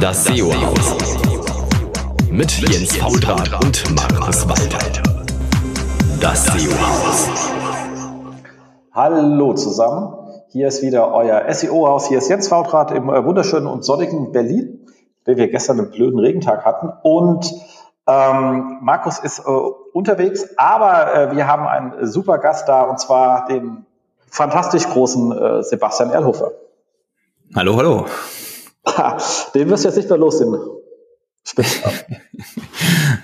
Das SEO-Haus. Mit Jens Faudrat und Markus Walter. Das SEO-Haus. Hallo zusammen. Hier ist wieder euer SEO-Haus. Hier ist Jens Faudrat im äh, wunderschönen und sonnigen Berlin, den wir gestern einen blöden Regentag hatten. Und ähm, Markus ist äh, unterwegs, aber äh, wir haben einen super Gast da und zwar den fantastisch großen äh, Sebastian Erlhofer. Hallo, hallo. Den wirst du jetzt nicht mehr los, den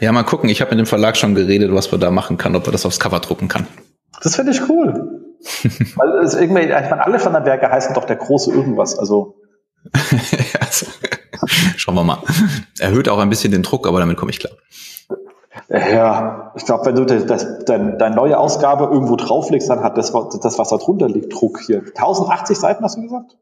Ja, mal gucken. Ich habe mit dem Verlag schon geredet, was wir da machen kann, ob wir das aufs Cover drucken kann. Das finde ich cool. Weil es irgendwie, ich meine, alle Standardwerke heißen doch der große irgendwas. Also. also schauen wir mal. Erhöht auch ein bisschen den Druck, aber damit komme ich klar. Ja, ich glaube, wenn du das, deine, deine neue Ausgabe irgendwo drauflegst, dann hat das, das, was da drunter liegt, Druck hier. 1080 Seiten hast du gesagt?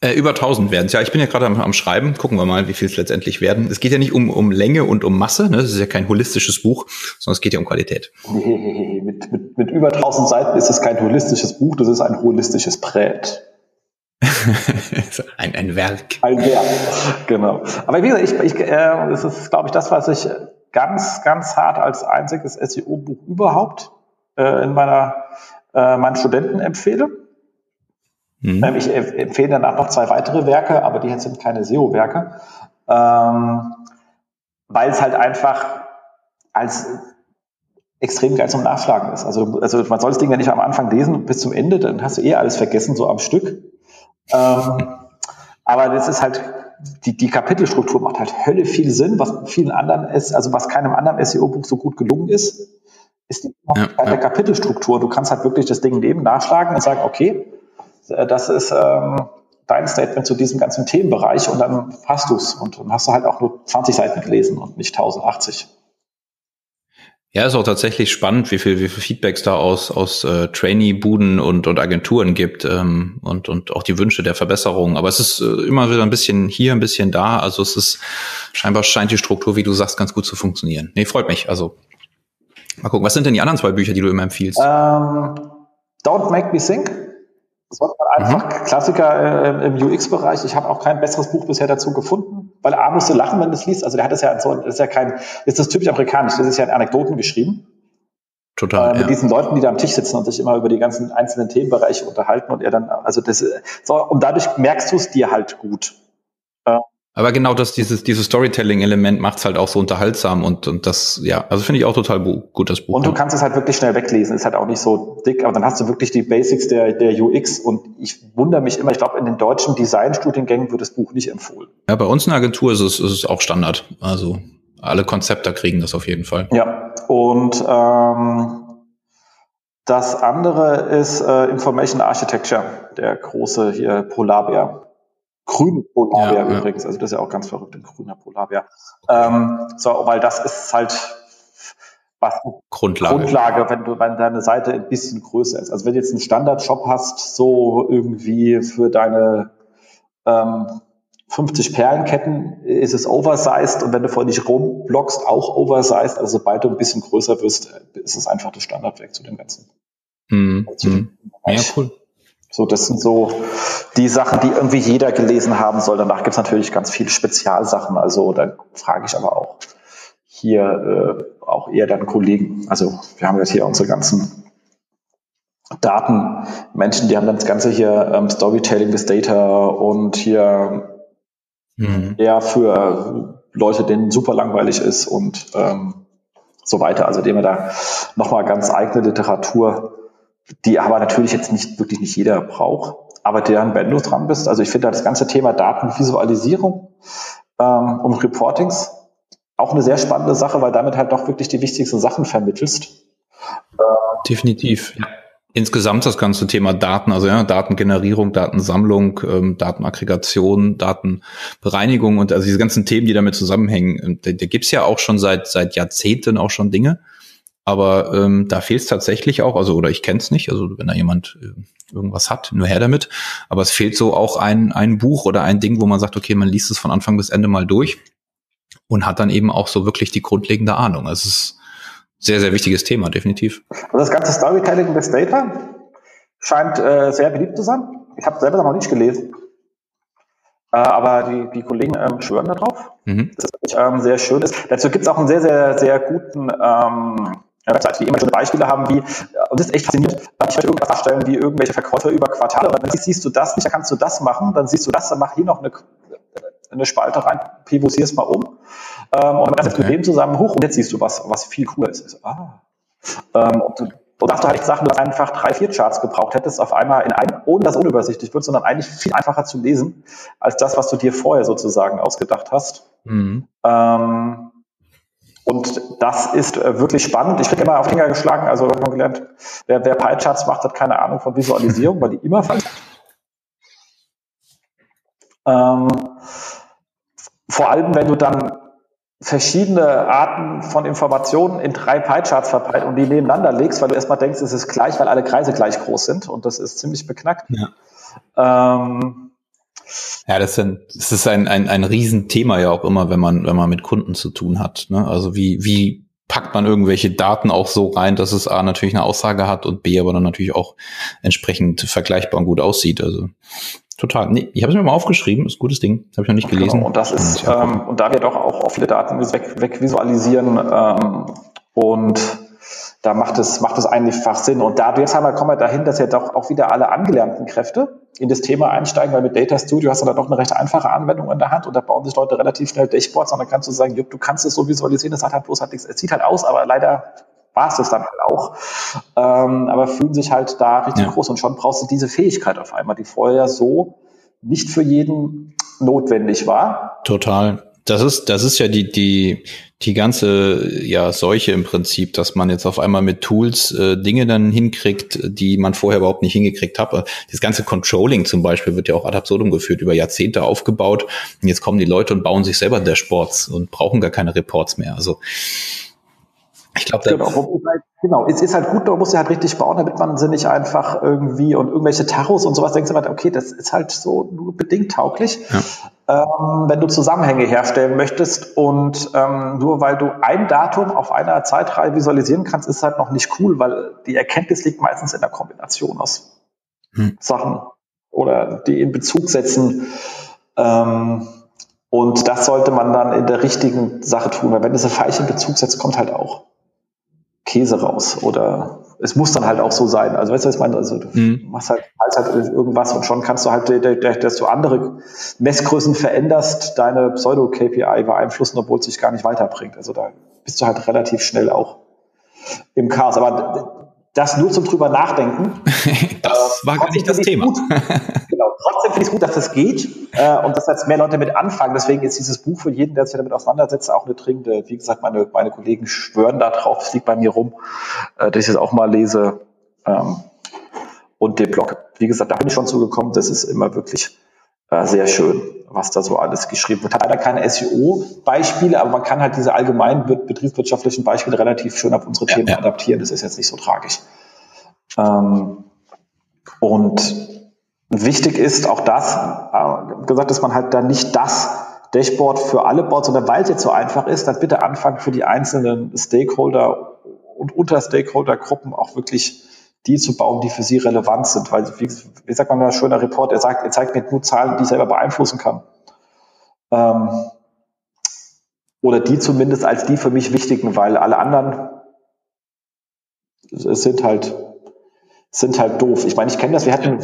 Äh, über 1000 werden es. Ja, ich bin ja gerade am, am, Schreiben. Gucken wir mal, wie viel es letztendlich werden. Es geht ja nicht um, um Länge und um Masse. Ne? Das ist ja kein holistisches Buch, sondern es geht ja um Qualität. Nee, mit, mit, mit über 1000 Seiten ist es kein holistisches Buch, das ist ein holistisches Brett. ein, ein Werk. Ein Werk, genau. Aber wie gesagt, ich, ich, äh, das ist, glaube ich, das, was ich ganz, ganz hart als einziges SEO-Buch überhaupt äh, in meiner äh, meinen Studenten empfehle. Mhm. Ähm, ich empfehle danach noch zwei weitere Werke, aber die sind keine SEO-Werke, ähm, weil es halt einfach als extrem geil zum Nachschlagen ist. Also, also man soll das Ding ja nicht am Anfang lesen bis zum Ende, dann hast du eh alles vergessen, so am Stück. Ähm, aber das ist halt, die, die Kapitelstruktur macht halt Hölle viel Sinn, was vielen anderen ist, also was keinem anderen SEO-Buch so gut gelungen ist, ist die ja, ja. der Kapitelstruktur. Du kannst halt wirklich das Ding neben nachschlagen und sagen, okay, das ist ähm, dein Statement zu diesem ganzen Themenbereich und dann hast du es. Und dann hast du halt auch nur 20 Seiten gelesen und nicht 1080. Ja, ist auch tatsächlich spannend, wie viel, wie viel Feedbacks da aus, aus äh, Trainee-Buden und, und Agenturen gibt ähm, und, und auch die Wünsche der Verbesserung. Aber es ist äh, immer wieder ein bisschen hier, ein bisschen da. Also es ist scheinbar scheint die Struktur, wie du sagst, ganz gut zu funktionieren. Nee, freut mich. Also mal gucken, was sind denn die anderen zwei Bücher, die du immer empfiehlst? Ähm, Don't Make Me Think das war einfach mhm. Klassiker äh, im UX-Bereich. Ich habe auch kein besseres Buch bisher dazu gefunden, weil A musste lachen, wenn du es liest. Also der hat es ja so, das ist ja kein, ist das typisch amerikanisch, das ist ja in Anekdoten geschrieben. Total. Äh, mit ja. diesen Leuten, die da am Tisch sitzen und sich immer über die ganzen einzelnen Themenbereiche unterhalten und er dann, also das, so, und dadurch merkst du es dir halt gut. Äh, aber genau das, dieses, dieses Storytelling-Element macht es halt auch so unterhaltsam und, und das, ja, also finde ich auch total gut, das Buch. Und du kannst es halt wirklich schnell weglesen, ist halt auch nicht so dick, aber dann hast du wirklich die Basics der, der UX und ich wundere mich immer, ich glaube, in den deutschen Designstudiengängen wird das Buch nicht empfohlen. Ja, bei uns in der Agentur ist es, ist es auch Standard. Also alle Konzepte kriegen das auf jeden Fall. Ja, und ähm, das andere ist äh, Information Architecture, der große hier Polarbär grüne Polarbär ja, übrigens. Also das ist ja auch ganz verrückt, ein grüner Polarbär. Ähm, so, weil das ist halt was Grundlage. Grundlage, wenn du, wenn deine Seite ein bisschen größer ist. Also wenn du jetzt einen Standard-Shop hast, so irgendwie für deine ähm, 50 Perlenketten ist es oversized und wenn du vor dich rumblockst, auch oversized. Also sobald du ein bisschen größer wirst, ist es einfach das Standardwerk zu dem Ganzen. Mhm. Ja, cool. So, das sind so die Sachen, die irgendwie jeder gelesen haben soll. Danach gibt es natürlich ganz viele Spezialsachen. Also da frage ich aber auch hier äh, auch eher dann Kollegen. Also wir haben jetzt hier unsere ganzen Datenmenschen, die haben dann das Ganze hier ähm, Storytelling with Data und hier mhm. eher für Leute, denen super langweilig ist und ähm, so weiter. Also dem wir da nochmal ganz eigene Literatur die aber natürlich jetzt nicht wirklich nicht jeder braucht. Aber deren, wenn du dran bist, also ich finde das ganze Thema Datenvisualisierung ähm, und Reportings auch eine sehr spannende Sache, weil damit halt doch wirklich die wichtigsten Sachen vermittelst. Definitiv. Insgesamt das ganze Thema Daten, also ja, Datengenerierung, Datensammlung, ähm, Datenaggregation, Datenbereinigung und also diese ganzen Themen, die damit zusammenhängen, da, da gibt's ja auch schon seit seit Jahrzehnten auch schon Dinge. Aber ähm, da fehlt es tatsächlich auch, also oder ich kenne es nicht, also wenn da jemand äh, irgendwas hat, nur her damit. Aber es fehlt so auch ein, ein Buch oder ein Ding, wo man sagt, okay, man liest es von Anfang bis Ende mal durch und hat dann eben auch so wirklich die grundlegende Ahnung. Es ist sehr, sehr wichtiges Thema, definitiv. Und das ganze Storytelling with Data scheint äh, sehr beliebt zu sein. Ich habe selber noch nicht gelesen. Äh, aber die, die Kollegen ähm, schwören darauf. Mhm. Das ist ähm, sehr schön ist. Dazu gibt es auch einen sehr, sehr, sehr guten ähm, Website, die immer schöne Beispiele haben, wie, und das ist echt faszinierend, ich möchte irgendwas darstellen, wie irgendwelche Verkäufer über Quartale, dann siehst du das nicht, dann kannst du das machen, dann siehst du das, dann mach hier noch eine, eine Spalte rein, pivotierst es mal um, ähm, und dann setzt okay. du dem zusammen hoch und jetzt siehst du was, was viel cooler ist. Ah. Ähm, und du, und hast du halt Sachen, du einfach drei, vier Charts gebraucht hättest, auf einmal in einem, ohne dass unübersichtlich wird, sondern eigentlich viel einfacher zu lesen, als das, was du dir vorher sozusagen ausgedacht hast. Mhm. Ähm, und das ist äh, wirklich spannend. Ich kriege immer auf Finger geschlagen, also ich gelernt, wer, wer Pie-Charts macht, hat keine Ahnung von Visualisierung, weil die immer falsch. Ähm, vor allem, wenn du dann verschiedene Arten von Informationen in drei Pie-Charts verteilt und die nebeneinander legst, weil du erstmal denkst, es ist gleich, weil alle Kreise gleich groß sind und das ist ziemlich beknackt. Ja, ähm, ja das, sind, das ist ein, ein, ein Riesenthema ja auch immer, wenn man, wenn man mit Kunden zu tun hat. Ne? Also wie, wie packt man irgendwelche Daten auch so rein, dass es A natürlich eine Aussage hat und B aber dann natürlich auch entsprechend vergleichbar und gut aussieht. Also total. Nee, ich habe es mir mal aufgeschrieben, ist ein gutes Ding. Habe ich noch nicht gelesen. Genau, und das ist, ähm, und da wir doch auch, viele Daten weg, wegvisualisieren ähm, und da macht es, macht es einfach Sinn. Und da jetzt haben wir, kommen wir dahin, dass ja doch auch wieder alle angelernten Kräfte in das Thema einsteigen, weil mit Data Studio hast du da doch eine recht einfache Anwendung in der Hand und da bauen sich Leute relativ schnell Dashboards und dann kannst du sagen, Jupp, du kannst es so visualisieren, das hat halt bloß halt nichts, es sieht halt aus, aber leider war es das dann halt auch. Ähm, aber fühlen sich halt da richtig ja. groß und schon brauchst du diese Fähigkeit auf einmal, die vorher so nicht für jeden notwendig war. Total. Das ist, das ist ja die, die, die ganze ja, Seuche im Prinzip, dass man jetzt auf einmal mit Tools äh, Dinge dann hinkriegt, die man vorher überhaupt nicht hingekriegt hat. Das ganze Controlling zum Beispiel wird ja auch ad absurdum geführt, über Jahrzehnte aufgebaut. Und jetzt kommen die Leute und bauen sich selber Dashboards und brauchen gar keine Reports mehr. Also ich glaube, genau, genau, es ist halt gut, man muss ja halt richtig bauen, damit man sie nicht einfach irgendwie und irgendwelche Taros und sowas mal, okay, das ist halt so nur bedingt tauglich, ja. ähm, wenn du Zusammenhänge herstellen möchtest und ähm, nur weil du ein Datum auf einer Zeitreihe visualisieren kannst, ist halt noch nicht cool, weil die Erkenntnis liegt meistens in der Kombination aus hm. Sachen oder die in Bezug setzen. Ähm, und das sollte man dann in der richtigen Sache tun, weil wenn es ein falsch in Bezug setzt, kommt halt auch Käse raus oder es muss dann halt auch so sein. Also weißt du, was ich meine? Also du mhm. machst halt, halt, irgendwas und schon kannst du halt, dass du andere Messgrößen veränderst, deine Pseudo-KPI beeinflussen, obwohl es sich gar nicht weiterbringt. Also da bist du halt relativ schnell auch im Chaos. Aber das nur zum drüber nachdenken. das war gar nicht das Thema. genau. Trotzdem finde ich es gut, dass das geht äh, und dass jetzt mehr Leute mit anfangen. Deswegen ist dieses Buch für jeden, der sich damit auseinandersetzt, auch eine dringende. Wie gesagt, meine, meine Kollegen schwören da drauf, es liegt bei mir rum, äh, dass ich es auch mal lese. Ähm, und den Blog. Wie gesagt, da bin ich schon zugekommen. Das ist immer wirklich äh, sehr schön, was da so alles geschrieben wird. Leider keine SEO-Beispiele, aber man kann halt diese allgemeinen betriebswirtschaftlichen Beispiele relativ schön auf unsere Themen ja. adaptieren. Das ist jetzt nicht so tragisch. Ähm, und Wichtig ist auch das, äh, gesagt, dass man halt dann nicht das Dashboard für alle baut, sondern weil es jetzt so einfach ist, dann bitte anfangen für die einzelnen Stakeholder und unter Stakeholder-Gruppen auch wirklich die zu bauen, die für sie relevant sind. Weil, wie, wie sagt man, ein schöner Report, er sagt, er zeigt mir nur Zahlen, die ich selber beeinflussen kann. Ähm, oder die zumindest als die für mich wichtigen, weil alle anderen sind halt, sind halt doof. Ich meine, ich kenne das, wir hatten,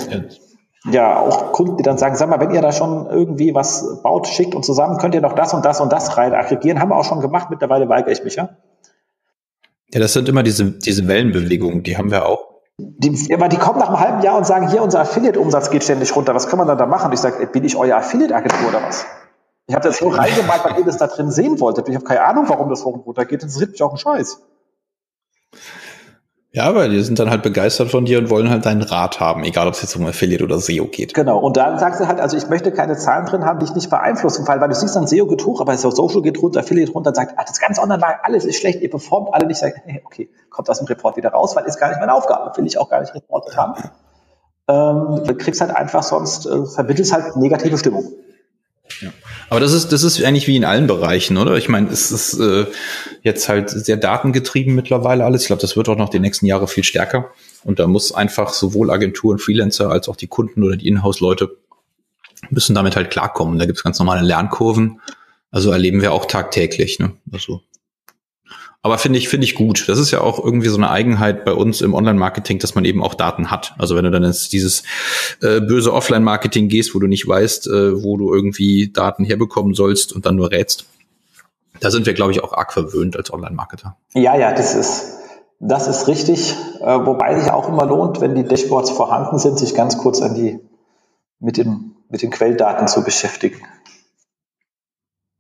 ja auch Kunden, die dann sagen, sag mal, wenn ihr da schon irgendwie was baut, schickt und zusammen könnt ihr noch das und das und das rein aggregieren. Haben wir auch schon gemacht, mittlerweile weigere ich mich, ja. Ja, das sind immer diese, diese Wellenbewegungen, die haben wir auch. Die, aber die kommen nach einem halben Jahr und sagen, hier, unser Affiliate-Umsatz geht ständig runter, was kann man dann da machen? Und ich sage, bin ich euer Affiliate-Agentur oder was? Ich habe das so reingemalt, weil ihr das da drin sehen wolltet. Ich habe keine Ahnung, warum das hoch und runter geht. Das interessiert mich auch ein Scheiß. Ja, weil die sind dann halt begeistert von dir und wollen halt deinen Rat haben, egal ob es jetzt um Affiliate oder SEO geht. Genau. Und dann sagst du halt, also ich möchte keine Zahlen drin haben, die ich nicht beeinflussen, weil, weil du siehst dann SEO geht hoch, aber Social geht runter, Affiliate runter, und sagt, ah, das ganze Online, alles ist schlecht, ihr performt alle nicht, sagt, hey, okay, kommt aus dem Report wieder raus, weil ist gar nicht meine Aufgabe, will ich auch gar nicht reportet haben. Ähm, du kriegst halt einfach sonst, äh, vermittelst halt negative Stimmung. Ja. Aber das ist, das ist eigentlich wie in allen Bereichen, oder? Ich meine, es ist äh, jetzt halt sehr datengetrieben mittlerweile alles. Ich glaube, das wird auch noch die nächsten Jahre viel stärker. Und da muss einfach sowohl Agenturen, Freelancer als auch die Kunden oder die Inhouse-Leute müssen damit halt klarkommen. Da gibt es ganz normale Lernkurven. Also erleben wir auch tagtäglich. Ne? Also aber finde ich, finde ich gut. Das ist ja auch irgendwie so eine Eigenheit bei uns im Online-Marketing, dass man eben auch Daten hat. Also wenn du dann jetzt dieses äh, böse Offline-Marketing gehst, wo du nicht weißt, äh, wo du irgendwie Daten herbekommen sollst und dann nur rätst. Da sind wir, glaube ich, auch arg verwöhnt als Online-Marketer. Ja, ja, das ist, das ist richtig. Äh, wobei sich auch immer lohnt, wenn die Dashboards vorhanden sind, sich ganz kurz an die, mit den, mit den Quelldaten zu beschäftigen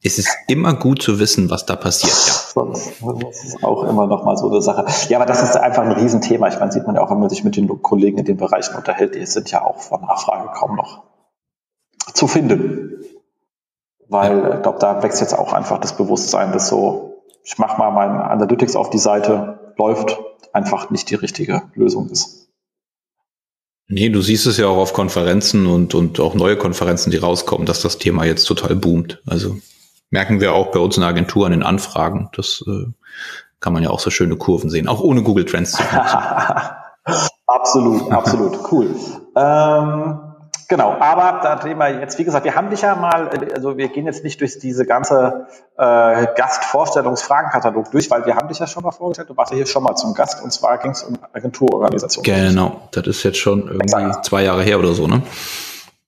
es ist immer gut zu wissen, was da passiert. Ja. Das ist auch immer noch mal so eine Sache. Ja, aber das ist einfach ein Riesenthema. Ich meine, sieht man ja auch, wenn man sich mit den Kollegen in den Bereichen unterhält, die sind ja auch von Nachfrage kaum noch zu finden. Weil ja. ich glaube, da wächst jetzt auch einfach das Bewusstsein, dass so, ich mache mal mein Analytics auf die Seite, läuft, einfach nicht die richtige Lösung ist. Nee, du siehst es ja auch auf Konferenzen und, und auch neue Konferenzen, die rauskommen, dass das Thema jetzt total boomt. Also merken wir auch bei uns in der Agentur an den Anfragen. Das äh, kann man ja auch so schöne Kurven sehen, auch ohne Google Trends zu Absolut, absolut, cool. Ähm, genau, aber da Thema jetzt, wie gesagt, wir haben dich ja mal, also wir gehen jetzt nicht durch diese ganze äh, Gastvorstellungsfragenkatalog durch, weil wir haben dich ja schon mal vorgestellt, du warst ja hier schon mal zum Gast und zwar ging es um Agenturorganisation. Genau, das ist jetzt schon irgendwie Exakt. zwei Jahre her oder so, ne?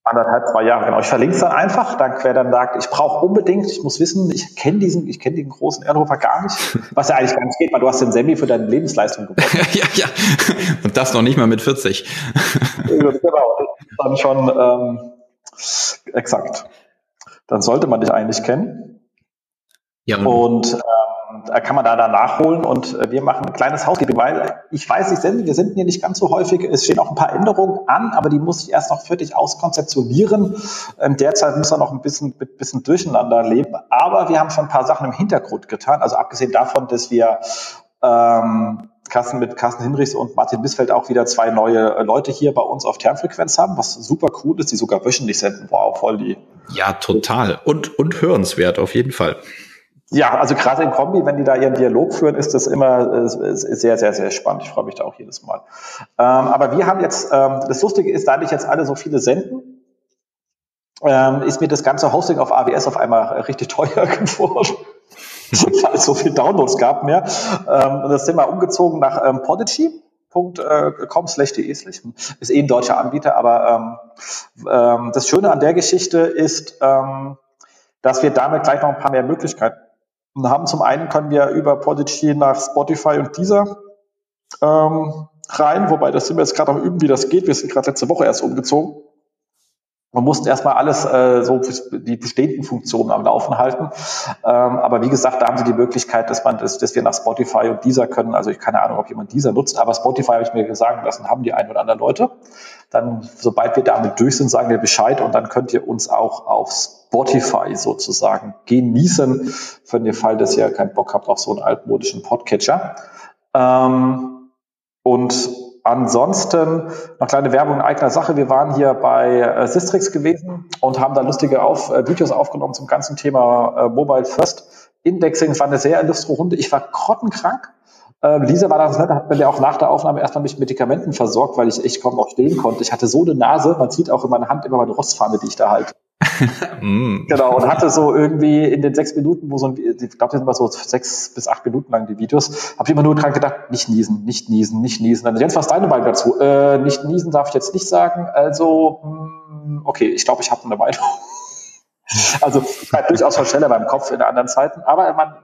Anderthalb, zwei Jahre, genau. Ich verlinke es dann einfach, dann wer dann sagt, ich brauche unbedingt, ich muss wissen, ich kenne diesen, ich kenne den großen Erdover gar nicht, was ja eigentlich gar nicht geht, weil du hast den Semi für deine Lebensleistung gewonnen. ja, ja. Und das noch nicht mal mit 40. genau, das ist dann schon ähm, exakt. Dann sollte man dich eigentlich kennen. Ja, und, und äh, äh, kann man da, da nachholen und äh, wir machen ein kleines Housekeeping, weil ich weiß, ich sende, wir sind hier nicht ganz so häufig, es stehen auch ein paar Änderungen an, aber die muss ich erst noch fertig auskonzeptionieren. Ähm, derzeit muss er noch ein bisschen, bisschen durcheinander leben, aber wir haben schon ein paar Sachen im Hintergrund getan, also abgesehen davon, dass wir ähm, Carsten mit Carsten Hinrichs und Martin Bissfeld auch wieder zwei neue äh, Leute hier bei uns auf Termfrequenz haben, was super cool ist, die sogar wöchentlich senden. Wow, voll die. Ja, total. Und, und hörenswert auf jeden Fall. Ja, also gerade in Kombi, wenn die da ihren Dialog führen, ist das immer äh, sehr, sehr, sehr spannend. Ich freue mich da auch jedes Mal. Ähm, aber wir haben jetzt, ähm, das Lustige ist, da ich jetzt alle so viele senden, ähm, ist mir das ganze Hosting auf AWS auf einmal richtig teuer geworden. weil es so viele Downloads gab mehr. Und das sind wir umgezogen nach ähm, Podigy.com äh, slash de slash ist eh ein deutscher Anbieter, aber ähm, das Schöne an der Geschichte ist, ähm, dass wir damit gleich noch ein paar mehr Möglichkeiten und haben zum einen können wir über Podigy nach Spotify und Deezer ähm, rein, wobei das sind wir jetzt gerade am üben, wie das geht. Wir sind gerade letzte Woche erst umgezogen. Man musste erstmal alles äh, so die bestehenden Funktionen am Laufen halten. Ähm, aber wie gesagt, da haben sie die Möglichkeit, dass man das, dass wir nach Spotify und Deezer können. Also ich keine Ahnung, ob jemand Deezer nutzt, aber Spotify habe ich mir sagen lassen, haben die ein oder anderen Leute. Dann, sobald wir damit durch sind, sagen wir Bescheid und dann könnt ihr uns auch auf Spotify sozusagen genießen, für den Fall, dass ihr keinen Bock habt auf so einen altmodischen Podcatcher. Ähm, und Ansonsten noch kleine Werbung in eigener Sache. Wir waren hier bei äh, Sistrix gewesen und haben da lustige auf, äh, Videos aufgenommen zum ganzen Thema äh, Mobile First Indexing. Es war eine sehr illustre Runde. Ich war grottenkrank. Ähm, Lisa war das nett, hat mir auch nach der Aufnahme erstmal mit Medikamenten versorgt, weil ich echt kaum noch stehen konnte. Ich hatte so eine Nase, man sieht auch in meiner Hand immer meine Rostfahne, die ich da halte. Mm. genau, und hatte so irgendwie in den sechs Minuten, wo so ein, ich glaube, das sind immer so sechs bis acht Minuten lang die Videos, habe ich immer nur dran gedacht, nicht niesen, nicht niesen, nicht niesen. Dann Jens, was deine Meinung dazu? Äh, nicht niesen darf ich jetzt nicht sagen, also, mh, mm, okay, ich glaube, ich habe eine Meinung. also, halt durchaus schon schneller beim Kopf in anderen Zeiten, aber man,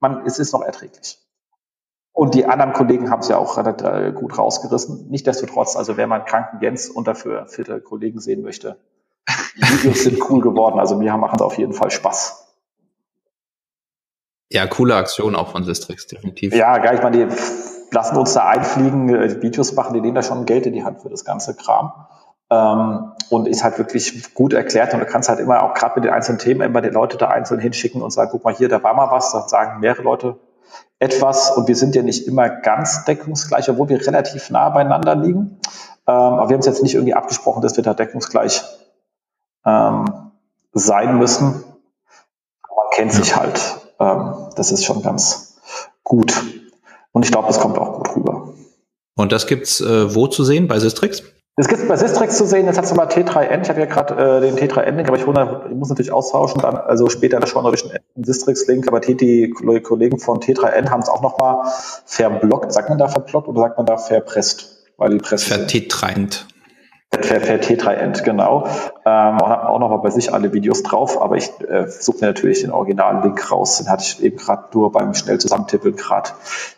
man, es ist noch erträglich. Und die anderen Kollegen haben es ja auch relativ gut rausgerissen. Nichtsdestotrotz, also wer mal einen kranken Jens und dafür fitte Kollegen sehen möchte, die Videos sind cool geworden. Also mir machen es auf jeden Fall Spaß. Ja, coole Aktion auch von Sistrix, definitiv. Ja, geil. Ich meine, die lassen uns da einfliegen, äh, Videos machen, die nehmen da schon Geld in die Hand für das ganze Kram. Ähm, und ist halt wirklich gut erklärt und du kannst halt immer auch gerade mit den einzelnen Themen immer die Leute da einzeln hinschicken und sagen, guck mal hier, da war mal was, da sagen mehrere Leute etwas und wir sind ja nicht immer ganz deckungsgleich, obwohl wir relativ nah beieinander liegen. Ähm, aber wir haben es jetzt nicht irgendwie abgesprochen, dass wir da deckungsgleich ähm, sein müssen. Man kennt sich halt. Ähm, das ist schon ganz gut. Und ich glaube, das kommt auch gut rüber. Und das gibt's äh, wo zu sehen? Bei Sistrix? Es gibt bei Sistrix zu sehen, jetzt hat es mal T3N, ich habe ja gerade äh, den T3N-Link, aber ich, wundere, ich muss natürlich austauschen, dann also später in der Show natürlich einen Sistrix-Link, aber die Kollegen von T3N haben es auch nochmal verblockt, sagt man da verblockt oder sagt man da verpresst? Weil die Presse Vertetreint. T3N, genau. Ähm, und habe auch nochmal bei sich alle Videos drauf, aber ich äh, suche mir natürlich den Original-Link raus. Den hatte ich eben gerade nur beim schnell zusammentippeln gerade,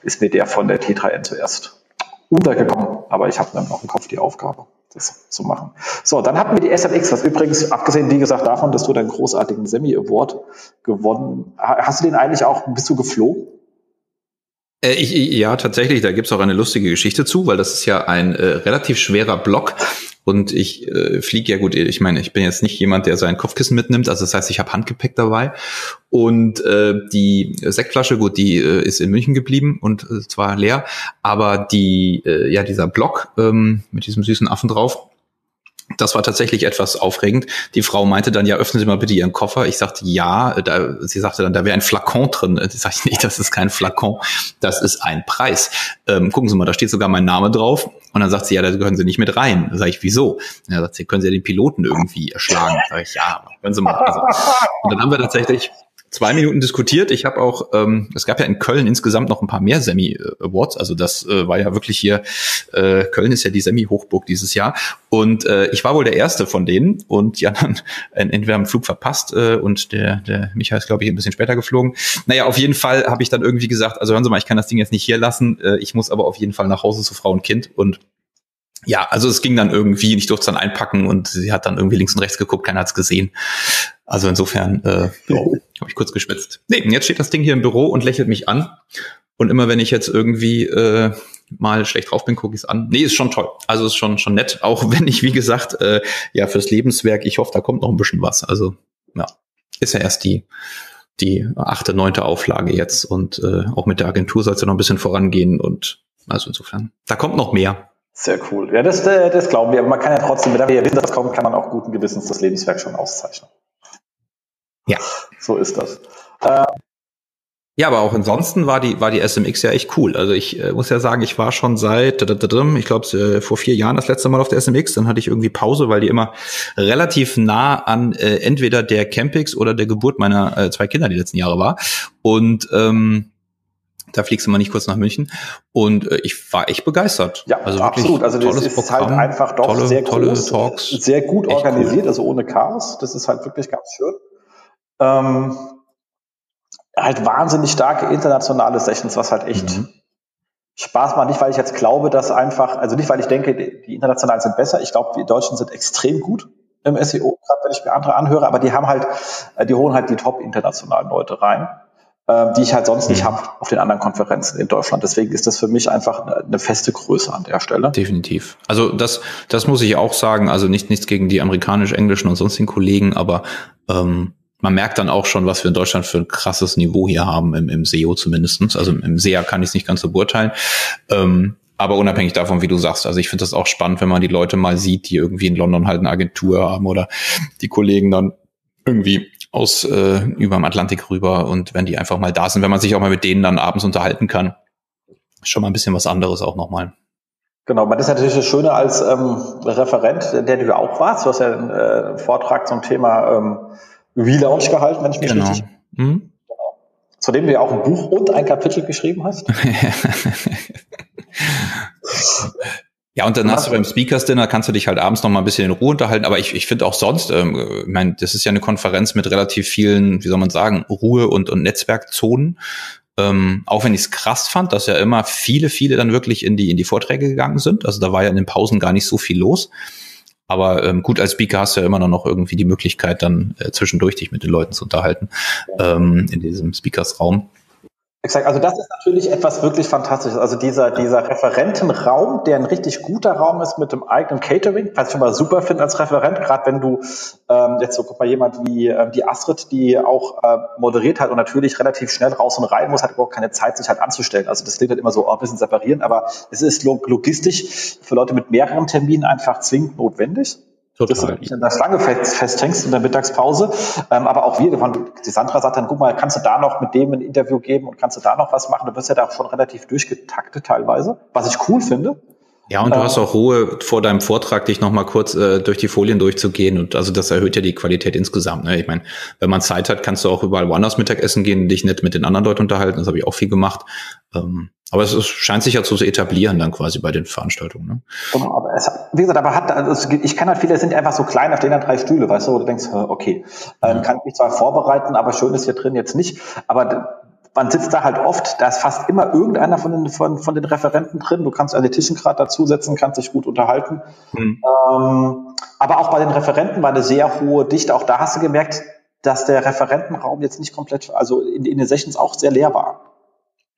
ist mir der von der T3N zuerst untergekommen, aber ich habe dann noch im Kopf die Aufgabe, das zu machen. So, dann hatten wir die SLX, was übrigens, abgesehen, wie gesagt, davon, dass du deinen großartigen Semi-Award gewonnen hast, du den eigentlich auch, bist du geflogen? Äh, ich, ja, tatsächlich, da gibt's auch eine lustige Geschichte zu, weil das ist ja ein äh, relativ schwerer Block und ich äh, fliege ja gut, ich meine, ich bin jetzt nicht jemand, der sein Kopfkissen mitnimmt, also das heißt, ich habe Handgepäck dabei. Und äh, die Sektflasche, gut, die äh, ist in München geblieben und äh, zwar leer, aber die, äh, ja, dieser Block ähm, mit diesem süßen Affen drauf, das war tatsächlich etwas aufregend. Die Frau meinte dann, ja, öffnen Sie mal bitte Ihren Koffer. Ich sagte, ja. Da, sie sagte dann, da wäre ein Flakon drin. Ich sagte, nee, das ist kein Flakon, das ist ein Preis. Ähm, gucken Sie mal, da steht sogar mein Name drauf. Und dann sagt sie, ja, da gehören Sie nicht mit rein. Da sage ich, wieso? Ja, sagt sie, können Sie ja den Piloten irgendwie erschlagen. Sag ich, ja, können Sie mal. Also, und dann haben wir tatsächlich zwei Minuten diskutiert. Ich habe auch, ähm, es gab ja in Köln insgesamt noch ein paar mehr Semi-Awards. Also das äh, war ja wirklich hier, äh, Köln ist ja die Semi-Hochburg dieses Jahr. Und äh, ich war wohl der Erste von denen. Und anderen äh, entweder haben Flug verpasst äh, und der, der Michael ist, glaube ich, ein bisschen später geflogen. Naja, auf jeden Fall habe ich dann irgendwie gesagt, also hören Sie mal, ich kann das Ding jetzt nicht hier lassen. Äh, ich muss aber auf jeden Fall nach Hause zu Frau und Kind. Und ja, also es ging dann irgendwie, ich durfte es dann einpacken und sie hat dann irgendwie links und rechts geguckt, keiner hat's gesehen. Also insofern äh, ja, habe ich kurz geschwitzt. Nee, jetzt steht das Ding hier im Büro und lächelt mich an. Und immer wenn ich jetzt irgendwie äh, mal schlecht drauf bin, gucke ich es an. Nee, ist schon toll. Also ist schon schon nett, auch wenn ich, wie gesagt, äh, ja, fürs Lebenswerk, ich hoffe, da kommt noch ein bisschen was. Also, ja, ist ja erst die die achte, neunte Auflage jetzt und äh, auch mit der Agentur soll es ja noch ein bisschen vorangehen und also insofern, da kommt noch mehr. Sehr cool. Ja, das, äh, das glauben wir. Aber man kann ja trotzdem, wenn wir wissen, dass kommt, kann man auch guten Gewissens das Lebenswerk schon auszeichnen. Ja. So ist das. Äh, ja, aber auch ansonsten war die, war die SMX ja echt cool. Also ich äh, muss ja sagen, ich war schon seit, ich glaube, äh, vor vier Jahren das letzte Mal auf der SMX. Dann hatte ich irgendwie Pause, weil die immer relativ nah an äh, entweder der Campix oder der Geburt meiner äh, zwei Kinder die letzten Jahre war. Und ähm, da fliegst du mal nicht kurz nach München. Und äh, ich war echt begeistert. Ja, also absolut. Also das ist Programm, halt einfach doch tolle, sehr tolle groß, Talks. sehr gut organisiert, cool. also ohne Chaos. Das ist halt wirklich ganz schön. Ähm, halt wahnsinnig starke internationale Sessions, was halt echt mhm. Spaß macht. Nicht, weil ich jetzt glaube, dass einfach, also nicht, weil ich denke, die internationalen sind besser. Ich glaube, die Deutschen sind extrem gut im SEO, gerade wenn ich mir andere anhöre, aber die haben halt, äh, die holen halt die top internationalen Leute rein. Ähm, die ich halt sonst nicht mhm. habe auf den anderen Konferenzen in Deutschland. Deswegen ist das für mich einfach eine feste Größe an der Stelle. Definitiv. Also das, das muss ich auch sagen. Also nicht nichts gegen die amerikanisch-englischen und sonstigen Kollegen, aber ähm, man merkt dann auch schon, was wir in Deutschland für ein krasses Niveau hier haben, im, im SEO zumindestens. Also im SEA kann ich es nicht ganz so beurteilen. Ähm, aber unabhängig davon, wie du sagst, also ich finde das auch spannend, wenn man die Leute mal sieht, die irgendwie in London halt eine Agentur haben oder die Kollegen dann irgendwie aus äh, über dem Atlantik rüber und wenn die einfach mal da sind, wenn man sich auch mal mit denen dann abends unterhalten kann, schon mal ein bisschen was anderes auch nochmal. Genau, man ist natürlich das Schöne als ähm, Referent, der du ja auch warst. Du hast ja einen äh, Vortrag zum Thema ähm, Relaunch gehalten, wenn ich mich genau. richtig. Mhm. Genau. Zu dem du ja auch ein Buch und ein Kapitel geschrieben hast. Ja, und dann hast du beim Speakers Dinner, kannst du dich halt abends noch mal ein bisschen in Ruhe unterhalten. Aber ich, ich finde auch sonst, ähm, ich meine, das ist ja eine Konferenz mit relativ vielen, wie soll man sagen, Ruhe- und, und Netzwerkzonen. Ähm, auch wenn ich es krass fand, dass ja immer viele, viele dann wirklich in die, in die Vorträge gegangen sind. Also da war ja in den Pausen gar nicht so viel los. Aber ähm, gut, als Speaker hast du ja immer noch irgendwie die Möglichkeit, dann äh, zwischendurch dich mit den Leuten zu unterhalten ähm, in diesem Speakers-Raum. Exakt, also das ist natürlich etwas wirklich Fantastisches. Also dieser, dieser Referentenraum, der ein richtig guter Raum ist mit dem eigenen Catering, ich schon mal super finde als Referent, gerade wenn du ähm, jetzt so guck mal jemand wie äh, die Astrid, die auch äh, moderiert hat und natürlich relativ schnell raus und rein muss, hat überhaupt keine Zeit, sich halt anzustellen. Also das klingt halt immer so oh, ein bisschen separieren, aber es ist logistisch für Leute mit mehreren Terminen einfach zwingend notwendig. Total. dass du in der Schlange fest, festhängst in der Mittagspause. Ähm, aber auch wir, die Sandra sagt dann, guck mal, kannst du da noch mit dem ein Interview geben und kannst du da noch was machen? Du wirst ja da schon relativ durchgetaktet teilweise, was ich cool finde. Ja, und du hast auch Ruhe vor deinem Vortrag, dich nochmal kurz äh, durch die Folien durchzugehen. Und also das erhöht ja die Qualität insgesamt. Ne? Ich meine, wenn man Zeit hat, kannst du auch überall woanders Mittagessen gehen, dich nicht mit den anderen Leuten unterhalten. Das habe ich auch viel gemacht. Ähm, aber es, es scheint sich ja zu etablieren dann quasi bei den Veranstaltungen. Ne? Genau, aber es, wie gesagt, aber hat, also ich kann halt viele sind einfach so klein, auf denen drei Stühle, weißt du, wo du denkst, okay, ähm, ja. kann ich mich zwar vorbereiten, aber schön ist hier drin jetzt nicht. Aber man sitzt da halt oft, da ist fast immer irgendeiner von den, von, von den Referenten drin. Du kannst an die Tischen gerade dazusetzen, kannst dich gut unterhalten. Mhm. Ähm, aber auch bei den Referenten war eine sehr hohe Dichte. Auch da hast du gemerkt, dass der Referentenraum jetzt nicht komplett, also in, in den Sessions auch sehr leer war.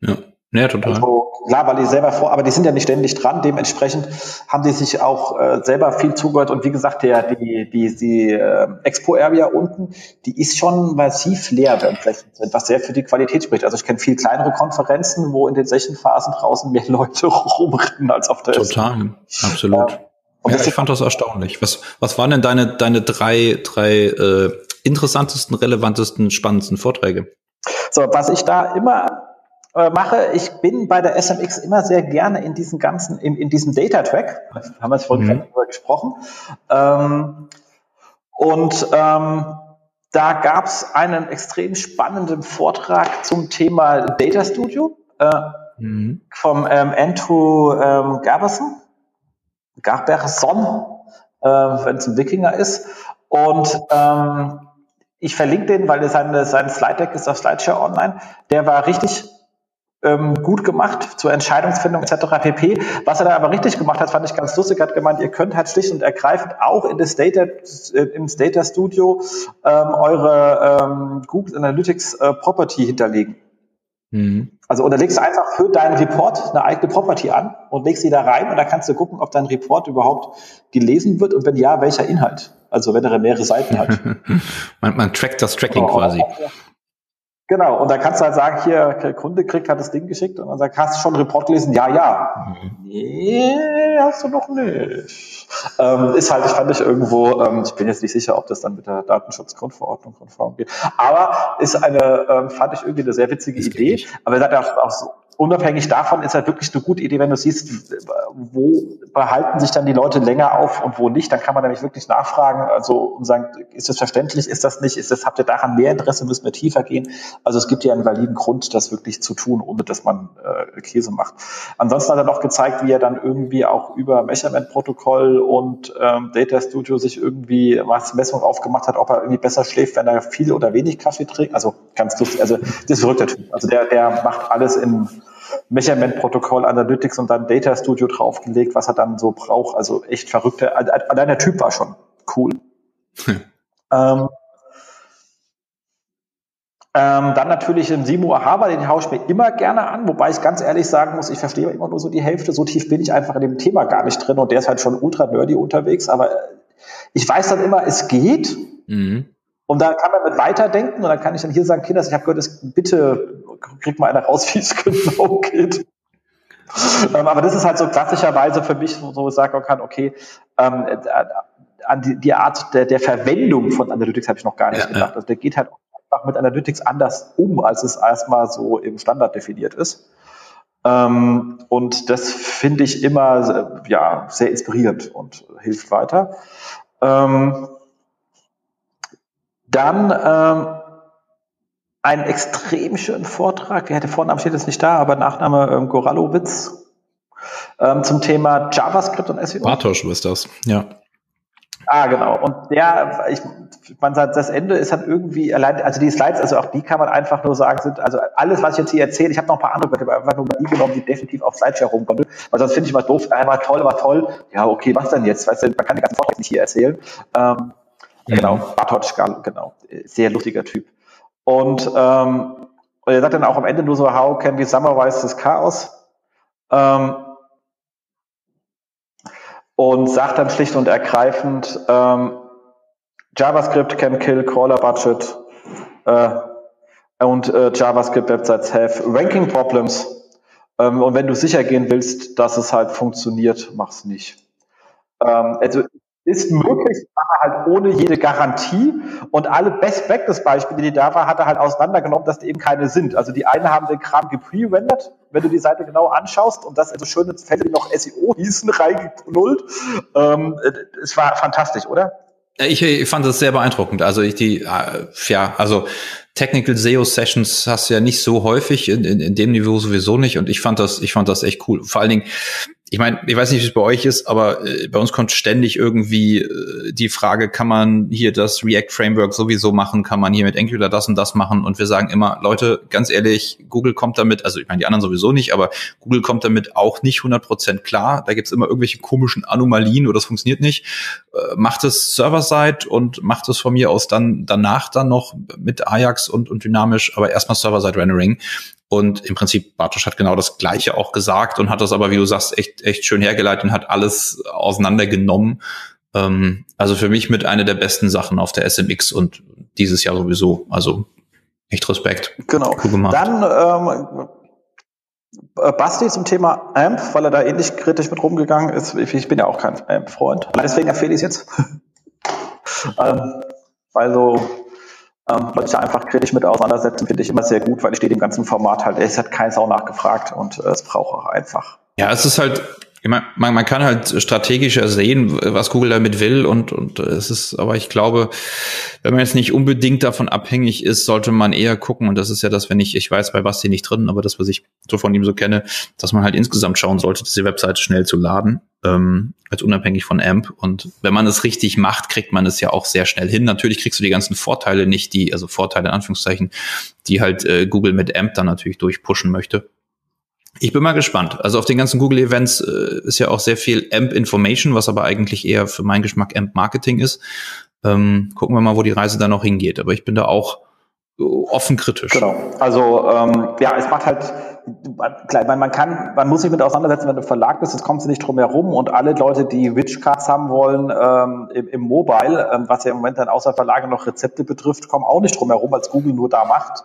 Ja. Ja, total. Also, klar, weil die selber vor, aber die sind ja nicht ständig dran. Dementsprechend haben die sich auch äh, selber viel zugehört. Und wie gesagt, der, die, die, die äh, Expo-Area unten, die ist schon massiv leer, wenn Flächen sind, was sehr für die Qualität spricht. Also ich kenne viel kleinere Konferenzen, wo in den Sessionphasen draußen mehr Leute rumrennen als auf der Total, S absolut. Und ja, ich fand das erstaunlich. Was, was waren denn deine, deine drei, drei äh, interessantesten, relevantesten, spannendsten Vorträge? So, was ich da immer äh, mache. Ich bin bei der SMX immer sehr gerne in diesen ganzen, in, in diesem Data Track, haben wir es vorhin mhm. darüber gesprochen. Ähm, und ähm, da gab es einen extrem spannenden Vortrag zum Thema Data Studio äh, mhm. vom ähm, Andrew ähm, Garberson, Garberson, äh, wenn es ein Wikinger ist. Und ähm, ich verlinke den, weil seine, sein Slide Deck ist auf Slideshare online. Der war richtig ähm, gut gemacht zur Entscheidungsfindung etc. pp. Was er da aber richtig gemacht hat, fand ich ganz lustig. Er hat gemeint, ihr könnt halt schlicht und ergreifend auch in das Data, äh, ins Data Studio ähm, eure ähm, Google Analytics äh, Property hinterlegen. Mhm. Also und legst einfach für deinen Report eine eigene Property an und legst sie da rein und da kannst du gucken, ob dein Report überhaupt gelesen wird und wenn ja, welcher Inhalt. Also wenn er mehrere Seiten hat. man, man trackt das Tracking oh, quasi. Genau, und dann kannst du halt sagen, hier, der Kunde kriegt hat das Ding geschickt und dann sagt, hast du schon einen Report gelesen? Ja, ja. Mhm. Nee, hast du noch nicht. Ähm, ist halt, ich fand ich irgendwo, ähm, ich bin jetzt nicht sicher, ob das dann mit der Datenschutzgrundverordnung konform geht, aber ist eine, ähm, fand ich irgendwie eine sehr witzige Idee. Aber er sagt auch, auch so, unabhängig davon ist halt wirklich eine gute Idee, wenn du siehst, wo behalten sich dann die Leute länger auf und wo nicht, dann kann man nämlich wirklich nachfragen, also und sagen, ist das verständlich, ist das nicht, ist das, habt ihr daran mehr Interesse, müssen wir tiefer gehen? Also es gibt ja einen validen Grund, das wirklich zu tun, ohne dass man äh, Käse macht. Ansonsten hat er noch gezeigt, wie er dann irgendwie auch über Measurement-Protokoll und ähm, Data Studio sich irgendwie was Messung aufgemacht hat, ob er irgendwie besser schläft, wenn er viel oder wenig Kaffee trinkt. Also ganz lustig, also das ist verrückter Typ. Also der, der macht alles in Measurement-Protokoll, Analytics und dann Data Studio draufgelegt, was er dann so braucht. Also echt verrückte. Allein der Typ war schon cool. Hm. Ähm, ähm, dann natürlich im Simo Ahaba, den haue ich mir immer gerne an, wobei ich ganz ehrlich sagen muss, ich verstehe immer nur so die Hälfte, so tief bin ich einfach in dem Thema gar nicht drin und der ist halt schon ultra nerdy unterwegs, aber ich weiß dann immer, es geht. Mhm. Und da kann man mit weiterdenken und dann kann ich dann hier sagen, Kinder, ich habe gehört, das, bitte kriegt mal einer raus, wie es genau geht. ähm, aber das ist halt so klassischerweise für mich, so ich sagen kann, okay, ähm, äh, an die, die Art der, der Verwendung von Analytics habe ich noch gar nicht ja, gedacht. Also der geht halt einfach mit Analytics anders um, als es erstmal so im Standard definiert ist. Ähm, und das finde ich immer ja, sehr inspirierend und hilft weiter. Ähm, dann ähm, einen extrem schönen Vortrag, der Vorname steht jetzt nicht da, aber Nachname ähm, Goralowitz ähm, zum Thema JavaScript und SEO. Bartosch ist das, ja. Ah, genau. Und der, ich, man sagt, das Ende ist dann irgendwie allein, also die Slides, also auch die kann man einfach nur sagen, sind, also alles, was ich jetzt hier erzähle, ich habe noch ein paar andere, aber einfach nur die genommen, die definitiv auf Slideshare rumkommen. Weil sonst finde ich mal doof, einmal toll, war toll. Ja, okay, was denn jetzt? Weißt du, man kann den ganzen Vortrag nicht hier erzählen. Ähm, Mhm. Genau, Bartosz, genau. Sehr lustiger Typ. Und, ähm, er sagt dann auch am Ende nur so, how can we summarize this chaos? Ähm, und sagt dann schlicht und ergreifend, ähm, JavaScript can kill crawler budget äh, und äh, JavaScript Websites have ranking problems. Ähm, und wenn du sicher gehen willst, dass es halt funktioniert, mach's nicht. Ähm, also ist möglich, aber halt ohne jede Garantie. Und alle Best Practice Beispiele, die da waren, hat er halt auseinandergenommen, dass die eben keine sind. Also die einen haben den Kram gepre-rendert, wenn du die Seite genau anschaust und das in so schöne Fälle, noch SEO hießen, reingeknullt. Ähm, es war fantastisch, oder? Ich, ich fand das sehr beeindruckend. Also ich die, äh, ja, also Technical SEO Sessions hast du ja nicht so häufig in, in, in dem Niveau sowieso nicht. Und ich fand das, ich fand das echt cool. Vor allen Dingen, ich meine, ich weiß nicht, wie es bei euch ist, aber äh, bei uns kommt ständig irgendwie äh, die Frage, kann man hier das React Framework sowieso machen, kann man hier mit Angular das und das machen? Und wir sagen immer, Leute, ganz ehrlich, Google kommt damit, also ich meine, die anderen sowieso nicht, aber Google kommt damit auch nicht 100% klar, da gibt's immer irgendwelche komischen Anomalien oder das funktioniert nicht. Äh, macht es Server-Side und macht es von mir aus dann danach dann noch mit Ajax und, und dynamisch, aber erstmal Server-Side-Rendering und im Prinzip, Bartosch hat genau das Gleiche auch gesagt und hat das aber, wie du sagst, echt, echt schön hergeleitet und hat alles auseinandergenommen. Ähm, also für mich mit einer der besten Sachen auf der SMX und dieses Jahr sowieso. Also echt Respekt. Genau. Cool Dann ähm, Basti zum Thema AMP, weil er da ähnlich kritisch mit rumgegangen ist. Ich bin ja auch kein AMP-Freund. Deswegen empfehle ich es jetzt. ähm, weil so ähm, sich einfach kritisch mit auseinandersetzen, finde ich immer sehr gut, weil ich stehe dem ganzen Format halt, es hat kein Sau nachgefragt und äh, es braucht auch einfach. Ja, es ist halt, mein, man, man kann halt strategischer sehen, was Google damit will und, und es ist, aber ich glaube, wenn man jetzt nicht unbedingt davon abhängig ist, sollte man eher gucken, und das ist ja das, wenn ich, ich weiß bei Basti nicht drin, aber das, was ich so von ihm so kenne, dass man halt insgesamt schauen sollte, diese Webseite schnell zu laden, ähm, als unabhängig von AMP. Und wenn man es richtig macht, kriegt man es ja auch sehr schnell hin. Natürlich kriegst du die ganzen Vorteile nicht, die, also Vorteile in Anführungszeichen, die halt äh, Google mit AMP dann natürlich durchpushen möchte. Ich bin mal gespannt. Also auf den ganzen Google-Events äh, ist ja auch sehr viel AMP-Information, was aber eigentlich eher für meinen Geschmack AMP-Marketing ist. Ähm, gucken wir mal, wo die Reise da noch hingeht. Aber ich bin da auch äh, offen kritisch. Genau. Also ähm, ja, es macht halt klar, man, kann, man muss sich mit auseinandersetzen, wenn du Verlag bist, jetzt kommst du nicht drum herum und alle Leute, die Witchcards haben wollen ähm, im, im Mobile, ähm, was ja im Moment dann außer Verlage noch Rezepte betrifft, kommen auch nicht drum herum, als Google nur da macht.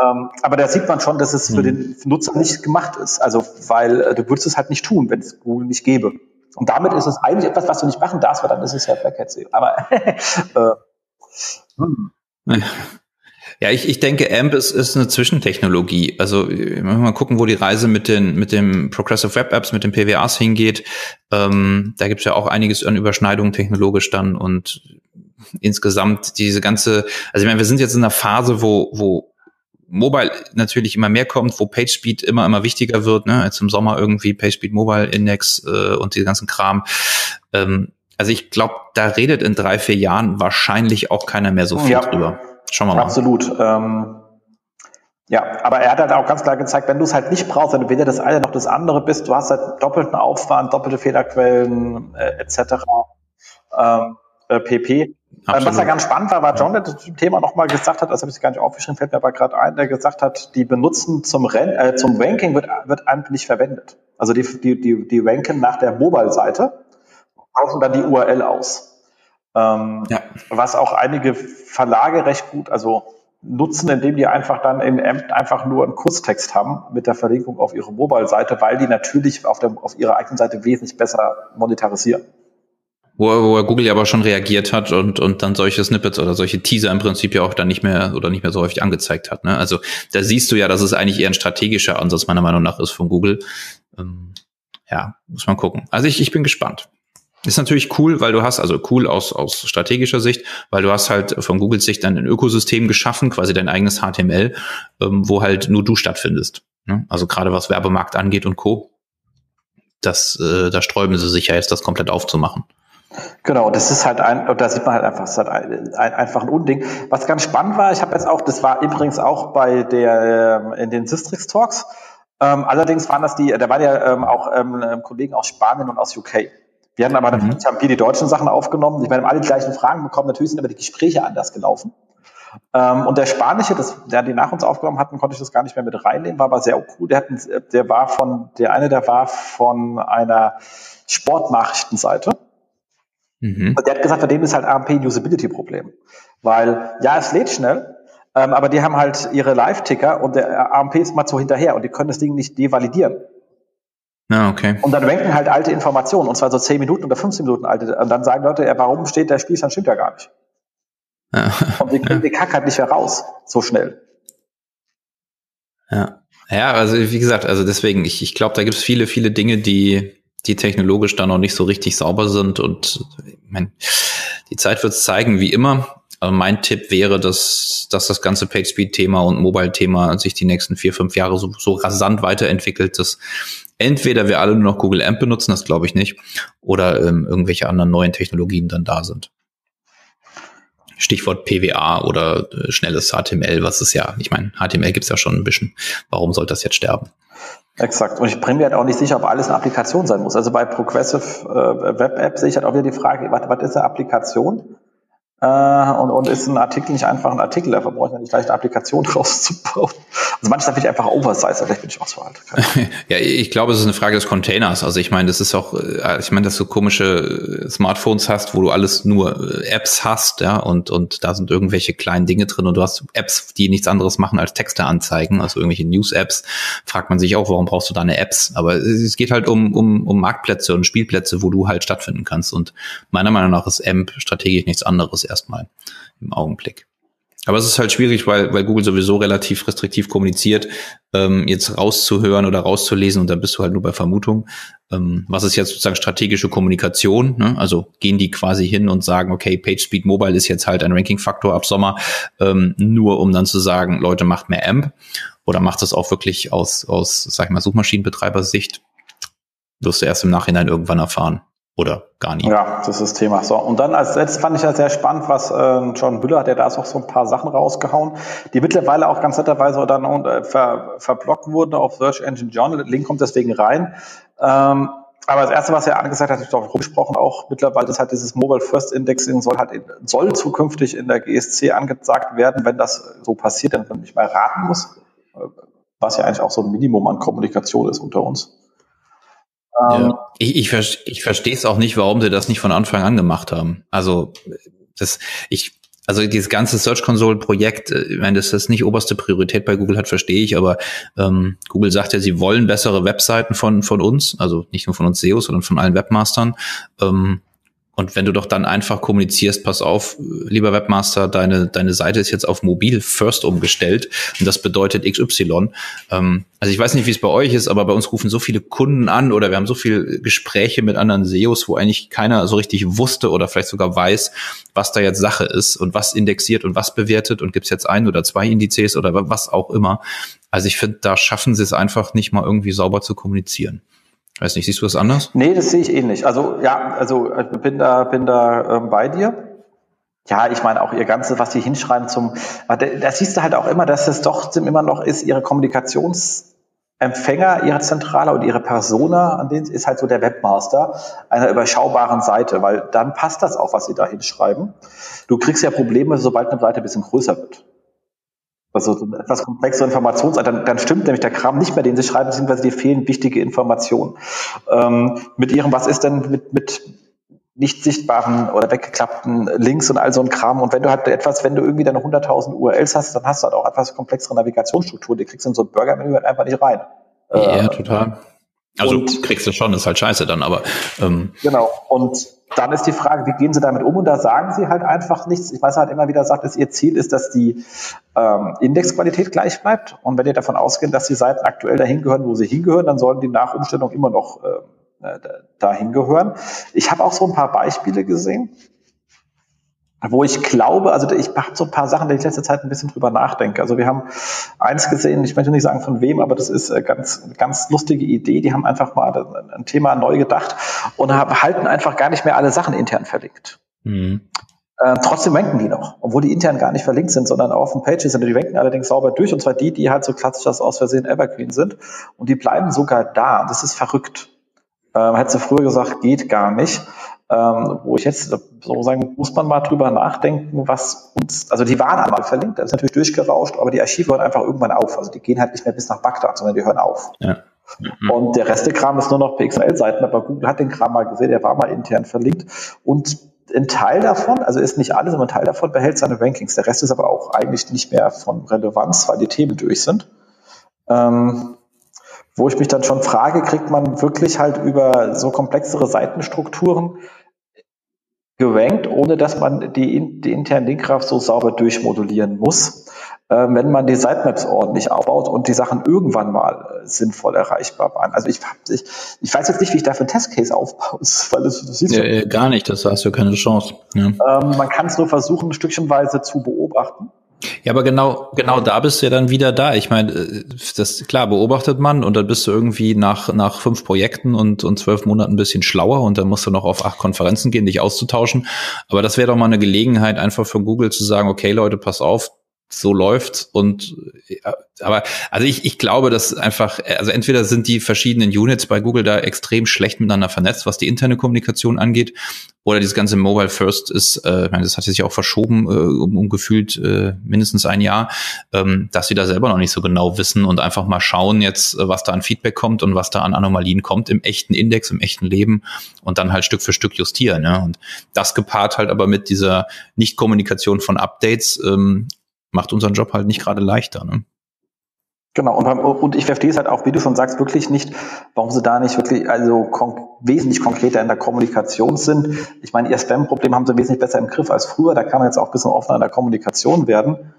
Ähm, aber da sieht man schon, dass es für mhm. den Nutzer nicht gemacht ist. Also, weil äh, du würdest es halt nicht tun, wenn es Google nicht gäbe. Und damit ist es eigentlich etwas, was du nicht machen darfst, weil dann ist es ja Black Hat Aber äh, hm. Ja, ich, ich denke, AMP ist, ist eine Zwischentechnologie. Also mal gucken, wo die Reise mit den mit dem Progressive Web Apps, mit den PWAs hingeht. Ähm, da gibt's ja auch einiges an Überschneidungen technologisch dann und insgesamt diese ganze, also ich meine, wir sind jetzt in einer Phase, wo, wo Mobile natürlich immer mehr kommt, wo PageSpeed immer, immer wichtiger wird, ne? Jetzt im Sommer irgendwie PageSpeed Mobile Index äh, und die ganzen Kram. Ähm, also ich glaube, da redet in drei, vier Jahren wahrscheinlich auch keiner mehr so viel ja, drüber. Schauen wir mal. Absolut. Ähm, ja, aber er hat halt auch ganz klar gezeigt, wenn du es halt nicht brauchst, wenn du weder das eine noch das andere bist, du hast halt doppelten Aufwand, doppelte Fehlerquellen äh, etc. Ähm, äh, pp. Absolut. Was da ganz spannend war, war John, der das Thema nochmal gesagt hat, das habe ich gar nicht aufgeschrieben, fällt mir aber gerade ein, der gesagt hat, die benutzen zum, Ren äh, zum Ranking wird, wird AMP nicht verwendet. Also die, die, die, die ranken nach der Mobile-Seite, tauschen dann die URL aus. Ähm, ja. Was auch einige Verlage recht gut, also nutzen, indem die einfach dann in AMP einfach nur einen Kurztext haben mit der Verlinkung auf ihre Mobile-Seite, weil die natürlich auf, der, auf ihrer eigenen Seite wesentlich besser monetarisieren wo, wo Google ja aber schon reagiert hat und, und dann solche Snippets oder solche Teaser im Prinzip ja auch dann nicht mehr oder nicht mehr so häufig angezeigt hat. Ne? Also da siehst du ja, dass es eigentlich eher ein strategischer Ansatz meiner Meinung nach ist von Google. Ähm, ja, muss man gucken. Also ich, ich bin gespannt. Ist natürlich cool, weil du hast, also cool aus, aus strategischer Sicht, weil du hast halt von Googles Sicht dann ein Ökosystem geschaffen, quasi dein eigenes HTML, ähm, wo halt nur du stattfindest. Ne? Also gerade was Werbemarkt angeht und Co. Das, äh, da sträuben sie sich ja jetzt, das komplett aufzumachen. Genau, das ist halt ein, da sieht man halt einfach, es ist halt ein, ein, einfach ein Unding. Was ganz spannend war, ich habe jetzt auch, das war übrigens auch bei der ähm, in den Sistrix Talks. Ähm, allerdings waren das die, da waren ja ähm, auch ähm, Kollegen aus Spanien und aus UK. Wir hatten aber mhm. natürlich haben wir die deutschen Sachen aufgenommen. Ich meine, alle die gleichen Fragen bekommen. Natürlich sind aber die Gespräche anders gelaufen. Ähm, und der Spanische, das, der die nach uns aufgenommen hatten, konnte ich das gar nicht mehr mit reinnehmen, war aber sehr cool. Der, hatten, der war von, der eine, der war von einer Sportnachrichtenseite. Mhm. Und der hat gesagt, bei dem ist halt AMP ein Usability-Problem. Weil, ja, es lädt schnell, ähm, aber die haben halt ihre Live-Ticker und der AMP ist mal so hinterher und die können das Ding nicht devalidieren. Ja, okay. Und dann ranken halt alte Informationen, und zwar so 10 Minuten oder 15 Minuten alte. Und dann sagen Leute, ja, warum steht der Spielstand stimmt ja gar nicht. Ja. Und wir kriegen ja. den Kack halt nicht mehr raus, so schnell. Ja. Ja, also wie gesagt, also deswegen, ich, ich glaube, da gibt es viele, viele Dinge, die, die technologisch da noch nicht so richtig sauber sind. Und ich mein, die Zeit wird es zeigen, wie immer. Also mein Tipp wäre, dass, dass das ganze PageSpeed-Thema und Mobile-Thema sich die nächsten vier, fünf Jahre so, so rasant weiterentwickelt, dass entweder wir alle nur noch Google AMP benutzen, das glaube ich nicht, oder ähm, irgendwelche anderen neuen Technologien dann da sind. Stichwort PWA oder äh, schnelles HTML, was ist ja, ich meine, HTML gibt es ja schon ein bisschen. Warum soll das jetzt sterben? Exakt. Und ich bin mir halt auch nicht sicher, ob alles eine Applikation sein muss. Also bei Progressive äh, Web App sehe ich halt auch wieder die Frage, was, was ist eine Applikation? Äh, und, und ist ein Artikel nicht einfach ein Artikel, dafür brauche ich nicht gleich eine Applikation rauszubauen. Also manchmal bin ich einfach Oversize, vielleicht bin ich auch so alt. ja, ich glaube, es ist eine Frage des Containers. Also ich meine, das ist auch, äh, ich meine, dass du komische äh, Smartphones hast, wo du alles nur Apps hast, ja, und, und da sind irgendwelche kleinen Dinge drin und du hast Apps, die nichts anderes machen als Texte anzeigen, also irgendwelche News-Apps, fragt man sich auch, warum brauchst du da eine Apps? Aber es geht halt um, um, um Marktplätze und Spielplätze, wo du halt stattfinden kannst. Und meiner Meinung nach ist AMP strategisch nichts anderes erstmal im Augenblick. Aber es ist halt schwierig, weil, weil Google sowieso relativ restriktiv kommuniziert, ähm, jetzt rauszuhören oder rauszulesen und dann bist du halt nur bei Vermutung. Ähm, was ist jetzt sozusagen strategische Kommunikation? Ne? Also gehen die quasi hin und sagen, okay, PageSpeed Mobile ist jetzt halt ein Ranking-Faktor ab Sommer, ähm, nur um dann zu sagen, Leute, macht mehr AMP. Oder macht das auch wirklich aus, aus, sag ich mal, Suchmaschinenbetreibersicht? Wirst du erst im Nachhinein irgendwann erfahren. Oder gar nie. Ja, das ist das Thema. So, und dann als letztes fand ich ja sehr spannend, was äh, John Büller hat ja da auch so ein paar Sachen rausgehauen, die mittlerweile auch ganz netterweise dann äh, ver, verblockt wurden auf Search Engine Journal. Link kommt deswegen rein. Ähm, aber das erste, was er angesagt hat, ich glaube rumgesprochen auch mittlerweile, ist halt dieses Mobile First Indexing soll halt soll zukünftig in der GSC angesagt werden, wenn das so passiert, dann man nicht mehr raten muss, äh, was ja eigentlich auch so ein Minimum an Kommunikation ist unter uns. Ähm, ja. Ich, ich, ich verstehe es auch nicht, warum sie das nicht von Anfang an gemacht haben. Also das, ich, also dieses ganze Search Console Projekt, äh, ich meine, dass das nicht oberste Priorität bei Google hat, verstehe ich, aber ähm, Google sagt ja, sie wollen bessere Webseiten von von uns, also nicht nur von uns SEOs, sondern von allen Webmastern. Ähm, und wenn du doch dann einfach kommunizierst, pass auf, lieber Webmaster, deine, deine Seite ist jetzt auf mobil first umgestellt und das bedeutet XY. Ähm, also ich weiß nicht, wie es bei euch ist, aber bei uns rufen so viele Kunden an oder wir haben so viele Gespräche mit anderen SEOs, wo eigentlich keiner so richtig wusste oder vielleicht sogar weiß, was da jetzt Sache ist und was indexiert und was bewertet und gibt's jetzt ein oder zwei Indizes oder was auch immer. Also ich finde, da schaffen sie es einfach nicht mal irgendwie sauber zu kommunizieren. Weiß nicht, siehst du das anders? Nee, das sehe ich ähnlich. Also ja, also äh, bin da, bin da ähm, bei dir. Ja, ich meine auch ihr Ganze, was sie hinschreiben zum, da siehst du halt auch immer, dass es doch immer noch ist, ihre Kommunikationsempfänger, ihre Zentrale und ihre Persona, an denen ist halt so der Webmaster einer überschaubaren Seite, weil dann passt das auch, was sie da hinschreiben. Du kriegst ja Probleme, sobald eine Seite ein bisschen größer wird also so etwas komplexe Informations, dann, dann stimmt nämlich der Kram nicht mehr, den sie schreiben, beziehungsweise dir fehlen wichtige Informationen. Ähm, mit ihrem, was ist denn mit, mit nicht sichtbaren oder weggeklappten Links und all so ein Kram. Und wenn du halt etwas, wenn du irgendwie deine 100.000 URLs hast, dann hast du halt auch etwas komplexere Navigationsstruktur. Die kriegst du in so ein Burger-Menü halt einfach nicht rein. Ja, äh, total. Also und, kriegst du schon, ist halt scheiße dann, aber ähm, genau. Und dann ist die Frage, wie gehen Sie damit um? Und da sagen Sie halt einfach nichts. Ich weiß halt immer wieder sagt, dass Ihr Ziel ist, dass die ähm, Indexqualität gleich bleibt. Und wenn ihr davon ausgehen, dass die Seiten aktuell dahin gehören, wo sie hingehören, dann sollen die nach Umstellung immer noch äh, äh dahin gehören. Ich habe auch so ein paar Beispiele gesehen wo ich glaube, also ich habe so ein paar Sachen, die ich letzte Zeit ein bisschen drüber nachdenke. Also wir haben eins gesehen, ich möchte nicht sagen von wem, aber das ist eine ganz, ganz lustige Idee. Die haben einfach mal ein Thema neu gedacht und haben, halten einfach gar nicht mehr alle Sachen intern verlinkt. Mhm. Äh, trotzdem ranken die noch, obwohl die intern gar nicht verlinkt sind, sondern auf den Pages sind. Die ranken allerdings sauber durch und zwar die, die halt so klassisch das aus Versehen Evergreen sind und die bleiben sogar da. Das ist verrückt. Ähm, hätte sie früher gesagt, geht gar nicht ähm, wo ich jetzt so sagen, muss man mal drüber nachdenken, was uns, also die waren einmal verlinkt, das ist natürlich durchgerauscht, aber die Archive hören einfach irgendwann auf. Also die gehen halt nicht mehr bis nach Bagdad, sondern die hören auf. Ja. Mhm. Und der Rest der Kram ist nur noch PXL-Seiten, aber Google hat den Kram mal gesehen, der war mal intern verlinkt. Und ein Teil davon, also ist nicht alles, aber ein Teil davon behält seine Rankings. Der Rest ist aber auch eigentlich nicht mehr von Relevanz, weil die Themen durch sind. Ähm, wo ich mich dann schon frage, kriegt man wirklich halt über so komplexere Seitenstrukturen gerankt, ohne dass man die, die internen Linkkraft so sauber durchmodulieren muss, äh, wenn man die Sitemaps ordentlich aufbaut und die Sachen irgendwann mal äh, sinnvoll erreichbar waren. Also ich, ich, ich weiß jetzt nicht, wie ich dafür einen Testcase aufbaue, weil das, das siehst ja, du. Gar nicht, das hast du keine Chance. Ja. Ähm, man kann es nur versuchen, stückchenweise zu beobachten. Ja, aber genau, genau da bist du ja dann wieder da. Ich meine, äh, das klar beobachtet man und dann bist du irgendwie nach nach fünf Projekten und und zwölf Monaten ein bisschen schlauer und dann musst du noch auf acht Konferenzen gehen, dich auszutauschen. Aber das wäre doch mal eine Gelegenheit, einfach für Google zu sagen: Okay, Leute, pass auf, so läuft und ja, aber also ich, ich glaube, dass einfach also entweder sind die verschiedenen Units bei Google da extrem schlecht miteinander vernetzt, was die interne Kommunikation angeht, oder dieses ganze Mobile First ist, äh, ich meine, das hat sich auch verschoben äh, um, um gefühlt äh, mindestens ein Jahr, ähm, dass sie da selber noch nicht so genau wissen und einfach mal schauen jetzt, äh, was da an Feedback kommt und was da an Anomalien kommt im echten Index, im echten Leben und dann halt Stück für Stück justieren. Ja? Und das gepaart halt aber mit dieser Nicht-Kommunikation von Updates ähm, macht unseren Job halt nicht gerade leichter. Ne? Genau, und, und ich verstehe es halt auch, wie du schon sagst, wirklich nicht, warum sie da nicht wirklich also kon wesentlich konkreter in der Kommunikation sind. Ich meine, ihr Spam-Problem haben sie wesentlich besser im Griff als früher, da kann man jetzt auch ein bisschen offener in der Kommunikation werden.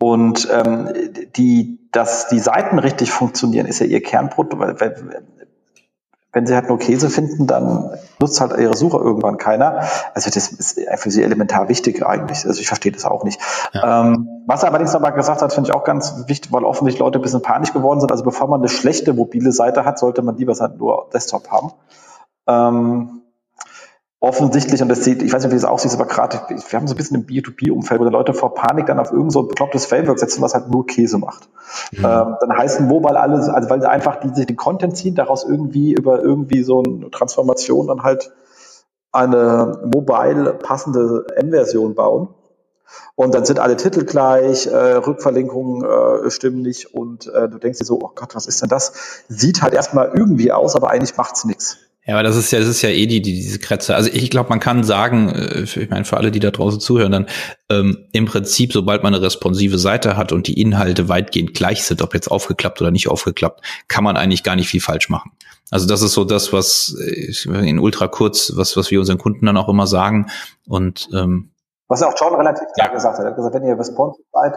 Und ähm, die, dass die Seiten richtig funktionieren, ist ja ihr Kernprodukt, wenn sie halt nur Käse finden, dann nutzt halt ihre Suche irgendwann keiner. Also das ist für sie elementar wichtig eigentlich. Also ich verstehe das auch nicht. Ja. Ähm, was er allerdings nochmal gesagt hat, finde ich auch ganz wichtig, weil offensichtlich Leute ein bisschen panisch geworden sind. Also bevor man eine schlechte mobile Seite hat, sollte man lieber halt nur Desktop haben. Ähm, offensichtlich, und das sieht, ich weiß nicht, wie das aussieht, aber gerade, wir haben so ein bisschen im B2B-Umfeld, wo die Leute vor Panik dann auf irgend so ein beklopptes Framework setzen, was halt nur Käse macht. Mhm. Ähm, dann heißen Mobile alles, also weil sie einfach die, sich den Content ziehen, daraus irgendwie über irgendwie so eine Transformation dann halt eine mobile passende M-Version bauen. Und dann sind alle Titel gleich, äh, Rückverlinkungen äh, stimmen nicht und äh, du denkst dir so, oh Gott, was ist denn das? Sieht halt erstmal irgendwie aus, aber eigentlich macht's nichts. Ja, aber das ist ja, das ist ja eh die, die diese Kretze. Also ich glaube, man kann sagen, äh, ich meine, für alle, die da draußen zuhören, dann ähm, im Prinzip, sobald man eine responsive Seite hat und die Inhalte weitgehend gleich sind, ob jetzt aufgeklappt oder nicht aufgeklappt, kann man eigentlich gar nicht viel falsch machen. Also das ist so das, was äh, in ultra kurz, was, was wir unseren Kunden dann auch immer sagen. Und ähm, was auch John relativ klar ja. gesagt hat. Er hat gesagt, wenn ihr responsive seid,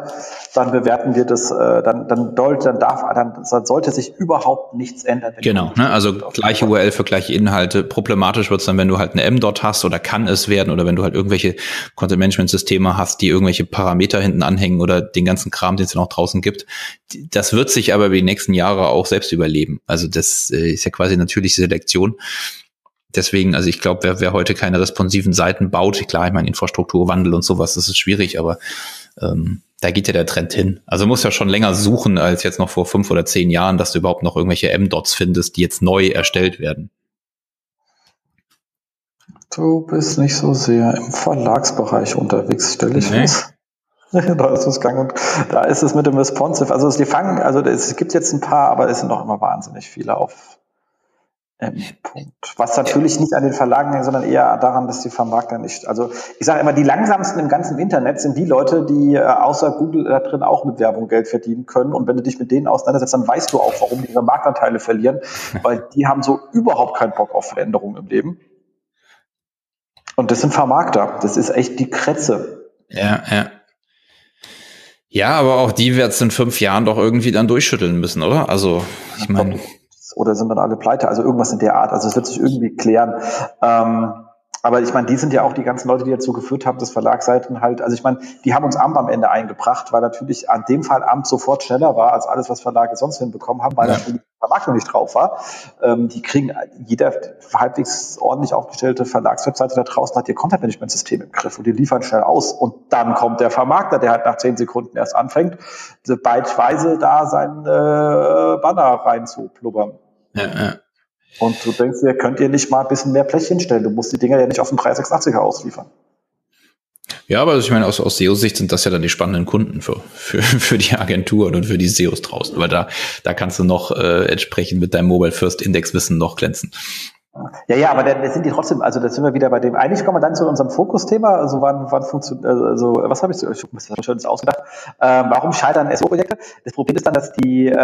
dann bewerten wir das, äh, dann, dann, sollte, dann darf, dann, dann sollte sich überhaupt nichts ändern. Genau, ne? also gleiche URL für gleiche Inhalte. Problematisch wird es dann, wenn du halt eine M dort hast oder kann es werden oder wenn du halt irgendwelche Content-Management-Systeme hast, die irgendwelche Parameter hinten anhängen oder den ganzen Kram, den es noch draußen gibt. Das wird sich aber über die nächsten Jahre auch selbst überleben. Also das äh, ist ja quasi natürliche Selektion deswegen, also ich glaube, wer, wer heute keine responsiven Seiten baut, klar, ich meine, Infrastrukturwandel und sowas, das ist schwierig, aber ähm, da geht ja der Trend hin. Also muss ja schon länger suchen als jetzt noch vor fünf oder zehn Jahren, dass du überhaupt noch irgendwelche M-Dots findest, die jetzt neu erstellt werden. Du bist nicht so sehr im Verlagsbereich unterwegs, stelle ich nee. fest. da ist es gang und da ist es mit dem Responsive. Also die fangen, also es gibt jetzt ein paar, aber es sind noch immer wahnsinnig viele auf Punkt. Was natürlich nicht an den Verlagen hängt, sondern eher daran, dass die Vermarkter nicht. Also ich sage immer, die langsamsten im ganzen Internet sind die Leute, die äh, außer Google da drin auch mit Werbung Geld verdienen können. Und wenn du dich mit denen auseinandersetzt, dann weißt du auch, warum die ihre Marktanteile verlieren, weil die haben so überhaupt keinen Bock auf Veränderungen im Leben. Und das sind Vermarkter. Das ist echt die Kretze. Ja, ja. Ja, aber auch die wird es in fünf Jahren doch irgendwie dann durchschütteln müssen, oder? Also, ich meine oder sind dann alle pleite? Also irgendwas in der Art. Also es wird sich irgendwie klären. Ähm, aber ich meine, die sind ja auch die ganzen Leute, die dazu geführt haben, dass Verlagsseiten halt, also ich meine, die haben uns Amt am Ende eingebracht, weil natürlich an dem Fall Amt sofort schneller war als alles, was Verlage sonst hinbekommen haben, weil ja. natürlich die Vermarktung nicht drauf war. Ähm, die kriegen jeder halbwegs ordentlich aufgestellte Verlagswebseite da draußen hat ihr Content-Management-System im Griff und die liefern schnell aus. Und dann kommt der Vermarkter, der halt nach zehn Sekunden erst anfängt, beidweise da seinen äh, Banner reinzuplubbern. Ja, ja. Und du denkst dir, könnt ihr nicht mal ein bisschen mehr Blech hinstellen? Du musst die Dinger ja nicht auf dem 386er ausliefern. Ja, aber ich meine, aus, aus SEO-Sicht sind das ja dann die spannenden Kunden für, für, für die Agenturen und für die SEOs draußen. Weil da, da kannst du noch äh, entsprechend mit deinem Mobile First Index Wissen noch glänzen. Ja, ja, aber dann sind die trotzdem, also da sind wir wieder bei dem, eigentlich kommen wir dann zu unserem Fokusthema, also wann, wann funktioniert, also was habe ich so, ich habe mir das schönes ausgedacht, ähm, warum scheitern SO-Projekte? Das Problem ist dann, dass die ähm,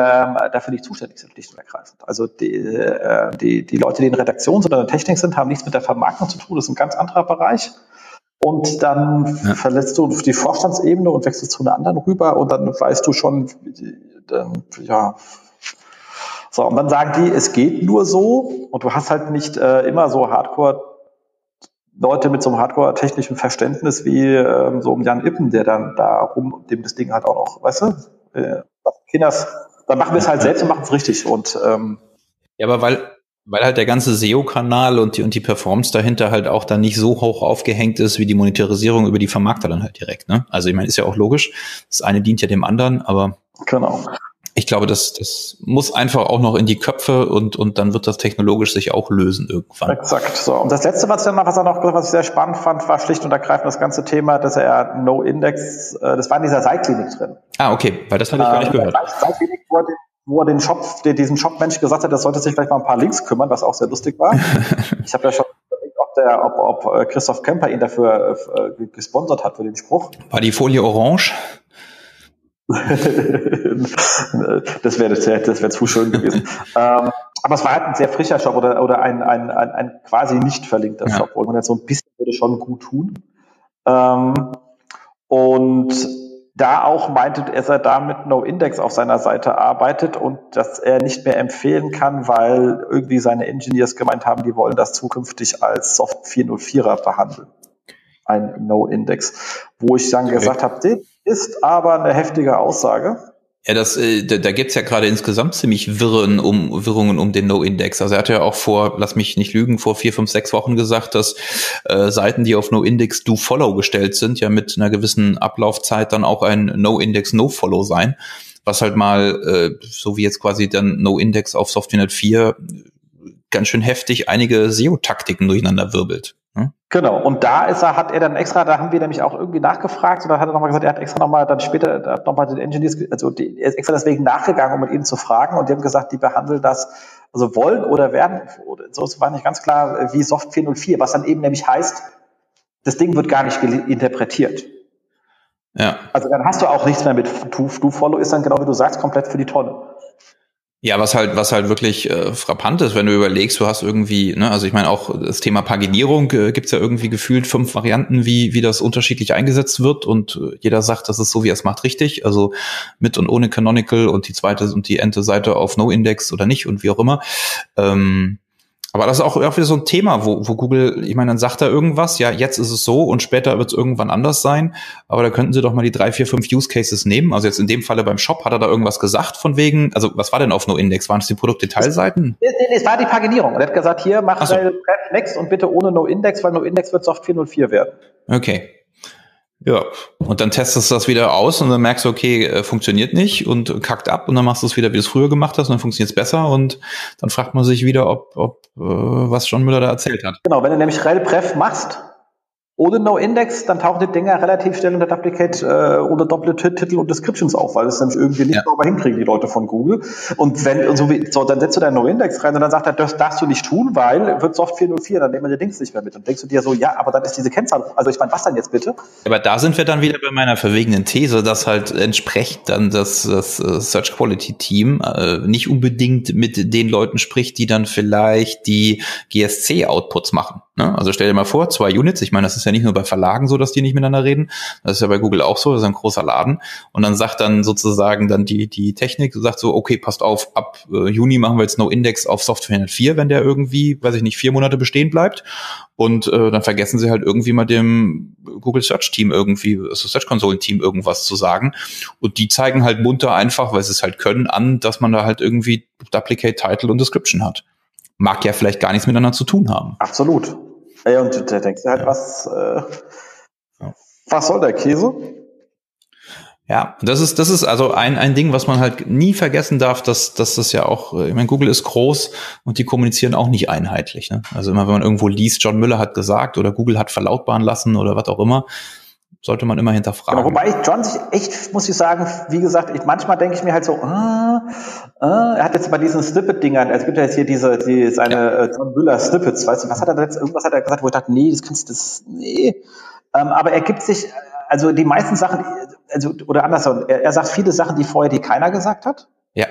dafür nicht zuständig sind, schlicht und ergreifend. Also die, äh, die, die Leute, die in Redaktion oder in Technik sind, haben nichts mit der Vermarktung zu tun, das ist ein ganz anderer Bereich. Und dann ja. verletzt du die Vorstandsebene und wechselst zu einer anderen rüber und dann weißt du schon, dann, ja, so, und dann sagen die, es geht nur so und du hast halt nicht äh, immer so Hardcore Leute mit so einem Hardcore-technischen Verständnis wie ähm, so ein Jan Ippen, der dann da rum, dem das Ding halt auch noch, weißt du, äh, Kinders, dann machen wir es halt selbst und machen es richtig. Und ähm, ja, aber weil weil halt der ganze SEO-Kanal und die, und die Performance dahinter halt auch dann nicht so hoch aufgehängt ist wie die Monetarisierung über die Vermarkter dann halt direkt. Ne? Also ich meine, ist ja auch logisch. Das eine dient ja dem anderen, aber genau ich glaube, das, das muss einfach auch noch in die Köpfe und, und dann wird das technologisch sich auch lösen irgendwann. Exakt. So. Und das letzte, was, dann noch, was er noch, was ich sehr spannend fand, war schlicht und ergreifend das ganze Thema, dass er No-Index, äh, das war in dieser Seilklinik drin. Ah, okay, weil das hatte ich gar nicht äh, gehört. Seilklinik, wo er, den, wo er den Shop, den, diesen Shop-Mensch gesagt hat, das sollte sich vielleicht mal ein paar Links kümmern, was auch sehr lustig war. ich habe ja schon überlegt, ob, der, ob, ob äh, Christoph Kemper ihn dafür äh, gesponsert hat für den Spruch. War die Folie orange? das wäre das wär, zu schön gewesen. ähm, aber es war halt ein sehr frischer Shop oder, oder ein, ein, ein, ein quasi nicht verlinkter ja. Shop, wo man jetzt so ein bisschen würde schon gut tun. Ähm, und da auch meinte, er sei damit No Index auf seiner Seite arbeitet und dass er nicht mehr empfehlen kann, weil irgendwie seine Engineers gemeint haben, die wollen das zukünftig als Soft 404er behandeln. Ein No-Index. Wo ich dann okay. gesagt habe, ist aber eine heftige Aussage. Ja, das, äh, da, da gibt's ja gerade insgesamt ziemlich Wirren um, Wirrungen um den No-Index. Also er hat ja auch vor, lass mich nicht lügen, vor vier, fünf, sechs Wochen gesagt, dass äh, Seiten, die auf No-Index Do-Follow gestellt sind, ja mit einer gewissen Ablaufzeit dann auch ein No-Index No-Follow sein. Was halt mal, äh, so wie jetzt quasi dann No-Index auf Software 4 ganz schön heftig einige SEO-Taktiken durcheinander wirbelt. Hm? Genau, und da ist er, hat er dann extra, da haben wir nämlich auch irgendwie nachgefragt und dann hat er nochmal gesagt, er hat extra nochmal dann später nochmal den Engineers, also die, er ist extra deswegen nachgegangen, um mit ihnen zu fragen und die haben gesagt, die behandeln das, also wollen oder werden, oder, so es war nicht ganz klar, wie Soft 404, was dann eben nämlich heißt, das Ding wird gar nicht interpretiert. Ja. Also dann hast du auch nichts mehr mit Do-Follow, ist dann genau wie du sagst, komplett für die Tonne. Ja, was halt, was halt wirklich äh, frappant ist, wenn du überlegst, du hast irgendwie, ne, also ich meine auch das Thema Paginierung äh, gibt's ja irgendwie gefühlt fünf Varianten, wie, wie das unterschiedlich eingesetzt wird und äh, jeder sagt, das ist so, wie er es macht, richtig. Also mit und ohne Canonical und die zweite und die ente Seite auf No-Index oder nicht und wie auch immer. Ähm, aber das ist auch irgendwie so ein Thema, wo, wo Google, ich meine, dann sagt er irgendwas, ja, jetzt ist es so und später wird es irgendwann anders sein. Aber da könnten Sie doch mal die drei, vier, fünf Use Cases nehmen. Also jetzt in dem Falle beim Shop, hat er da irgendwas gesagt von wegen, also was war denn auf No-Index? Waren es die Produktdetailseiten? Nee, nee, es war die Paginierung. Er hat gesagt, hier, mach so. Next und bitte ohne No-Index, weil No-Index wird Soft 404 werden. Okay. Ja, und dann testest du das wieder aus und dann merkst du, okay, äh, funktioniert nicht und kackt ab und dann machst du es wieder, wie du es früher gemacht hast und dann funktioniert es besser und dann fragt man sich wieder, ob, ob äh, was John Müller da erzählt hat. Genau, wenn du nämlich rel pref machst, ohne No-Index, dann tauchen die Dinger relativ schnell unter Duplicate äh, oder doppelte Titel und Descriptions auf, weil es nämlich irgendwie nicht ja. sauber hinkriegen, die Leute von Google. Und wenn, und so, wie, so dann setzt du deinen No-Index rein und dann sagt er, das darfst du nicht tun, weil wird Soft 404, dann nehmen wir die Dings nicht mehr mit. Und denkst du dir so, ja, aber dann ist diese Kennzahl, also ich meine, was dann jetzt bitte? Aber da sind wir dann wieder bei meiner verwegenen These, dass halt entsprechend dann das, das äh, Search Quality Team äh, nicht unbedingt mit den Leuten spricht, die dann vielleicht die GSC-Outputs machen. Ne? Also stell dir mal vor, zwei Units, ich meine, das ist ja nicht nur bei Verlagen so, dass die nicht miteinander reden, das ist ja bei Google auch so, das ist ein großer Laden. Und dann sagt dann sozusagen dann die, die Technik, sagt so, okay, passt auf, ab äh, Juni machen wir jetzt No Index auf Software 104, wenn der irgendwie, weiß ich nicht, vier Monate bestehen bleibt. Und äh, dann vergessen sie halt irgendwie mal dem Google Search Team irgendwie, also Search Konsolen Team irgendwas zu sagen. Und die zeigen halt munter einfach, weil sie es halt können, an, dass man da halt irgendwie Duplicate Title und Description hat mag ja vielleicht gar nichts miteinander zu tun haben. Absolut. Ja, und da denkst du halt, was, äh, was soll der Käse? Ja, das ist, das ist also ein, ein Ding, was man halt nie vergessen darf, dass, dass das ja auch, ich meine, Google ist groß und die kommunizieren auch nicht einheitlich. Ne? Also immer wenn man irgendwo liest, John Müller hat gesagt oder Google hat verlautbaren lassen oder was auch immer, sollte man immer hinterfragen. Genau, wobei John sich echt, muss ich sagen, wie gesagt, ich, manchmal denke ich mir halt so, äh, äh, er hat jetzt bei diesen Snippet-Dingern, es gibt ja jetzt hier diese, die, seine ja. äh, John Müller Snippets, weißt du, was hat er jetzt, irgendwas hat er gesagt, wo ich dachte, nee, das kannst du, das, nee. Ähm, aber er gibt sich, also die meisten Sachen, also, oder andersrum, er, er sagt viele Sachen, die vorher die keiner gesagt hat. Ja.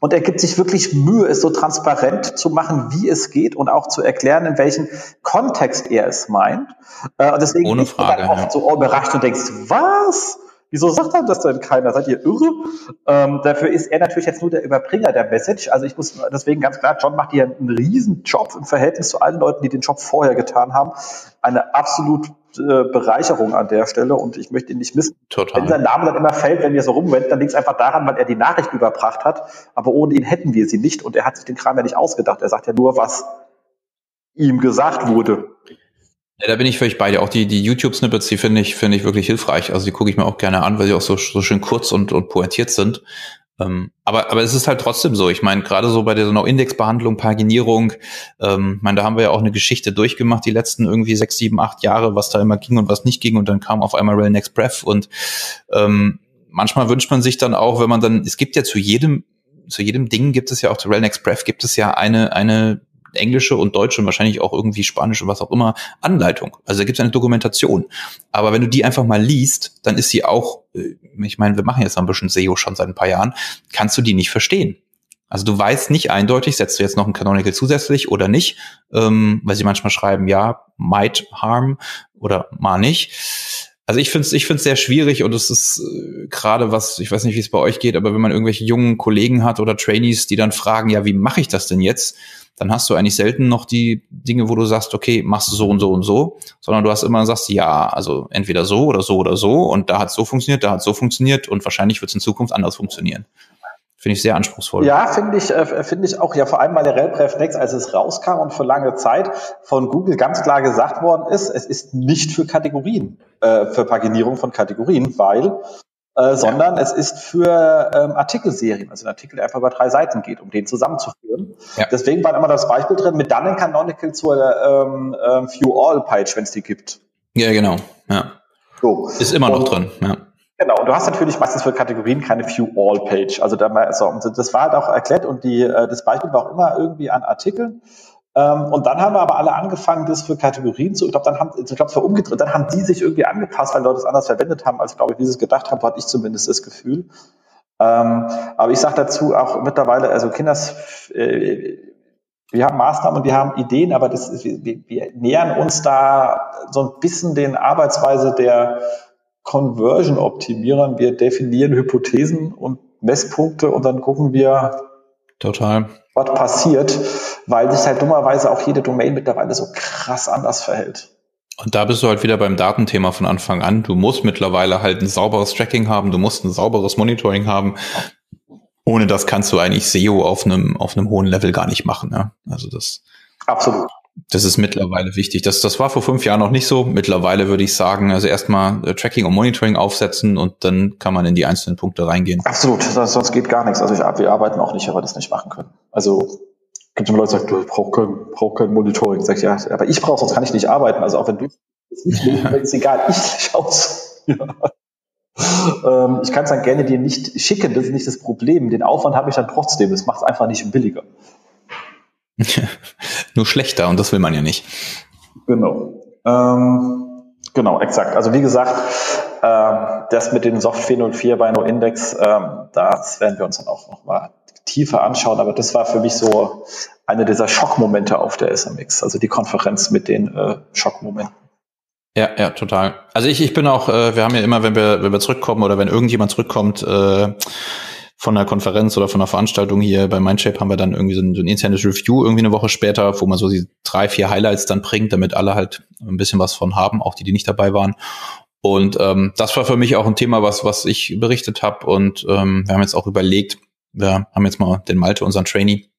Und er gibt sich wirklich Mühe, es so transparent zu machen, wie es geht und auch zu erklären, in welchem Kontext er es meint. Äh, und deswegen Ohne Frage, du dann oft ja. so überrascht und denkst, was? Wieso sagt er das denn keiner? Seid ihr irre? Ähm, dafür ist er natürlich jetzt nur der Überbringer der Message. Also ich muss deswegen ganz klar, John macht hier einen riesen Job im Verhältnis zu allen Leuten, die den Job vorher getan haben. Eine absolut äh, Bereicherung an der Stelle und ich möchte ihn nicht missen. Total. Wenn sein Name dann immer fällt, wenn wir so rumwenden, dann liegt es einfach daran, weil er die Nachricht überbracht hat. Aber ohne ihn hätten wir sie nicht und er hat sich den Kram ja nicht ausgedacht. Er sagt ja nur, was ihm gesagt wurde. Ja, da bin ich völlig bei dir. Auch die, die YouTube-Snippets, die finde ich, finde ich wirklich hilfreich. Also die gucke ich mir auch gerne an, weil sie auch so, so schön kurz und, und pointiert sind. Ähm, aber, aber es ist halt trotzdem so. Ich meine, gerade so bei der No-Index-Behandlung, Paginierung, ähm, meine, da haben wir ja auch eine Geschichte durchgemacht, die letzten irgendwie sechs, sieben, acht Jahre, was da immer ging und was nicht ging. Und dann kam auf einmal Rail Next Breath. Und ähm, manchmal wünscht man sich dann auch, wenn man dann, es gibt ja zu jedem, zu jedem Ding gibt es ja auch zu Rail Next Breath gibt es ja eine, eine englische und deutsche und wahrscheinlich auch irgendwie spanische, was auch immer, Anleitung. Also da gibt es eine Dokumentation. Aber wenn du die einfach mal liest, dann ist sie auch, äh, ich meine, wir machen jetzt ein bisschen SEO schon seit ein paar Jahren, kannst du die nicht verstehen. Also du weißt nicht eindeutig, setzt du jetzt noch ein Canonical zusätzlich oder nicht, ähm, weil sie manchmal schreiben, ja, might harm oder mal nicht. Also ich finde es ich find's sehr schwierig und es ist äh, gerade was, ich weiß nicht, wie es bei euch geht, aber wenn man irgendwelche jungen Kollegen hat oder Trainees, die dann fragen, ja, wie mache ich das denn jetzt? Dann hast du eigentlich selten noch die Dinge, wo du sagst, okay, machst du so und so und so, sondern du hast immer sagst, ja, also entweder so oder so oder so und da hat so funktioniert, da hat so funktioniert und wahrscheinlich wird es in Zukunft anders funktionieren. Finde ich sehr anspruchsvoll. Ja, finde ich, äh, finde ich auch, ja, vor allem, weil der RelPref Next, als es rauskam und für lange Zeit von Google ganz klar gesagt worden ist, es ist nicht für Kategorien, äh, für Paginierung von Kategorien, weil äh, sondern ja. es ist für ähm, Artikelserien, also ein Artikel, der einfach über drei Seiten geht, um den zusammenzuführen. Ja. Deswegen war immer das Beispiel drin mit dann in Canonical zur ähm, ähm, View-All-Page, wenn es die gibt. Ja, genau. Ja. So. Ist immer noch und, drin. Ja. Genau, und du hast natürlich meistens für Kategorien keine View-All-Page. Also da, also, das war halt auch erklärt und die, äh, das Beispiel war auch immer irgendwie an Artikeln. Ähm, und dann haben wir aber alle angefangen, das für Kategorien zu, ich glaube, dann haben, ich glaube, es war umgedreht, dann haben die sich irgendwie angepasst, weil Leute es anders verwendet haben, als, glaube ich, wie sie es gedacht haben, hatte ich zumindest das Gefühl. Ähm, aber ich sage dazu auch mittlerweile, also Kinders, äh, wir haben Maßnahmen und wir haben Ideen, aber das wir, wir nähern uns da so ein bisschen den Arbeitsweise der Conversion-Optimierern. Wir definieren Hypothesen und Messpunkte und dann gucken wir, Total. was passiert weil sich halt dummerweise auch jede Domain mittlerweile so krass anders verhält. Und da bist du halt wieder beim Datenthema von Anfang an. Du musst mittlerweile halt ein sauberes Tracking haben, du musst ein sauberes Monitoring haben. Ohne das kannst du eigentlich SEO auf einem, auf einem hohen Level gar nicht machen. Ja? Also das. Absolut. Das ist mittlerweile wichtig. Das, das war vor fünf Jahren noch nicht so. Mittlerweile würde ich sagen, also erstmal äh, Tracking und Monitoring aufsetzen und dann kann man in die einzelnen Punkte reingehen. Absolut, sonst geht gar nichts. Also ich, wir arbeiten auch nicht, aber das nicht machen können. Also gibt immer Leute, die sagen, du brauchst kein, brauch kein Monitoring. Sag ich, ja, aber ich brauche, sonst kann ich nicht arbeiten. Also auch wenn du es nicht willst, ist egal, ich schaue ja. ähm, Ich kann es dann gerne dir nicht schicken, das ist nicht das Problem. Den Aufwand habe ich dann trotzdem. Das macht es einfach nicht billiger. Nur schlechter und das will man ja nicht. Genau. Ähm, genau, exakt. Also wie gesagt, ähm, das mit dem Soft 404 bei NoIndex, ähm, das werden wir uns dann auch nochmal tiefer anschauen. Aber das war für mich so einer dieser Schockmomente auf der SMX, also die Konferenz mit den äh, Schockmomenten. Ja, ja, total. Also ich, ich bin auch, äh, wir haben ja immer, wenn wir, wenn wir zurückkommen oder wenn irgendjemand zurückkommt äh, von einer Konferenz oder von einer Veranstaltung hier bei Mindshape, haben wir dann irgendwie so ein, so ein internes Review irgendwie eine Woche später, wo man so die drei, vier Highlights dann bringt, damit alle halt ein bisschen was von haben, auch die, die nicht dabei waren. Und ähm, das war für mich auch ein Thema, was, was ich berichtet habe. Und ähm, wir haben jetzt auch überlegt, wir haben jetzt mal den Malte, unseren Trainee,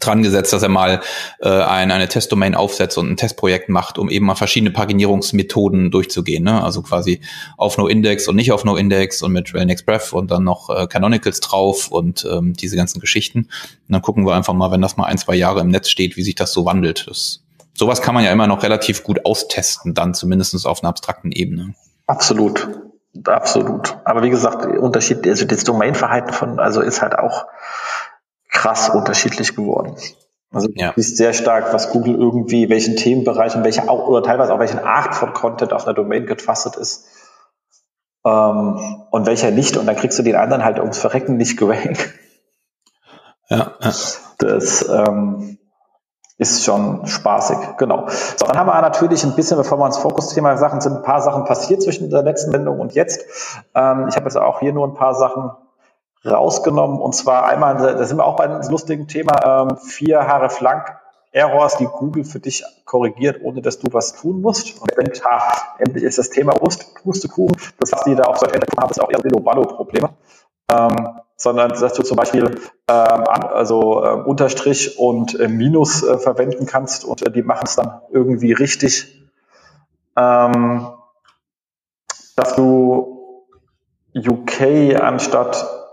dran gesetzt, dass er mal äh, ein, eine Testdomain aufsetzt und ein Testprojekt macht, um eben mal verschiedene Paginierungsmethoden durchzugehen. Ne? Also quasi auf No-Index und nicht auf No-Index und mit RailNextBreath und dann noch äh, Canonicals drauf und ähm, diese ganzen Geschichten. Und dann gucken wir einfach mal, wenn das mal ein, zwei Jahre im Netz steht, wie sich das so wandelt. Das, sowas kann man ja immer noch relativ gut austesten, dann zumindest auf einer abstrakten Ebene. Absolut. Absolut. Aber wie gesagt, Unterschied, also das Domainverhalten von, also ist halt auch krass unterschiedlich geworden. Also ja. ist sehr stark, was Google irgendwie, welchen Themenbereichen, welche auch, oder teilweise auch welchen Art von Content auf einer Domain gefasst ist ähm, und welcher nicht. Und dann kriegst du den anderen halt ums Verrecken nicht gerankt. Ja, ja. Das ähm, ist schon spaßig, genau. So, dann haben wir natürlich ein bisschen, bevor wir uns Fokusthema Sachen sind, ein paar Sachen passiert zwischen der letzten Wendung und jetzt. Ähm, ich habe jetzt auch hier nur ein paar Sachen rausgenommen und zwar einmal, da sind wir auch bei einem lustigen Thema, ähm, vier Haare Flank Errors, die Google für dich korrigiert, ohne dass du was tun musst. Und wenn, ha, endlich ist das Thema Pustekuchen, das was die da so ändert haben, ist auch eher Billo-Ballo-Probleme. Ähm, sondern dass du zum Beispiel ähm, also äh, Unterstrich und äh, Minus äh, verwenden kannst und äh, die machen es dann irgendwie richtig. Ähm, dass du UK anstatt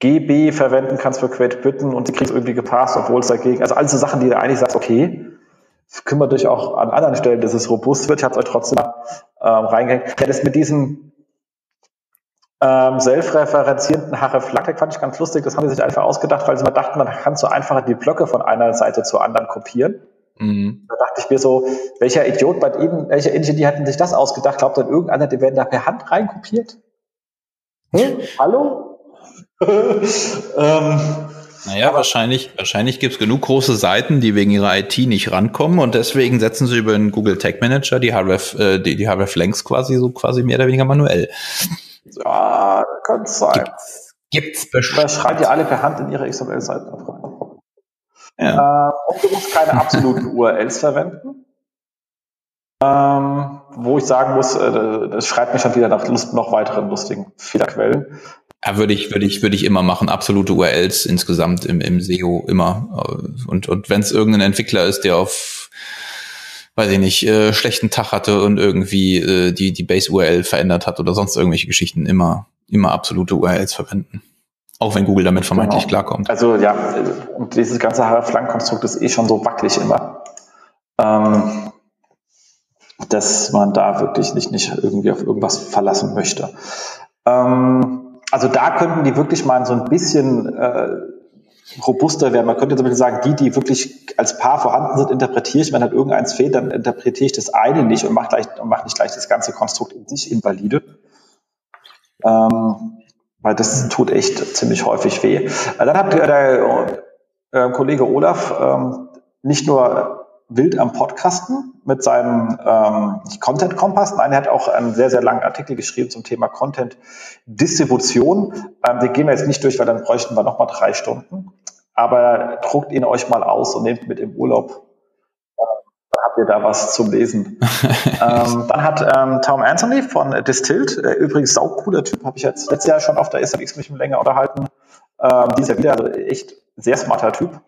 GB verwenden kannst für Great Britain und die kriegst irgendwie gepasst, obwohl es dagegen, also all so Sachen, die du eigentlich sagst, okay, kümmert dich auch an anderen Stellen, dass es robust wird. Ich habe es euch trotzdem ähm, reingehängt. Ja, das mit diesem ähm, selbstreferenzierenden Hreflagtag fand ich ganz lustig. Das haben sie sich einfach ausgedacht, weil sie mal dachten, man kann so einfach die Blöcke von einer Seite zur anderen kopieren. Mhm. Da dachte ich mir so, welcher Idiot bei Ihnen, welcher Ingenieur hatten sich das ausgedacht? Glaubt dann irgendeiner, die werden da per Hand reinkopiert? Hm? Hallo? ähm, naja, wahrscheinlich, wahrscheinlich gibt es genug große Seiten, die wegen ihrer IT nicht rankommen und deswegen setzen sie über den Google Tag Manager die Href, äh, die, die Href-Links quasi so quasi mehr oder weniger manuell. Ja, kann sein. Gibt's, gibt's bestimmt. Schreibt ihr alle per Hand in ihre XML-Seiten. Ja. Äh, und du musst keine absoluten URLs verwenden. Ähm, wo ich sagen muss, äh, das schreibt mich schon wieder nach Lust, noch weiteren lustigen Fehlerquellen. Ja, würde ich, würde ich, würde ich immer machen. Absolute URLs insgesamt im, im SEO immer. Und, und wenn es irgendein Entwickler ist, der auf weiß ich nicht, äh, schlechten Tag hatte und irgendwie äh, die, die Base-URL verändert hat oder sonst irgendwelche Geschichten, immer, immer absolute URLs verwenden. Auch wenn Google damit vermeintlich genau. klarkommt. Also ja, und dieses ganze Flankkonstrukt ist eh schon so wackelig immer. Ähm, dass man da wirklich nicht, nicht irgendwie auf irgendwas verlassen möchte. Ähm, also da könnten die wirklich mal so ein bisschen äh, robuster werden. Man könnte zum Beispiel sagen, die, die wirklich als Paar vorhanden sind, interpretiere ich. Wenn halt irgendeins fehlt, dann interpretiere ich das eine nicht und mache gleich, und mach nicht gleich das ganze Konstrukt in sich invalide. Ähm, weil das tut echt ziemlich häufig weh. Dann hat der äh, Kollege Olaf ähm, nicht nur wild am Podcasten mit seinem ähm, Content Kompass. Nein, er hat auch einen sehr, sehr langen Artikel geschrieben zum Thema Content Distribution. Ähm, den gehen wir jetzt nicht durch, weil dann bräuchten wir nochmal drei Stunden. Aber druckt ihn euch mal aus und nehmt mit im Urlaub. Ähm, dann habt ihr da was zum Lesen. ähm, dann hat ähm, Tom Anthony von Distilled, äh, übrigens saucooler Typ, habe ich jetzt letztes Jahr schon auf der SMX mich länger unterhalten. Ähm, dieser wieder, also echt sehr smarter Typ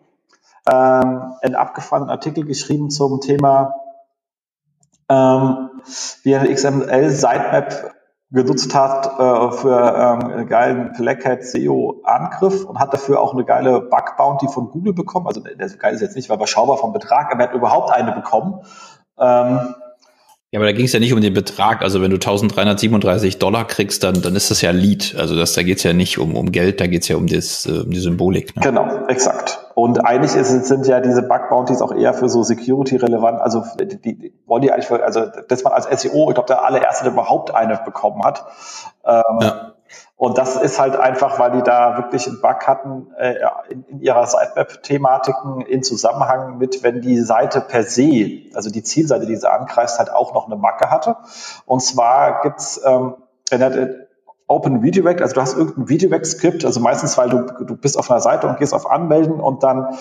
ähm, einen abgefahrenen Artikel geschrieben zum Thema, ähm, wie er eine XML-Sitemap genutzt hat äh, für ähm, einen geilen Black Hat SEO Angriff und hat dafür auch eine geile Bug Bounty von Google bekommen. Also der, geil ist jetzt nicht, weil überschaubar vom Betrag, aber er hat überhaupt eine bekommen. Ähm, ja, aber da ging es ja nicht um den Betrag. Also wenn du 1337 Dollar kriegst, dann, dann ist das ja Lead. Also das, da geht's ja nicht um, um Geld, da geht's ja um, das, äh, um die Symbolik. Ne? Genau, exakt. Und eigentlich ist, sind ja diese Bug Bounties auch eher für so Security relevant. Also die, die wollen die eigentlich, für, also dass man als SEO, ich glaube, der allererste, der überhaupt eine bekommen hat. Ähm, ja. Und das ist halt einfach, weil die da wirklich einen Bug hatten äh, in, in ihrer Sitemap-Thematiken in Zusammenhang mit, wenn die Seite per se, also die Zielseite, die sie angreifst, halt auch noch eine Macke hatte. Und zwar gibt's ähm, Open Redirect, also du hast irgendein Redirect-Skript, also meistens, weil du, du bist auf einer Seite und gehst auf Anmelden und dann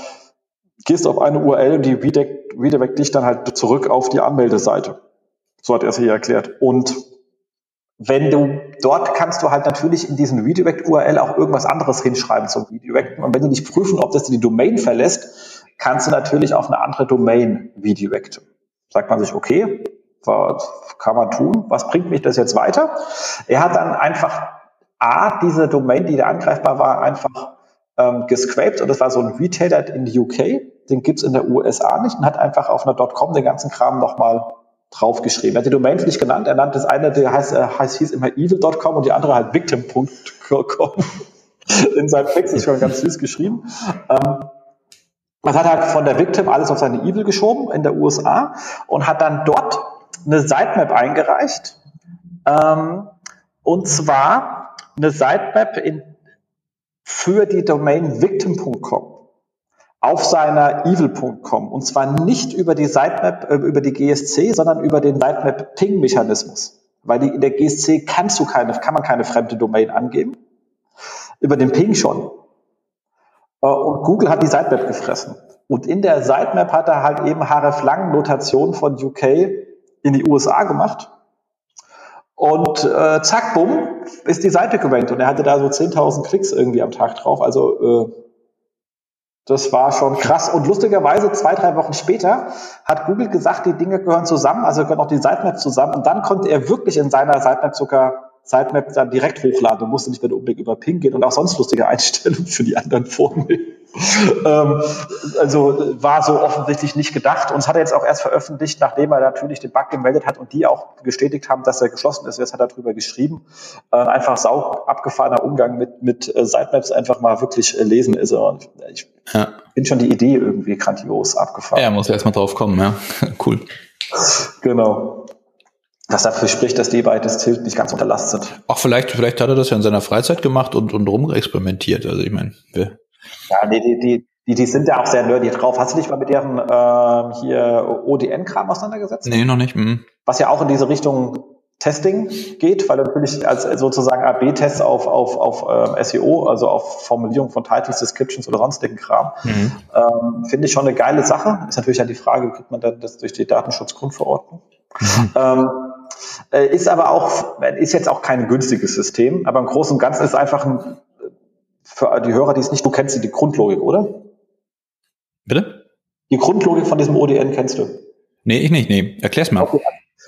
gehst du auf eine URL und die redirect dich dann halt zurück auf die Anmeldeseite. So hat er es hier erklärt. Und wenn du dort kannst du halt natürlich in diesen Redirect-URL auch irgendwas anderes hinschreiben zum Redirecten. Und wenn du nicht prüfen, ob das die Domain verlässt, kannst du natürlich auf eine andere Domain redirecten. Sagt man sich, okay, was kann man tun? Was bringt mich das jetzt weiter? Er hat dann einfach A, diese Domain, die da angreifbar war, einfach ähm, gescraped und das war so ein Retailer in the UK, den gibt's in der USA nicht und hat einfach auf einer .com den ganzen Kram nochmal draufgeschrieben. Er hat die Domains nicht genannt, er nannte das eine, der heißt, äh, heißt hieß immer evil.com und die andere halt victim.com. In seinem Text ist schon ganz süß geschrieben. Ähm, man hat halt von der Victim alles auf seine Evil geschoben in der USA und hat dann dort eine Sitemap eingereicht. Ähm, und zwar eine Sitemap in, für die Domain victim.com auf seiner evil.com und zwar nicht über die Sitemap, äh, über die GSC, sondern über den Sitemap Ping Mechanismus. Weil die, in der GSC kannst du keine, kann man keine fremde Domain angeben. Über den Ping schon. Äh, und Google hat die Sitemap gefressen. Und in der Sitemap hat er halt eben href-lang-Notation von UK in die USA gemacht. Und äh, zack, bumm, ist die Seite gerankt. Und er hatte da so 10.000 Klicks irgendwie am Tag drauf. Also äh, das war schon krass. Und lustigerweise, zwei, drei Wochen später, hat Google gesagt, die Dinge gehören zusammen, also gehören auch die Sitemap zusammen. Und dann konnte er wirklich in seiner Sitemap sogar Sitemap dann direkt hochladen und musste nicht mehr unbedingt über Ping gehen und auch sonst lustige Einstellungen für die anderen vornehmen. Ähm, also war so offensichtlich nicht gedacht und es hat er jetzt auch erst veröffentlicht, nachdem er natürlich den Bug gemeldet hat und die auch bestätigt haben, dass er geschlossen ist. Jetzt hat er darüber geschrieben. Äh, einfach sau abgefahrener Umgang mit, mit äh, Sitemaps einfach mal wirklich äh, lesen ist. Und ich ja. finde schon die Idee irgendwie grandios abgefahren. Ja, muss erstmal drauf kommen, ja. cool. Genau was dafür spricht, dass die bei das Tilt nicht ganz unterlastet sind. Ach, vielleicht, vielleicht hat er das ja in seiner Freizeit gemacht und, und rumexperimentiert. Also ich meine, ja, die, die, die, die, die sind ja auch sehr nerdy drauf. Hast du dich mal mit deren ähm, hier ODN-Kram auseinandergesetzt? Nee, noch nicht. Mhm. Was ja auch in diese Richtung Testing geht, weil natürlich als sozusagen AB-Tests auf, auf, auf ähm, SEO, also auf Formulierung von Titles, Descriptions oder sonstigen Kram, mhm. ähm, finde ich schon eine geile Sache. Ist natürlich dann die Frage, kriegt man dann das durch die Datenschutzgrundverordnung? Mhm. Ähm, äh, ist aber auch, ist jetzt auch kein günstiges System, aber im Großen und Ganzen ist einfach ein, für die Hörer, die es nicht, du kennst die Grundlogik, oder? Bitte? Die Grundlogik von diesem ODN kennst du? Nee, ich nicht, nee. Erklär's mal. Okay.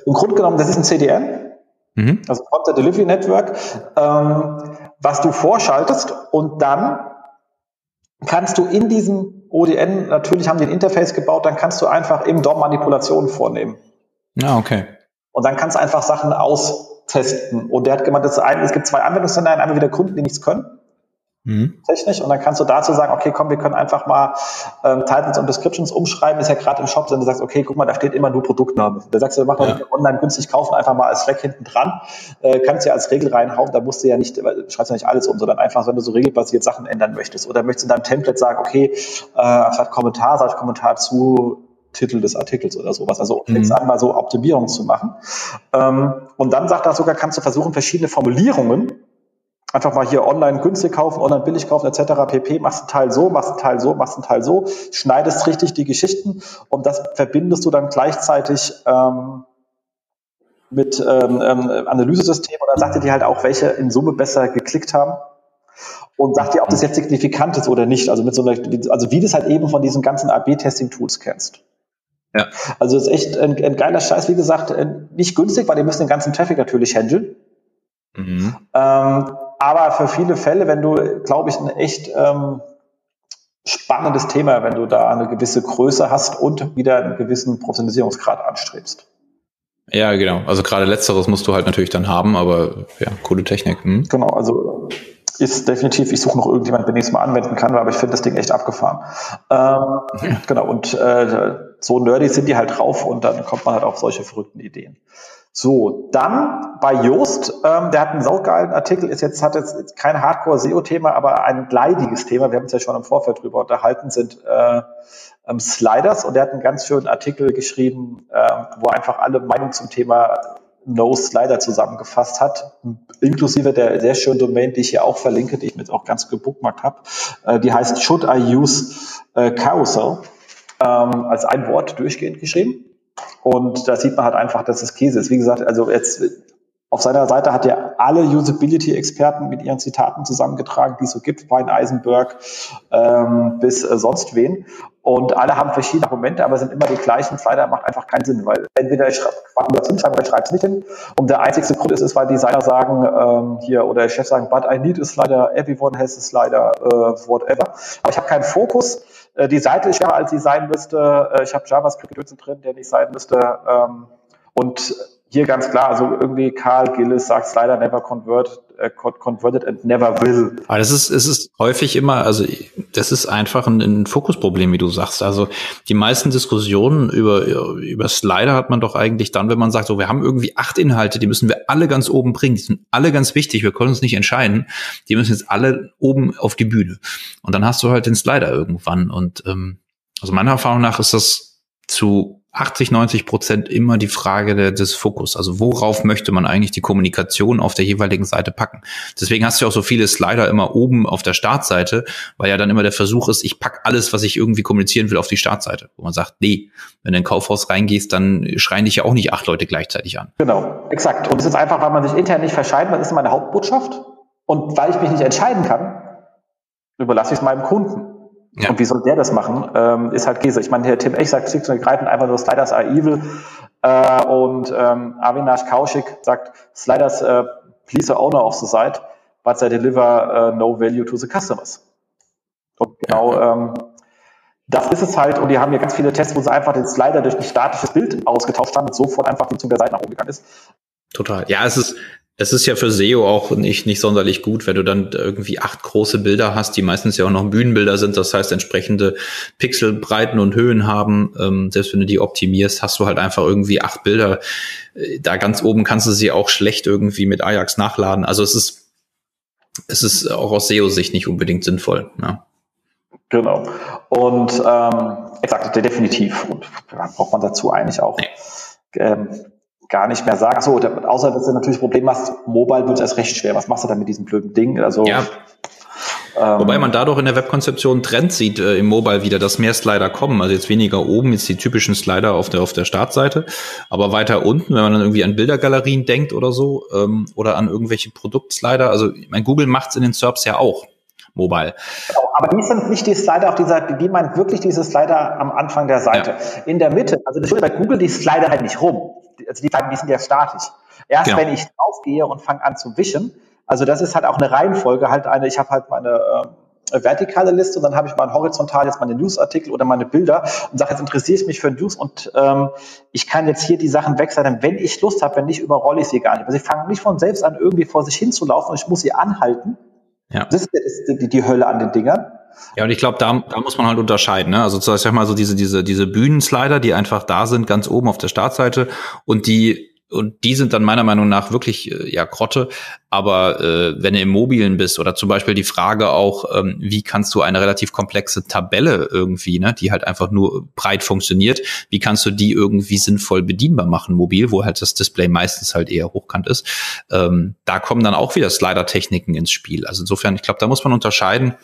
Im Grunde genommen, das ist ein CDN, mhm. also Content Delivery Network, ähm, was du vorschaltest und dann kannst du in diesem ODN, natürlich haben die ein Interface gebaut, dann kannst du einfach im DOM Manipulationen vornehmen. Ah, okay. Und dann kannst du einfach Sachen austesten. Und der hat gemeint, es gibt zwei Anwendungsszenarien, einmal wieder Kunden, die nichts können. Mhm. Technisch. Und dann kannst du dazu sagen, okay, komm, wir können einfach mal ähm, Titles und Descriptions umschreiben. Ist ja gerade im Shop, wenn du sagst, okay, guck mal, da steht immer nur Produktname. Da sagst du, mach mal ja. online günstig kaufen, einfach mal als Fleck hinten dran. Äh, kannst ja als Regel reinhauen, da musst du ja nicht, schreibst ja nicht alles um, sondern einfach, wenn du so regelbasiert Sachen ändern möchtest. Oder möchtest in deinem Template sagen, okay, äh, anstatt Kommentar, sag ich Kommentar zu Titel des Artikels oder sowas. Also mhm. fängst an, mal so Optimierung zu machen. Ähm, und dann sagt er sogar, kannst du versuchen, verschiedene Formulierungen einfach mal hier online günstig kaufen, online billig kaufen etc. pp. Machst einen Teil so, machst einen Teil so, machst einen Teil so, schneidest richtig die Geschichten und das verbindest du dann gleichzeitig ähm, mit ähm, ähm, Analysesystem und dann sagt er dir halt auch, welche in Summe besser geklickt haben und sagt dir, ob das jetzt signifikant ist oder nicht. Also mit so einer, also wie du es halt eben von diesen ganzen AB-Testing-Tools kennst. Ja. Also das ist echt ein, ein geiler Scheiß, wie gesagt, äh, nicht günstig, weil die müssen den ganzen Traffic natürlich handeln. Mhm. Ähm, aber für viele Fälle, wenn du, glaube ich, ein echt ähm, spannendes Thema, wenn du da eine gewisse Größe hast und wieder einen gewissen Professionalisierungsgrad anstrebst. Ja, genau. Also gerade letzteres musst du halt natürlich dann haben, aber ja, coole Technik. Hm? Genau, also ist definitiv, ich suche noch irgendjemand, den ich es mal anwenden kann, aber ich finde das Ding echt abgefahren. Ähm, ja. Genau, und äh, so nerdy sind die halt drauf und dann kommt man halt auf solche verrückten Ideen. So, dann bei Joost, ähm, der hat einen saugeilen Artikel, ist jetzt, hat jetzt kein Hardcore-SEO-Thema, aber ein leidiges Thema, wir haben uns ja schon im Vorfeld drüber unterhalten, sind äh, ähm, Sliders und der hat einen ganz schönen Artikel geschrieben, äh, wo einfach alle Meinungen zum Thema No Slider zusammengefasst hat, inklusive der sehr schönen Domain, die ich hier auch verlinke, die ich mir jetzt auch ganz gebookmarkt habe. Äh, die heißt Should I Use äh, Carousel? Ähm, als ein Wort durchgehend geschrieben. Und da sieht man halt einfach, dass es Käse ist. Wie gesagt, also jetzt auf seiner Seite hat er alle Usability-Experten mit ihren Zitaten zusammengetragen, die es so gibt, Brian Eisenberg ähm, bis äh, sonst wen. Und alle haben verschiedene Argumente, aber sind immer die gleichen. Slider macht einfach keinen Sinn, weil entweder ich schreibe das hinschreibe oder ich schreibe es nicht hin. Und der einzigste Grund ist, ist, weil Designer sagen ähm, hier oder der Chef sagen, but I need a slider, everyone has a slider, uh, whatever. Aber ich habe keinen Fokus. Äh, die Seite ist schwerer, als sie sein müsste. Äh, ich habe JavaScript drin, der nicht sein müsste. Ähm, Und hier ganz klar, also irgendwie Karl Gillis sagt Slider never convert, converted and never will. Aber das ist, es ist häufig immer, also das ist einfach ein, ein Fokusproblem, wie du sagst. Also die meisten Diskussionen über, über Slider hat man doch eigentlich dann, wenn man sagt, so wir haben irgendwie acht Inhalte, die müssen wir alle ganz oben bringen, die sind alle ganz wichtig, wir können uns nicht entscheiden, die müssen jetzt alle oben auf die Bühne. Und dann hast du halt den Slider irgendwann. Und ähm, also meiner Erfahrung nach ist das zu 80, 90 Prozent immer die Frage des Fokus. Also worauf möchte man eigentlich die Kommunikation auf der jeweiligen Seite packen? Deswegen hast du auch so viele Slider immer oben auf der Startseite, weil ja dann immer der Versuch ist, ich pack alles, was ich irgendwie kommunizieren will, auf die Startseite. Wo man sagt, nee, wenn du in ein Kaufhaus reingehst, dann schreien dich ja auch nicht acht Leute gleichzeitig an. Genau, exakt. Und es ist einfach, weil man sich intern nicht verscheidet, was ist meine Hauptbotschaft? Und weil ich mich nicht entscheiden kann, überlasse ich es meinem Kunden. Ja. Und wie soll der das machen? Ähm, ist halt Käse. Ich meine, Herr Tim Ech sagt schlicht und ergreifend einfach nur Sliders are evil. Äh, und ähm, Avinash Kaushik sagt Sliders uh, please the owner of the site, but they deliver uh, no value to the customers. Und genau ja. ähm, das ist es halt. Und die haben hier ganz viele Tests, wo sie einfach den Slider durch ein statisches Bild ausgetauscht haben und sofort einfach die Zunge der Seite nach oben gegangen ist. Total. Ja, es ist, es ist ja für SEO auch nicht, nicht sonderlich gut, wenn du dann irgendwie acht große Bilder hast, die meistens ja auch noch Bühnenbilder sind, das heißt entsprechende Pixelbreiten und Höhen haben. Ähm, selbst wenn du die optimierst, hast du halt einfach irgendwie acht Bilder. Äh, da ganz oben kannst du sie auch schlecht irgendwie mit Ajax nachladen. Also es ist, es ist auch aus SEO-Sicht nicht unbedingt sinnvoll. Ja. Genau. Und ähm, exakt, definitiv. Und braucht man dazu eigentlich auch. Nee. Ähm, gar nicht mehr sagen. So, außer dass du natürlich Problem hast, Mobile wird es erst recht schwer. Was machst du dann mit diesem blöden Ding? Also ja. Ähm, Wobei man dadurch in der Webkonzeption einen Trend sieht äh, im Mobile wieder, dass mehr Slider kommen. Also jetzt weniger oben, jetzt die typischen Slider auf der auf der Startseite, aber weiter unten, wenn man dann irgendwie an Bildergalerien denkt oder so ähm, oder an irgendwelche Produktslider. Also mein Google macht's in den SERPs ja auch mobile. Genau, aber die sind nicht die Slider auf dieser, die meinen wirklich diese Slider am Anfang der Seite. Ja. In der Mitte, also das bei Google die Slider halt nicht rum. Also die, die sind ja statisch. Erst genau. wenn ich draufgehe und fange an zu wischen, also das ist halt auch eine Reihenfolge, halt eine, ich habe halt meine äh, vertikale Liste und dann habe ich mal horizontal jetzt meine Newsartikel oder meine Bilder und sage, jetzt interessiere ich mich für News und ähm, ich kann jetzt hier die Sachen wegseiten, wenn ich Lust habe, wenn nicht, überrolle ich sie gar nicht. Also ich fange nicht von selbst an, irgendwie vor sich hinzulaufen und ich muss sie anhalten ja. Das ist die, die Hölle an den Dingern. Ja, und ich glaube, da, da muss man halt unterscheiden. Ne? Also ich sag mal so diese, diese, diese Bühnenslider, die einfach da sind, ganz oben auf der Startseite und die und die sind dann meiner Meinung nach wirklich äh, ja Krotte. Aber äh, wenn du im Mobilen bist oder zum Beispiel die Frage auch, ähm, wie kannst du eine relativ komplexe Tabelle irgendwie, ne, die halt einfach nur breit funktioniert, wie kannst du die irgendwie sinnvoll bedienbar machen mobil, wo halt das Display meistens halt eher hochkant ist. Ähm, da kommen dann auch wieder Slider-Techniken ins Spiel. Also insofern, ich glaube, da muss man unterscheiden.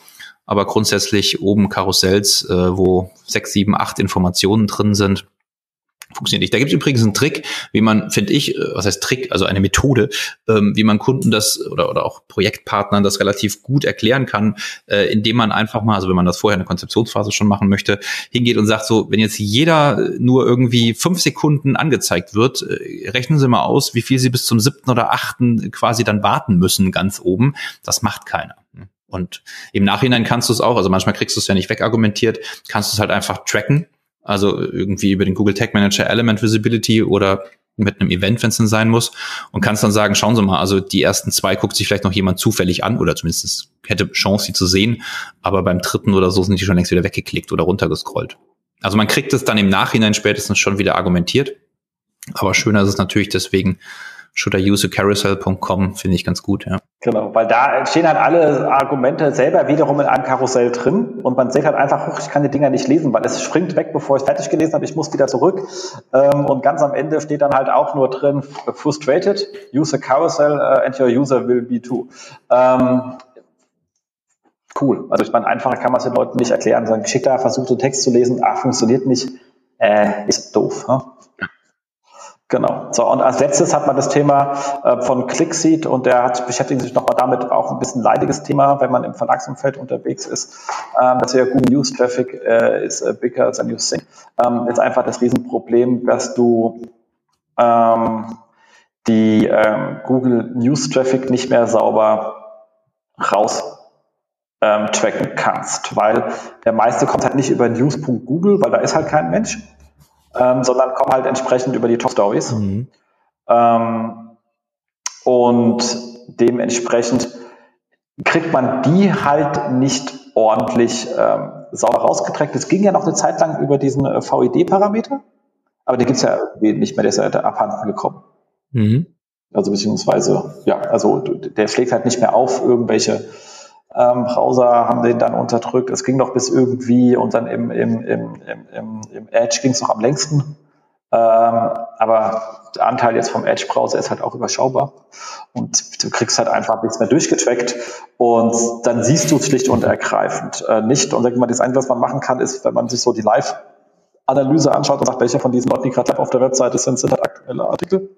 Aber grundsätzlich oben Karussells, äh, wo sechs, sieben, acht Informationen drin sind, funktioniert nicht. Da gibt es übrigens einen Trick, wie man, finde ich, äh, was heißt Trick, also eine Methode, ähm, wie man Kunden das oder, oder auch Projektpartnern das relativ gut erklären kann, äh, indem man einfach mal, also wenn man das vorher in der Konzeptionsphase schon machen möchte, hingeht und sagt so, wenn jetzt jeder nur irgendwie fünf Sekunden angezeigt wird, äh, rechnen Sie mal aus, wie viel Sie bis zum siebten oder achten quasi dann warten müssen ganz oben. Das macht keiner. Und im Nachhinein kannst du es auch, also manchmal kriegst du es ja nicht wegargumentiert, kannst du es halt einfach tracken also irgendwie über den Google Tag Manager Element Visibility oder mit einem Event, wenn es denn sein muss, und kannst dann sagen, schauen Sie mal, also die ersten zwei guckt sich vielleicht noch jemand zufällig an oder zumindest hätte Chance, sie zu sehen, aber beim dritten oder so sind die schon längst wieder weggeklickt oder runtergescrollt. Also man kriegt es dann im Nachhinein spätestens schon wieder argumentiert, aber schöner ist es natürlich deswegen, should I use a carousel.com finde ich ganz gut, ja. Genau, weil da stehen halt alle Argumente selber wiederum in einem Karussell drin und man sieht halt einfach, ich kann die Dinger nicht lesen, weil es springt weg, bevor ich fertig gelesen habe, ich muss wieder zurück. Ähm, und ganz am Ende steht dann halt auch nur drin, frustrated, use a carousel uh, and your user will be too. Ähm, cool. Also ich meine, einfacher kann man es den Leuten nicht erklären, sondern geschickter versucht, den Text zu lesen, ah, funktioniert nicht, äh, ist doof. Ne? Genau. So, und als letztes hat man das Thema äh, von ClickSeed und der hat, beschäftigt sich nochmal damit, auch ein bisschen leidiges Thema, wenn man im Verlagsumfeld unterwegs ist, ähm, dass ja Google News Traffic äh, ist äh, bigger than you think. Ähm, ist einfach das Riesenproblem, dass du ähm, die ähm, Google News Traffic nicht mehr sauber raus ähm, tracken kannst, weil der meiste kommt halt nicht über news.google, weil da ist halt kein Mensch ähm, sondern kommen halt entsprechend über die Top Stories. Mhm. Ähm, und dementsprechend kriegt man die halt nicht ordentlich ähm, sauber rausgeträgt. Es ging ja noch eine Zeit lang über diesen äh, VID-Parameter, aber den gibt's ja irgendwie nicht mehr, der ist ja abhanden gekommen. Mhm. Also beziehungsweise, ja, also der schlägt halt nicht mehr auf, irgendwelche ähm, Browser haben den dann unterdrückt. Es ging noch bis irgendwie und dann im, im, im, im, im Edge ging es noch am längsten. Ähm, aber der Anteil jetzt vom Edge-Browser ist halt auch überschaubar. Und du kriegst halt einfach nichts mehr durchgetrackt. Und dann siehst du es schlicht und ergreifend äh, nicht. Und sag mal, das Einzige, was man machen kann, ist, wenn man sich so die Live-Analyse anschaut und sagt, welche von diesen Leuten, die gerade auf der Webseite sind, sind halt aktuelle Artikel.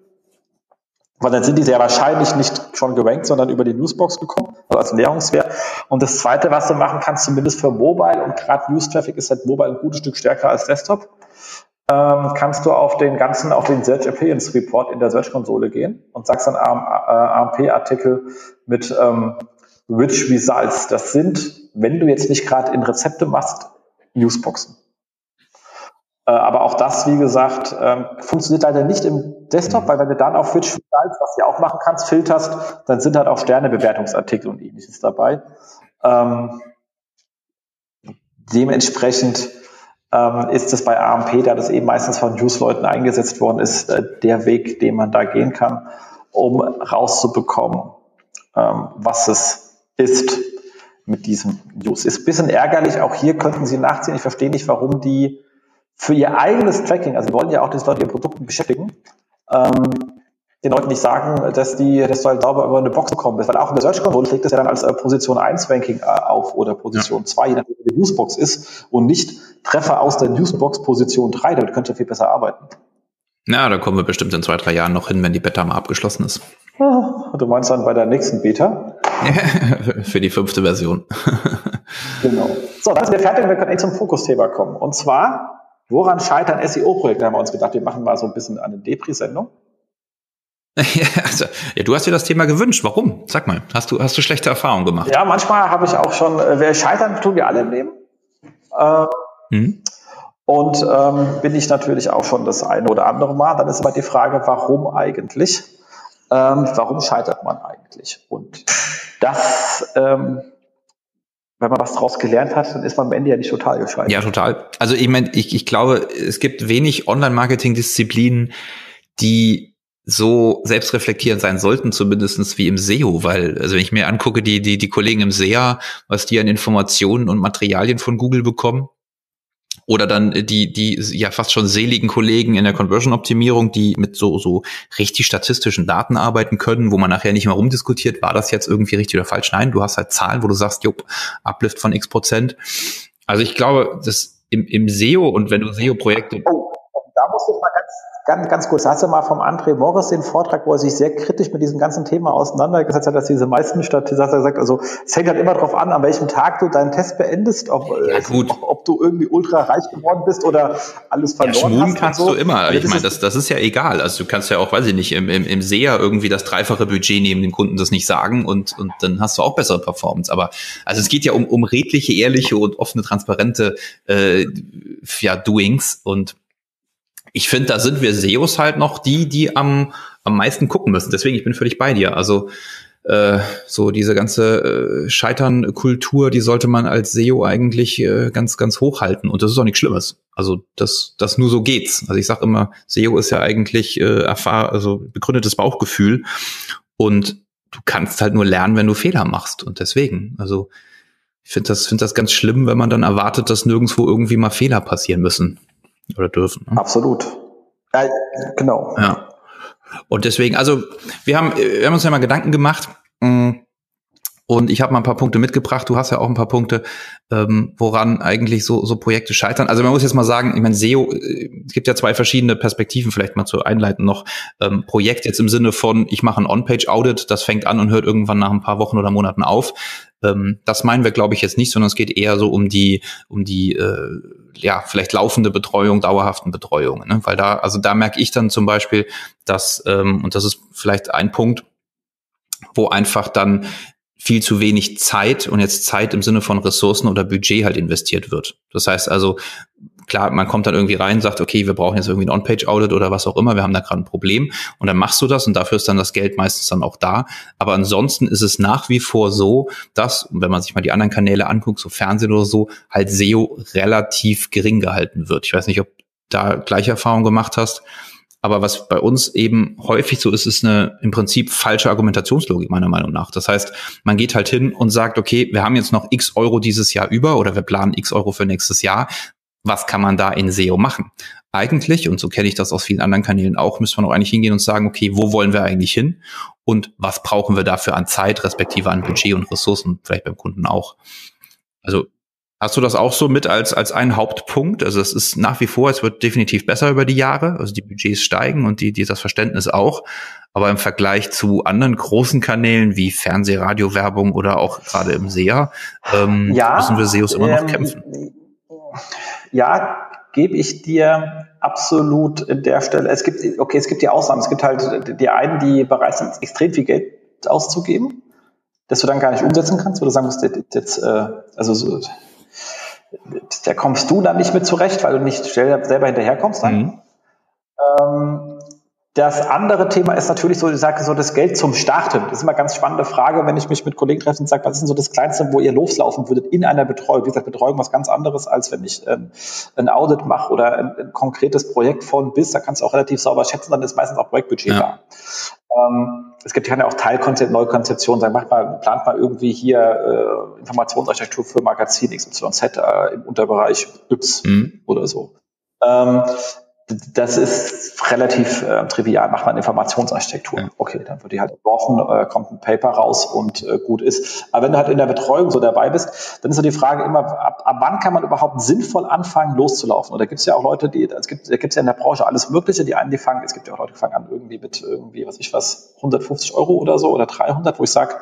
Weil dann sind die sehr wahrscheinlich nicht schon gerankt, sondern über die Newsbox gekommen, also als Näherungswert. Und das Zweite, was du machen kannst, zumindest für Mobile, und gerade News-Traffic ist halt Mobile ein gutes Stück stärker als Desktop, ähm, kannst du auf den ganzen, auf den Search Appearance Report in der Search-Konsole gehen und sagst dann AMP-Artikel mit ähm, Rich Results. Das sind, wenn du jetzt nicht gerade in Rezepte machst, Newsboxen. Äh, aber auch das, wie gesagt, ähm, funktioniert leider nicht im Desktop, weil wenn du dann auf Results, was du auch machen kannst, filterst, dann sind halt auch Sternebewertungsartikel und ähnliches dabei. Ähm, dementsprechend ähm, ist es bei AMP, da das eben meistens von Newsleuten eingesetzt worden ist, äh, der Weg, den man da gehen kann, um rauszubekommen, was es ist mit diesem News. Ist ein bisschen ärgerlich, auch hier könnten Sie nachziehen. Ich verstehe nicht, warum die für ihr eigenes Tracking, also sie wollen ja auch, dass Leute ihre Produkten beschäftigen, ähm, den Leuten nicht sagen, dass die, dass du halt sauber über eine Box bekommen bist. Weil auch in der Search Console schlägt das ja dann als äh, Position 1 Ranking äh, auf oder Position ja. 2, je nachdem, wie die Newsbox ist und nicht Treffer aus der Newsbox Position 3. Damit könnt ihr viel besser arbeiten. Na, da kommen wir bestimmt in zwei, drei Jahren noch hin, wenn die Beta mal abgeschlossen ist. Ah, du meinst dann bei der nächsten Beta? Für die fünfte Version. genau. So, dann sind wir fertig und wir können echt zum Fokusthema kommen. Und zwar, woran scheitern SEO-Projekte? Haben wir uns gedacht, wir machen mal so ein bisschen eine Depri-Sendung. Ja, also, ja, du hast dir das Thema gewünscht. Warum? Sag mal, hast du, hast du schlechte Erfahrungen gemacht? Ja, manchmal habe ich auch schon, äh, wer scheitern, tun wir alle im Leben. Äh, mhm. Und ähm, bin ich natürlich auch schon das eine oder andere Mal. Dann ist aber die Frage, warum eigentlich? Ähm, warum scheitert man eigentlich? Und das, ähm, wenn man was daraus gelernt hat, dann ist man am Ende ja nicht total gescheitert. Ja, total. Also ich meine, ich, ich glaube, es gibt wenig Online-Marketing-Disziplinen, die so selbstreflektierend sein sollten, zumindestens wie im SEO, weil, also wenn ich mir angucke, die, die, die Kollegen im SEA, was die an Informationen und Materialien von Google bekommen, oder dann die, die ja fast schon seligen Kollegen in der Conversion-Optimierung, die mit so, so richtig statistischen Daten arbeiten können, wo man nachher nicht mehr rumdiskutiert, war das jetzt irgendwie richtig oder falsch? Nein, du hast halt Zahlen, wo du sagst, jupp, Uplift von x Prozent. Also ich glaube, das im, im SEO und wenn du SEO-Projekte. Oh, da muss ich mal ganz Ganz, kurz, hast du mal vom André Morris den Vortrag, wo er sich sehr kritisch mit diesem ganzen Thema auseinandergesetzt hat, dass diese meisten Statistiken, hat er gesagt, also es hängt halt immer darauf an, an welchem Tag du deinen Test beendest, ob, ja, gut. ob, ob du irgendwie ultra reich geworden bist oder alles verloren ja, hast. kannst so. du immer. Ich meine, das, das ist ja egal. Also du kannst ja auch, weiß ich nicht, im, im, im SEA irgendwie das dreifache Budget nehmen, dem Kunden das nicht sagen und, und dann hast du auch bessere Performance. Aber also es geht ja um, um redliche, ehrliche und offene, transparente äh, ja, Doings und ich finde, da sind wir SEOs halt noch die, die am, am meisten gucken müssen. Deswegen, ich bin völlig bei dir. Also äh, so diese ganze äh, Scheitern-Kultur, die sollte man als SEO eigentlich äh, ganz, ganz hochhalten. Und das ist auch nichts Schlimmes. Also das, das nur so geht's. Also ich sage immer, SEO ist ja eigentlich äh, erfahr also begründetes Bauchgefühl. Und du kannst halt nur lernen, wenn du Fehler machst. Und deswegen, also ich finde das, finde das ganz schlimm, wenn man dann erwartet, dass nirgendwo irgendwie mal Fehler passieren müssen oder dürfen. Ne? Absolut. Ja, genau. Ja. Und deswegen, also wir haben, wir haben uns ja mal Gedanken gemacht. Mm, und ich habe mal ein paar Punkte mitgebracht. Du hast ja auch ein paar Punkte, ähm, woran eigentlich so, so Projekte scheitern. Also man muss jetzt mal sagen, ich meine, SEO, äh, es gibt ja zwei verschiedene Perspektiven, vielleicht mal zu einleiten noch. Ähm, Projekt jetzt im Sinne von, ich mache ein On-Page-Audit, das fängt an und hört irgendwann nach ein paar Wochen oder Monaten auf. Ähm, das meinen wir, glaube ich, jetzt nicht, sondern es geht eher so um die, um die, äh, ja, vielleicht laufende Betreuung, dauerhaften Betreuung. Ne? Weil da, also da merke ich dann zum Beispiel, dass, ähm, und das ist vielleicht ein Punkt, wo einfach dann viel zu wenig Zeit und jetzt Zeit im Sinne von Ressourcen oder Budget halt investiert wird. Das heißt also, klar, man kommt dann irgendwie rein, sagt, okay, wir brauchen jetzt irgendwie ein On-Page-Audit oder was auch immer, wir haben da gerade ein Problem und dann machst du das und dafür ist dann das Geld meistens dann auch da. Aber ansonsten ist es nach wie vor so, dass, wenn man sich mal die anderen Kanäle anguckt, so Fernsehen oder so, halt SEO relativ gering gehalten wird. Ich weiß nicht, ob da gleiche Erfahrung gemacht hast. Aber was bei uns eben häufig so ist, ist eine im Prinzip falsche Argumentationslogik meiner Meinung nach. Das heißt, man geht halt hin und sagt, okay, wir haben jetzt noch x Euro dieses Jahr über oder wir planen x Euro für nächstes Jahr was kann man da in SEO machen? Eigentlich, und so kenne ich das aus vielen anderen Kanälen auch, müssen wir noch eigentlich hingehen und sagen, okay, wo wollen wir eigentlich hin? Und was brauchen wir dafür an Zeit, respektive an Budget und Ressourcen, vielleicht beim Kunden auch? Also Hast du das auch so mit als, als einen Hauptpunkt? Also es ist nach wie vor, es wird definitiv besser über die Jahre, also die Budgets steigen und die, die das Verständnis auch. Aber im Vergleich zu anderen großen Kanälen wie Fernseh, Radio, Werbung oder auch gerade im SEA, ähm, ja, müssen wir SEOs immer noch ähm, kämpfen ja, gebe ich dir absolut in der Stelle. Es gibt, okay, es gibt die Ausnahmen. Es gibt halt die einen, die bereit sind, extrem viel Geld auszugeben, das du dann gar nicht umsetzen kannst, wo du sagen musst, jetzt, äh, also so, da kommst du dann nicht mit zurecht, weil du nicht selber hinterherkommst dann. Mhm. Ähm, das andere Thema ist natürlich so, ich sage so, das Geld zum Starten. Das ist immer eine ganz spannende Frage, wenn ich mich mit Kollegen treffe und sage, was ist denn so das Kleinste, wo ihr loslaufen würdet in einer Betreuung? Wie gesagt, Betreuung was ganz anderes, als wenn ich ähm, ein Audit mache oder ein, ein, konkretes Projekt von bis. Da kannst du auch relativ sauber schätzen, dann ist meistens auch Projektbudget ja. da. Ähm, es gibt ja auch Teilkonzept, Neukonzeption, sagen, macht mal, plant mal irgendwie hier äh, Informationsarchitektur für Magazin XYZ äh, im Unterbereich Y mhm. oder so. Ähm, das ist relativ äh, trivial. Macht man Informationsarchitektur. Ja. Okay, dann wird die halt entworfen, äh, kommt ein Paper raus und äh, gut ist. Aber wenn du halt in der Betreuung so dabei bist, dann ist so die Frage immer, ab, ab wann kann man überhaupt sinnvoll anfangen, loszulaufen? Und da gibt es ja auch Leute, die, es gibt, da gibt es ja in der Branche alles Mögliche. Die einen, die fangen, es gibt ja auch Leute, die fangen an irgendwie mit irgendwie, was ich was, 150 Euro oder so oder 300, wo ich sage,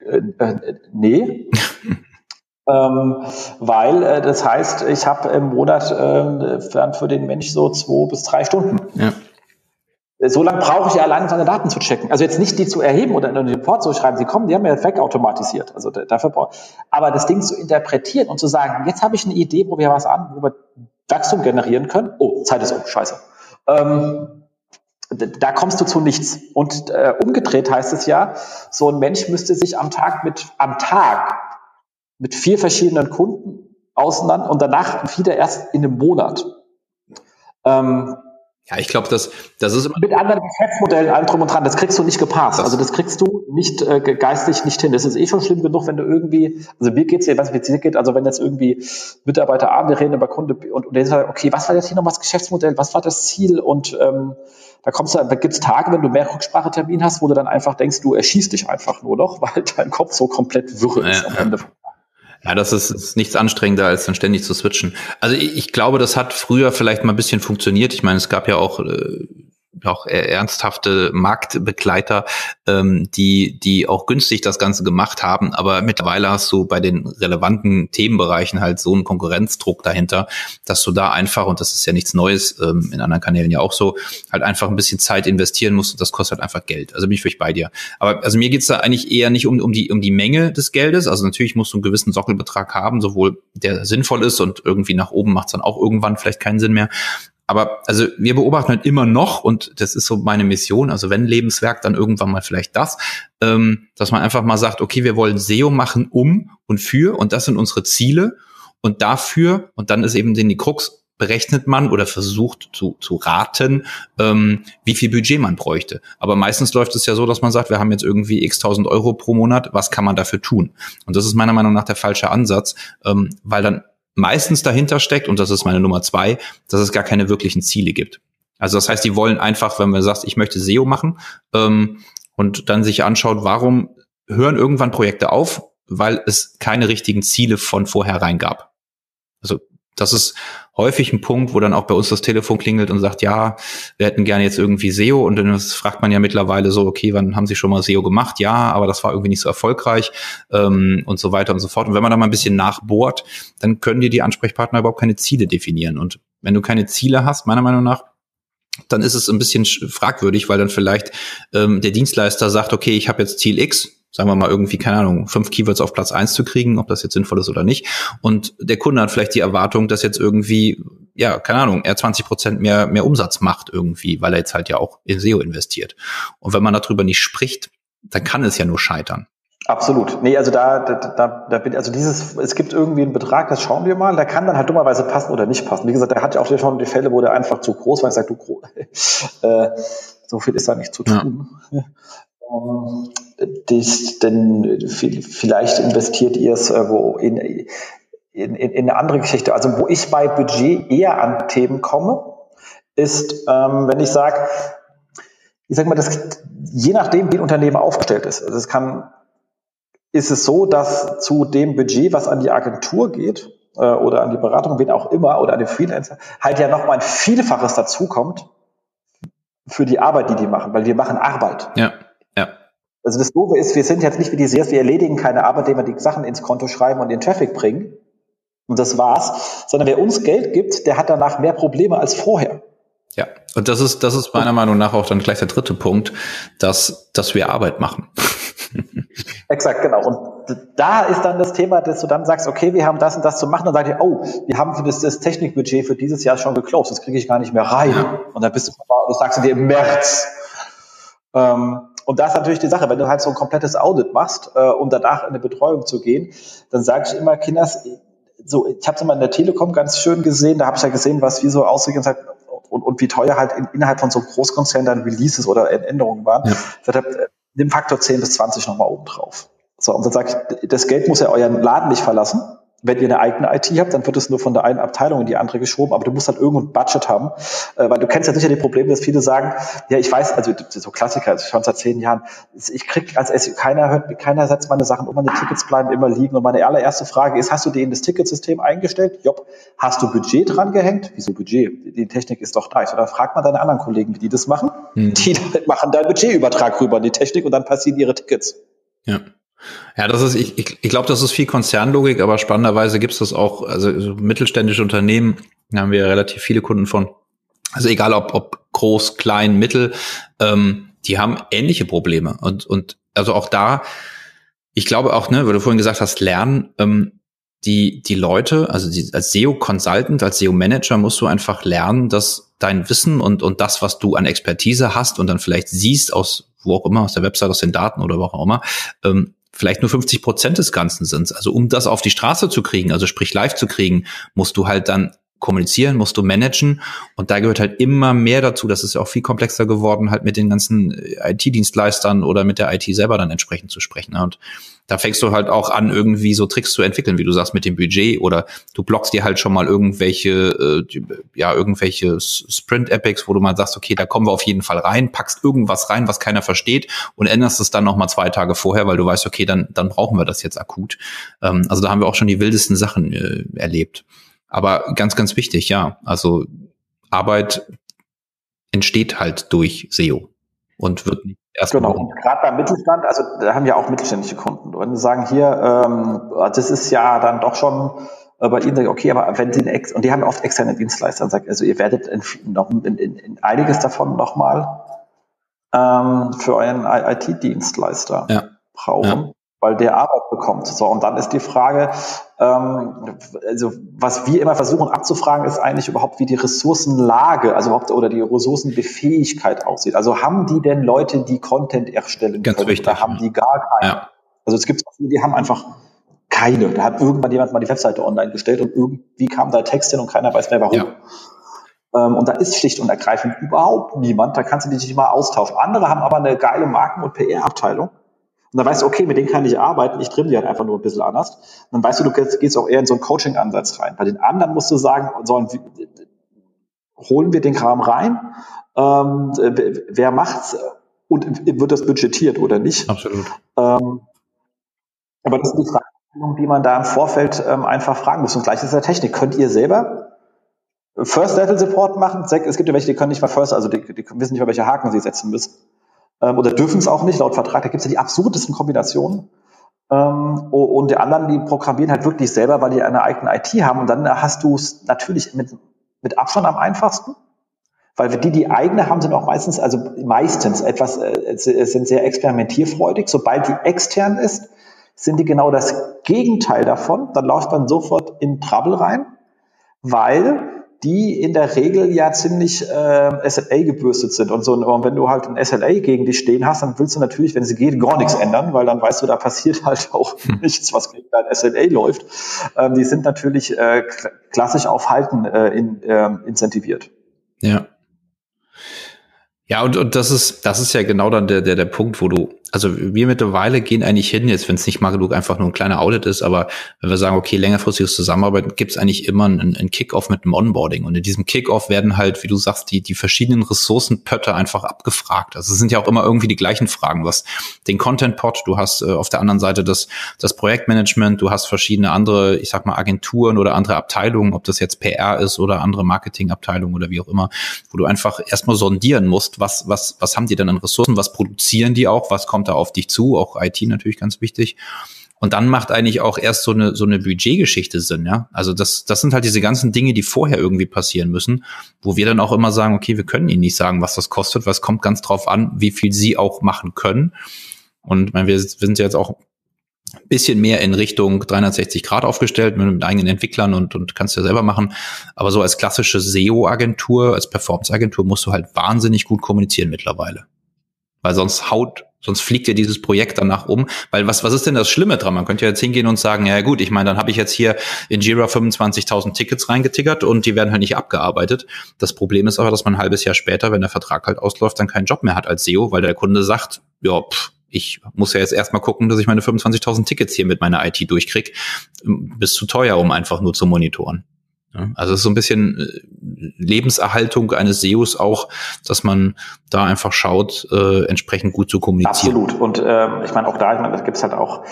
äh, äh, nee. Ähm, weil äh, das heißt, ich habe im Monat äh, für den Mensch so zwei bis drei Stunden. Ja. So lange brauche ich ja allein, um seine Daten zu checken. Also jetzt nicht die zu erheben oder in den Report zu schreiben, sie kommen, die haben ja wegautomatisiert. Also dafür brauche Aber das Ding zu interpretieren und zu sagen, jetzt habe ich eine Idee, wo wir was an, wo wir Wachstum generieren können. Oh, Zeit ist um, scheiße. Ähm, da kommst du zu nichts. Und äh, umgedreht heißt es ja, so ein Mensch müsste sich am Tag mit, am Tag mit vier verschiedenen Kunden auseinander und danach wieder erst in einem Monat. Ähm, ja, ich glaube, das, das ist immer mit anderen Geschäftsmodellen, allem drum und dran. Das kriegst du nicht gepasst. Das also das kriegst du nicht äh, geistig nicht hin. Das ist eh schon schlimm genug, wenn du irgendwie, also mir geht's ja, was mir geht, also wenn jetzt irgendwie Mitarbeiter A, wir reden über Kunde und, und der sagt, okay, was war jetzt hier noch das Geschäftsmodell, was war das Ziel und ähm, da kommst du, da gibt's Tage, wenn du mehr Rücksprachetermin hast, wo du dann einfach denkst, du erschießt dich einfach nur noch, weil dein Kopf so komplett wirre ist ja, am Ende. Ja, das ist, ist nichts anstrengender, als dann ständig zu switchen. Also ich, ich, glaube, das hat früher vielleicht mal ein bisschen funktioniert. Ich meine, es gab ja auch äh, auch ernsthafte Marktbegleiter, ähm, die, die auch günstig das Ganze gemacht haben. Aber mittlerweile hast du bei den relevanten Themenbereichen halt so einen Konkurrenzdruck dahinter, dass du da einfach, und das ist ja nichts Neues, ähm, in anderen Kanälen ja auch so, halt einfach ein bisschen Zeit investieren musst und das kostet halt einfach Geld. Also bin ich wirklich bei dir. Aber also mir geht's da eigentlich eher nicht um, um, die, um die Menge des Geldes. Also natürlich musst du einen gewissen Sockelbetrag haben, sowohl der sinnvoll ist und irgendwie nach oben macht's dann auch irgendwann vielleicht keinen Sinn mehr. Aber also wir beobachten halt immer noch, und das ist so meine Mission, also wenn Lebenswerk, dann irgendwann mal vielleicht das, ähm, dass man einfach mal sagt, okay, wir wollen SEO machen um und für, und das sind unsere Ziele. Und dafür, und dann ist eben den die Krux, berechnet man oder versucht zu, zu raten, ähm, wie viel Budget man bräuchte. Aber meistens läuft es ja so, dass man sagt, wir haben jetzt irgendwie x tausend Euro pro Monat, was kann man dafür tun? Und das ist meiner Meinung nach der falsche Ansatz, ähm, weil dann meistens dahinter steckt, und das ist meine Nummer zwei, dass es gar keine wirklichen Ziele gibt. Also das heißt, die wollen einfach, wenn man sagt, ich möchte SEO machen, ähm, und dann sich anschaut, warum hören irgendwann Projekte auf, weil es keine richtigen Ziele von vornherein gab. Also das ist häufig ein Punkt, wo dann auch bei uns das Telefon klingelt und sagt, ja, wir hätten gerne jetzt irgendwie SEO und dann fragt man ja mittlerweile so, okay, wann haben Sie schon mal SEO gemacht? Ja, aber das war irgendwie nicht so erfolgreich ähm, und so weiter und so fort. Und wenn man da mal ein bisschen nachbohrt, dann können dir die Ansprechpartner überhaupt keine Ziele definieren. Und wenn du keine Ziele hast, meiner Meinung nach, dann ist es ein bisschen fragwürdig, weil dann vielleicht ähm, der Dienstleister sagt, okay, ich habe jetzt Ziel X, sagen wir mal irgendwie, keine Ahnung, fünf Keywords auf Platz eins zu kriegen, ob das jetzt sinnvoll ist oder nicht. Und der Kunde hat vielleicht die Erwartung, dass jetzt irgendwie, ja, keine Ahnung, er 20 Prozent mehr, mehr Umsatz macht irgendwie, weil er jetzt halt ja auch in SEO investiert. Und wenn man darüber nicht spricht, dann kann es ja nur scheitern. Absolut. Nee, also da, da, da, da bin, also dieses, es gibt irgendwie einen Betrag, das schauen wir mal, der kann dann halt dummerweise passen oder nicht passen. Wie gesagt, der hat ja auch schon die Fälle, wo der einfach zu groß war. Ich sage, du, äh, so viel ist da nicht zu tun. Ja. Ähm, das, denn vielleicht investiert ihr es äh, wo in, in, in, in eine andere Geschichte. Also wo ich bei Budget eher an Themen komme, ist, ähm, wenn ich sage, ich sage mal, das, je nachdem, wie ein Unternehmen aufgestellt ist. Also es kann ist es so, dass zu dem Budget, was an die Agentur geht äh, oder an die Beratung, wen auch immer, oder an den Freelancer, halt ja nochmal ein Vielfaches dazukommt für die Arbeit, die die machen, weil wir machen Arbeit. Ja. Also das Doofe ist, wir sind jetzt nicht wie die Series, wir erledigen keine Arbeit, indem wir die Sachen ins Konto schreiben und den Traffic bringen. Und das war's. Sondern wer uns Geld gibt, der hat danach mehr Probleme als vorher. Ja, und das ist, das ist meiner Meinung nach auch dann gleich der dritte Punkt, dass, dass wir Arbeit machen. Exakt, genau. Und da ist dann das Thema, dass du dann sagst, okay, wir haben das und das zu machen, dann sagst du, oh, wir haben für das, das Technikbudget für dieses Jahr schon geclosed, das kriege ich gar nicht mehr rein. Und dann bist du, du sagst dir im März. Ähm, und da ist natürlich die Sache, wenn du halt so ein komplettes Audit machst, äh, um danach in eine Betreuung zu gehen, dann sage ich immer, Kinders, so, ich habe es immer in der Telekom ganz schön gesehen, da habe ich ja gesehen, was wie so aussieht und, und, und wie teuer halt in, innerhalb von so einem Großkonzern dann Releases oder Änderungen waren. Ja. Ich habe nimm Faktor 10 bis 20 nochmal oben drauf. So, und dann sage ich, das Geld muss ja euren Laden nicht verlassen. Wenn ihr eine eigene IT habt, dann wird es nur von der einen Abteilung in die andere geschoben, aber du musst halt irgendein Budget haben, äh, weil du kennst ja sicher die Probleme, dass viele sagen, ja, ich weiß, also so Klassiker, also schon seit zehn Jahren, ich krieg als SEO, keiner hört, keiner setzt meine Sachen um, meine Tickets bleiben immer liegen und meine allererste Frage ist, hast du die in das Ticketsystem eingestellt? Jopp. Hast du Budget dran gehängt? Wieso Budget? Die Technik ist doch da. Oder frag mal deine anderen Kollegen, wie die das machen. Mhm. Die machen deinen Budgetübertrag rüber in die Technik und dann passieren ihre Tickets. Ja. Ja, das ist, ich, ich, ich glaube, das ist viel Konzernlogik, aber spannenderweise gibt es das auch, also so mittelständische Unternehmen, da haben wir relativ viele Kunden von. Also egal ob, ob groß, klein, mittel, ähm, die haben ähnliche Probleme. Und, und also auch da, ich glaube auch, ne, weil du vorhin gesagt hast, lernen, ähm, die, die Leute, also die, als SEO-Consultant, als SEO-Manager musst du einfach lernen, dass dein Wissen und, und das, was du an Expertise hast und dann vielleicht siehst aus wo auch immer, aus der Website, aus den Daten oder wo auch immer, ähm, vielleicht nur 50 Prozent des Ganzen sind. Also um das auf die Straße zu kriegen, also sprich live zu kriegen, musst du halt dann kommunizieren, musst du managen. Und da gehört halt immer mehr dazu. Das ist ja auch viel komplexer geworden, halt mit den ganzen äh, IT-Dienstleistern oder mit der IT selber dann entsprechend zu sprechen. Und da fängst du halt auch an, irgendwie so Tricks zu entwickeln, wie du sagst, mit dem Budget oder du blockst dir halt schon mal irgendwelche, äh, ja, irgendwelche Sprint-Epics, wo du mal sagst, okay, da kommen wir auf jeden Fall rein, packst irgendwas rein, was keiner versteht und änderst es dann nochmal zwei Tage vorher, weil du weißt, okay, dann, dann brauchen wir das jetzt akut. Ähm, also da haben wir auch schon die wildesten Sachen äh, erlebt. Aber ganz, ganz wichtig, ja. Also Arbeit entsteht halt durch SEO und wird nicht erst Genau, und gerade beim Mittelstand, also da haben ja auch mittelständische Kunden. Wenn sie sagen, hier, ähm, das ist ja dann doch schon äh, bei Ihnen, okay, aber wenn Sie Ex und die haben oft externe Dienstleister, sagt, also ihr werdet in, noch in, in, in einiges davon nochmal ähm, für euren IT-Dienstleister ja. brauchen. Ja weil der Arbeit bekommt. So, und dann ist die Frage, ähm, also was wir immer versuchen abzufragen, ist eigentlich überhaupt, wie die Ressourcenlage, also überhaupt oder die Ressourcenbefähigkeit aussieht. Also haben die denn Leute, die Content erstellen Ganz können? Wichtig, oder haben die gar keine? Ja. Also es gibt viele, die haben einfach keine. Da hat irgendwann jemand mal die Webseite online gestellt und irgendwie kam da Text hin und keiner weiß mehr warum. Ja. Ähm, und da ist schlicht und ergreifend überhaupt niemand. Da kannst du dich nicht mal austauschen. Andere haben aber eine geile Marken- und PR-Abteilung und dann weißt du, okay, mit denen kann ich arbeiten, ich trimme die halt einfach nur ein bisschen anders. Und dann weißt du, du gehst auch eher in so einen Coaching-Ansatz rein. Bei den anderen musst du sagen, sollen, holen wir den Kram rein, ähm, wer macht's und wird das budgetiert oder nicht? Absolut. Ähm, aber das sind die Fragen, die man da im Vorfeld ähm, einfach fragen muss. Und gleich ist der Technik. Könnt ihr selber First Level Support machen? Es gibt ja welche, die können nicht mal First, also die, die wissen nicht mal, welche Haken sie setzen müssen ähm, oder dürfen es auch nicht laut Vertrag. Da gibt es ja die absurdesten Kombinationen. Ähm, und die anderen, die programmieren halt wirklich selber, weil die eine eigene IT haben. Und dann hast du es natürlich mit, mit Abstand am einfachsten. Weil die, die eigene haben, sind auch meistens, also meistens etwas, äh, sind sehr experimentierfreudig. Sobald die extern ist, sind die genau das Gegenteil davon. Dann läuft man sofort in Trouble rein, weil die in der Regel ja ziemlich äh, SLA gebürstet sind und so. Und wenn du halt ein SLA gegen dich stehen hast, dann willst du natürlich, wenn sie geht, gar nichts ändern, weil dann weißt du, da passiert halt auch hm. nichts, was gegen dein SLA läuft. Ähm, die sind natürlich äh, klassisch auf Halten äh, in, äh, incentiviert. Ja. Ja, und, und das ist, das ist ja genau dann der, der, der Punkt, wo du also wir mittlerweile gehen eigentlich hin, jetzt wenn es nicht mal genug einfach nur ein kleiner Audit ist, aber wenn wir sagen, okay, längerfristiges Zusammenarbeiten, gibt es eigentlich immer einen, einen Kick-off mit einem Onboarding. Und in diesem Kick-off werden halt, wie du sagst, die, die verschiedenen Ressourcenpötte einfach abgefragt. Also es sind ja auch immer irgendwie die gleichen Fragen. Was den Content-Pot, du hast äh, auf der anderen Seite das, das Projektmanagement, du hast verschiedene andere, ich sag mal, Agenturen oder andere Abteilungen, ob das jetzt PR ist oder andere Marketingabteilungen oder wie auch immer, wo du einfach erstmal sondieren musst, was, was, was haben die denn an Ressourcen, was produzieren die auch, was kommt kommt da auf dich zu, auch IT natürlich ganz wichtig. Und dann macht eigentlich auch erst so eine, so eine Budgetgeschichte Sinn, ja. Also das, das sind halt diese ganzen Dinge, die vorher irgendwie passieren müssen, wo wir dann auch immer sagen, okay, wir können Ihnen nicht sagen, was das kostet, weil es kommt ganz drauf an, wie viel Sie auch machen können. Und meine, wir, sind jetzt auch ein bisschen mehr in Richtung 360 Grad aufgestellt mit, mit eigenen Entwicklern und, und kannst ja selber machen. Aber so als klassische SEO-Agentur, als Performance-Agentur musst du halt wahnsinnig gut kommunizieren mittlerweile. Weil sonst haut Sonst fliegt ja dieses Projekt danach um. Weil was, was ist denn das Schlimme dran? Man könnte ja jetzt hingehen und sagen, ja gut, ich meine, dann habe ich jetzt hier in Jira 25.000 Tickets reingetickert und die werden halt nicht abgearbeitet. Das Problem ist aber, dass man ein halbes Jahr später, wenn der Vertrag halt ausläuft, dann keinen Job mehr hat als SEO, weil der Kunde sagt, ja, pff, ich muss ja jetzt erstmal gucken, dass ich meine 25.000 Tickets hier mit meiner IT durchkrieg. Bist zu teuer, um einfach nur zu monitoren. Also es ist so ein bisschen äh, Lebenserhaltung eines SEOs auch, dass man da einfach schaut, äh, entsprechend gut zu kommunizieren. Absolut. Und ähm, ich meine, auch da, ich meine, das gibt's halt auch,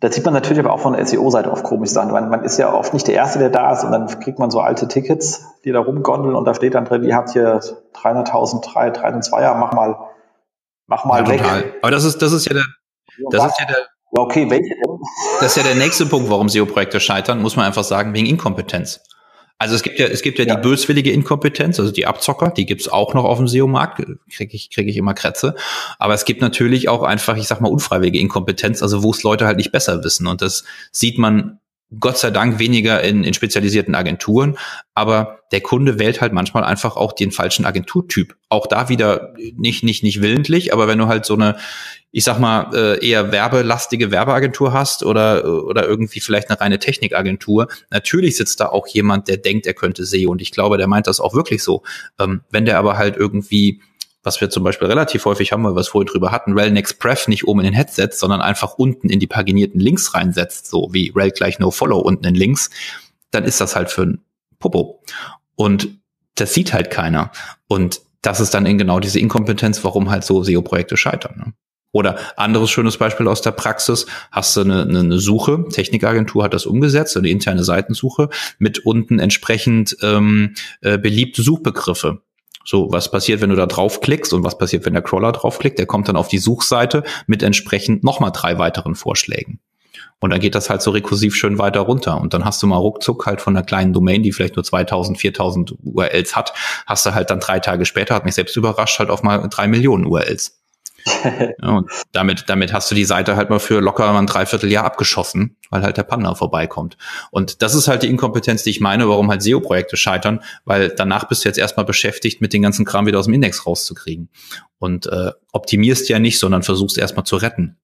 da sieht man natürlich aber auch von der SEO-Seite auf komisch Sachen. Man, man ist ja oft nicht der Erste, der da ist und dann kriegt man so alte Tickets, die da rumgondeln und da steht dann drin, ihr habt hier 300.000, 3, 3 und 2er, mach mal, mach mal ja, weg. Total. Aber das ist, das ist ja der, das ist ja der, Okay, welche? Das ist ja der nächste Punkt, warum SEO-Projekte scheitern, muss man einfach sagen, wegen Inkompetenz. Also es gibt ja, es gibt ja, ja. die böswillige Inkompetenz, also die Abzocker, die gibt's auch noch auf dem SEO-Markt, kriege ich, krieg ich immer Krätze. Aber es gibt natürlich auch einfach, ich sag mal, unfreiwillige Inkompetenz, also wo es Leute halt nicht besser wissen. Und das sieht man Gott sei Dank weniger in, in spezialisierten Agenturen, aber der Kunde wählt halt manchmal einfach auch den falschen Agenturtyp. Auch da wieder nicht, nicht, nicht willentlich, aber wenn du halt so eine, ich sag mal, äh, eher werbelastige Werbeagentur hast oder, oder irgendwie vielleicht eine reine Technikagentur, natürlich sitzt da auch jemand, der denkt, er könnte SEO und ich glaube, der meint das auch wirklich so. Ähm, wenn der aber halt irgendwie was wir zum Beispiel relativ häufig haben, weil wir es vorhin drüber hatten, Rel Next Pref nicht oben in den Head sondern einfach unten in die paginierten Links reinsetzt, so wie Rel gleich No Follow unten in Links, dann ist das halt für ein Popo. Und das sieht halt keiner. Und das ist dann in genau diese Inkompetenz, warum halt so SEO-Projekte scheitern. Ne? Oder anderes schönes Beispiel aus der Praxis, hast du eine, eine Suche, Technikagentur hat das umgesetzt, eine interne Seitensuche mit unten entsprechend ähm, äh, beliebte Suchbegriffe. So, was passiert, wenn du da draufklickst und was passiert, wenn der Crawler draufklickt? Der kommt dann auf die Suchseite mit entsprechend nochmal drei weiteren Vorschlägen. Und dann geht das halt so rekursiv schön weiter runter. Und dann hast du mal ruckzuck halt von einer kleinen Domain, die vielleicht nur 2000, 4000 URLs hat, hast du halt dann drei Tage später, hat mich selbst überrascht, halt auf mal drei Millionen URLs. Ja, und damit, damit hast du die Seite halt mal für locker mal ein Dreivierteljahr abgeschossen, weil halt der Panda vorbeikommt. Und das ist halt die Inkompetenz, die ich meine, warum halt SEO-Projekte scheitern, weil danach bist du jetzt erstmal beschäftigt, mit den ganzen Kram wieder aus dem Index rauszukriegen. Und äh, optimierst ja nicht, sondern versuchst erstmal zu retten.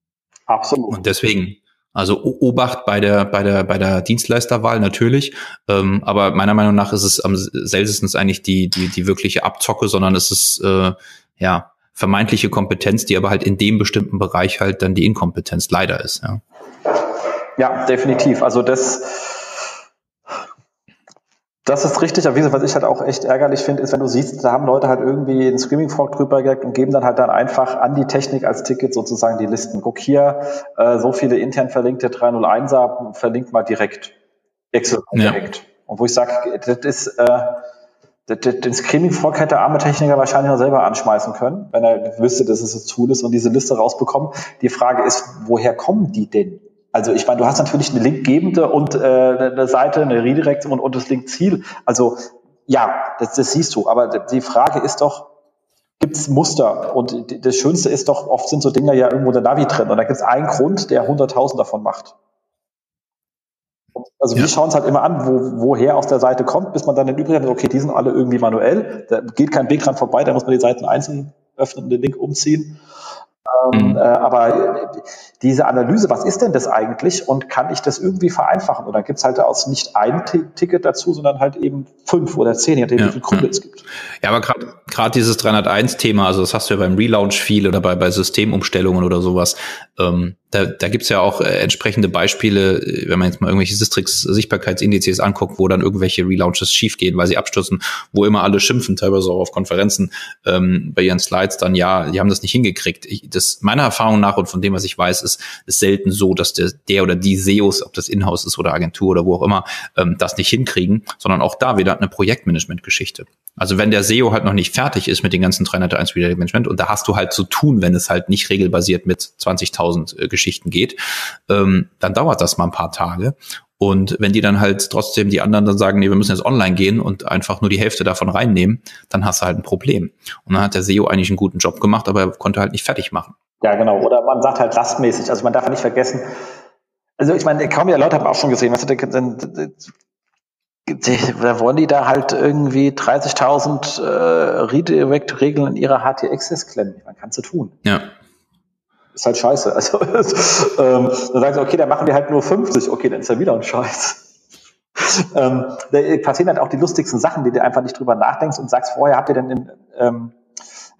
Absolut. Und deswegen, also Obacht bei der, bei der, bei der Dienstleisterwahl natürlich. Ähm, aber meiner Meinung nach ist es am seltensten eigentlich die, die, die wirkliche Abzocke, sondern es ist, äh, ja, vermeintliche Kompetenz, die aber halt in dem bestimmten Bereich halt dann die Inkompetenz leider ist. Ja, ja definitiv. Also das, das ist richtig, aber wie gesagt, was ich halt auch echt ärgerlich finde, ist, wenn du siehst, da haben Leute halt irgendwie einen Screaming Frog drüber gelegt und geben dann halt dann einfach an die Technik als Ticket sozusagen die Listen. Guck hier, äh, so viele intern verlinkte 301er, verlinkt mal direkt. Excel direkt. Ja. Und wo ich sage, das ist, äh, den Screening-Frog hätte der arme Techniker wahrscheinlich noch selber anschmeißen können, wenn er wüsste, dass es so Tool ist und diese Liste rausbekommen. Die Frage ist, woher kommen die denn? Also ich meine, du hast natürlich eine linkgebende und äh, eine Seite, eine Redirect und, und das Link-Ziel. Also ja, das, das siehst du. Aber die Frage ist doch, gibt es Muster? Und das Schönste ist doch, oft sind so Dinge ja irgendwo der Navi drin. Und da gibt es einen Grund, der 100.000 davon macht. Also ja. wir schauen es halt immer an, wo, woher aus der Seite kommt, bis man dann den übrigen, okay, die sind alle irgendwie manuell. Da geht kein Weg dran vorbei, da muss man die Seiten einzeln öffnen und den Link umziehen. Ähm, mhm. äh, aber diese Analyse, was ist denn das eigentlich und kann ich das irgendwie vereinfachen? Und dann gibt es halt aus nicht ein Ticket dazu, sondern halt eben fünf oder zehn, je nachdem, ja, wie viele Gründe ja. es gibt. Ja, aber gerade dieses 301-Thema, also das hast du ja beim Relaunch viel oder bei, bei Systemumstellungen oder sowas, ähm, da, da gibt ja auch äh, entsprechende Beispiele, äh, wenn man jetzt mal irgendwelche Sistrix-Sichtbarkeitsindizes anguckt, wo dann irgendwelche Relaunches schiefgehen, weil sie abstürzen, wo immer alle schimpfen, teilweise auch auf Konferenzen ähm, bei ihren Slides dann, ja, die haben das nicht hingekriegt. Ich, das meiner Erfahrung nach und von dem, was ich weiß, ist, ist selten so, dass der, der oder die SEOs, ob das Inhouse ist oder Agentur oder wo auch immer, ähm, das nicht hinkriegen, sondern auch da wieder eine Projektmanagement-Geschichte. Also wenn der SEO halt noch nicht fertig ist mit den ganzen 301 Reader Management und da hast du halt zu tun, wenn es halt nicht regelbasiert mit 20.000 äh, Geschichten geht, ähm, dann dauert das mal ein paar Tage. Und wenn die dann halt trotzdem die anderen dann sagen, nee, wir müssen jetzt online gehen und einfach nur die Hälfte davon reinnehmen, dann hast du halt ein Problem. Und dann hat der SEO eigentlich einen guten Job gemacht, aber er konnte halt nicht fertig machen. Ja, genau. Oder man sagt halt lastmäßig. Also man darf nicht vergessen, also ich meine, kaum ja Leute haben auch schon gesehen, was da wollen die da halt irgendwie 30.000 äh, Redirect-Regeln in ihrer HT-Access klemmen. Man kann es tun. Ja ist halt scheiße. Also ähm, dann sagen sie, okay, dann machen wir halt nur 50. Okay, dann ist ja wieder ein Scheiß. ähm, da passieren halt auch die lustigsten Sachen, die du einfach nicht drüber nachdenkst und sagst, vorher habt ihr denn in, ähm,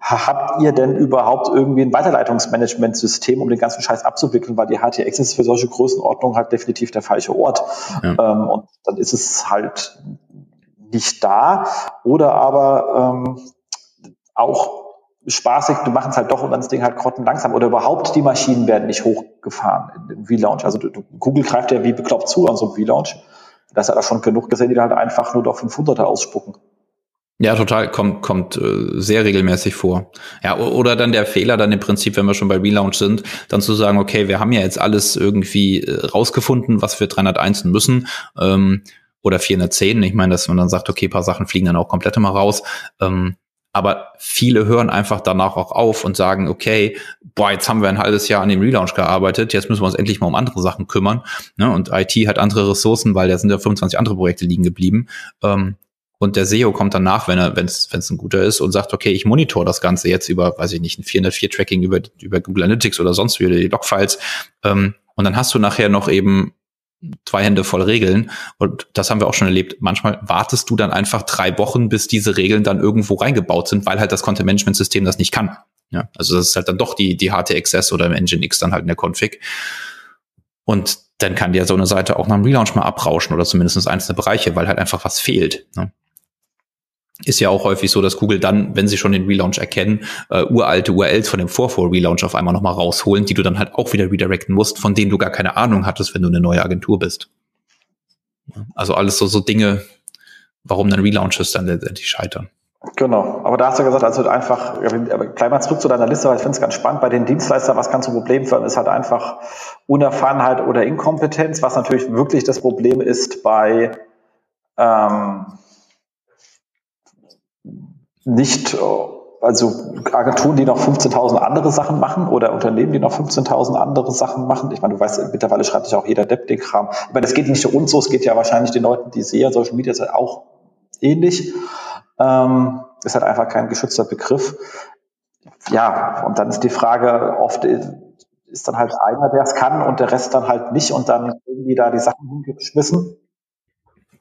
habt ihr denn überhaupt irgendwie ein Weiterleitungsmanagementsystem, um den ganzen Scheiß abzuwickeln, weil die HTX ist für solche Größenordnungen halt definitiv der falsche Ort. Ja. Ähm, und dann ist es halt nicht da. Oder aber ähm, auch spaßig, du machst es halt doch und dann das Ding halt grotten langsam oder überhaupt die Maschinen werden nicht hochgefahren den V-Launch. Also Google greift ja wie bekloppt zu an so einem V-Launch. Das hat er schon genug gesehen, die da halt einfach nur doch 500er ausspucken. Ja, total, kommt, kommt äh, sehr regelmäßig vor. Ja, oder dann der Fehler dann im Prinzip, wenn wir schon bei Relaunch sind, dann zu sagen, okay, wir haben ja jetzt alles irgendwie äh, rausgefunden, was wir 301 müssen. Ähm, oder 410. Ich meine, dass man dann sagt, okay, paar Sachen fliegen dann auch komplett immer raus. Ähm, aber viele hören einfach danach auch auf und sagen, okay, boah, jetzt haben wir ein halbes Jahr an dem Relaunch gearbeitet, jetzt müssen wir uns endlich mal um andere Sachen kümmern. Ne? Und IT hat andere Ressourcen, weil da sind ja 25 andere Projekte liegen geblieben. Ähm, und der SEO kommt danach, wenn er, wenn es ein guter ist und sagt, okay, ich monitor das Ganze jetzt über, weiß ich nicht, ein 404 Tracking über, über Google Analytics oder sonst wie, die Logfiles. Ähm, und dann hast du nachher noch eben zwei Hände voll Regeln. Und das haben wir auch schon erlebt. Manchmal wartest du dann einfach drei Wochen, bis diese Regeln dann irgendwo reingebaut sind, weil halt das Content Management System das nicht kann. Ja, also das ist halt dann doch die, die HTXS oder im Nginx dann halt in der Config. Und dann kann dir so eine Seite auch nach dem Relaunch mal abrauschen oder zumindest einzelne Bereiche, weil halt einfach was fehlt. Ne? Ist ja auch häufig so, dass Google dann, wenn sie schon den Relaunch erkennen, äh, uralte URLs von dem Vorvor-Relaunch auf einmal nochmal rausholen, die du dann halt auch wieder redirecten musst, von denen du gar keine Ahnung hattest, wenn du eine neue Agentur bist. Also alles so, so Dinge, warum dann Relaunches dann letztendlich scheitern. Genau, aber da hast du gesagt, also einfach, gleich mal zurück zu deiner Liste, weil ich finde es ganz spannend, bei den Dienstleistern, was kann zum Problem führen, ist halt einfach Unerfahrenheit oder Inkompetenz, was natürlich wirklich das Problem ist bei ähm, nicht, äh, also Agenturen, die noch 15.000 andere Sachen machen oder Unternehmen, die noch 15.000 andere Sachen machen. Ich meine, du weißt, mittlerweile schreibt sich auch jeder Depp den Kram. Ich meine, das geht nicht nur uns so, es geht ja wahrscheinlich den Leuten, die sehen, Social Media ist auch ähnlich. Ähm, ist halt einfach kein geschützter Begriff. Ja, und dann ist die Frage, oft ist dann halt einer, der es kann und der Rest dann halt nicht und dann irgendwie da die Sachen hingeschmissen.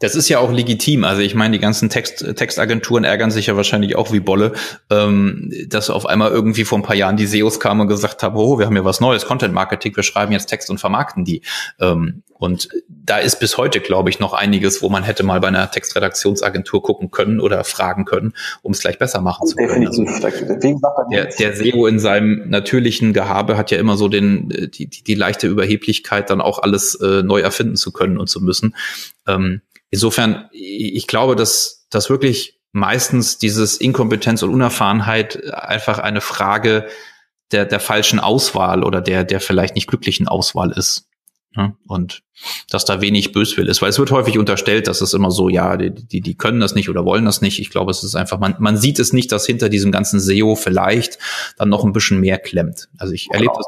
Das ist ja auch legitim. Also ich meine, die ganzen Text, Textagenturen ärgern sich ja wahrscheinlich auch wie Bolle, ähm, dass auf einmal irgendwie vor ein paar Jahren die SEOs kamen und gesagt haben, oh, wir haben ja was Neues, Content Marketing, wir schreiben jetzt Text und vermarkten die. Ähm, und da ist bis heute, glaube ich, noch einiges, wo man hätte mal bei einer Textredaktionsagentur gucken können oder fragen können, um es gleich besser machen zu können. Also der, der SEO in seinem natürlichen Gehabe hat ja immer so den, die, die, die leichte Überheblichkeit, dann auch alles äh, neu erfinden zu können und zu müssen. Ähm, Insofern, ich glaube, dass das wirklich meistens dieses Inkompetenz und Unerfahrenheit einfach eine Frage der, der falschen Auswahl oder der, der vielleicht nicht glücklichen Auswahl ist. Ne? Und dass da wenig Böswill ist, weil es wird häufig unterstellt, dass es immer so, ja, die, die, die können das nicht oder wollen das nicht. Ich glaube, es ist einfach, man, man sieht es nicht, dass hinter diesem ganzen SEO vielleicht dann noch ein bisschen mehr klemmt. Also ich erlebe das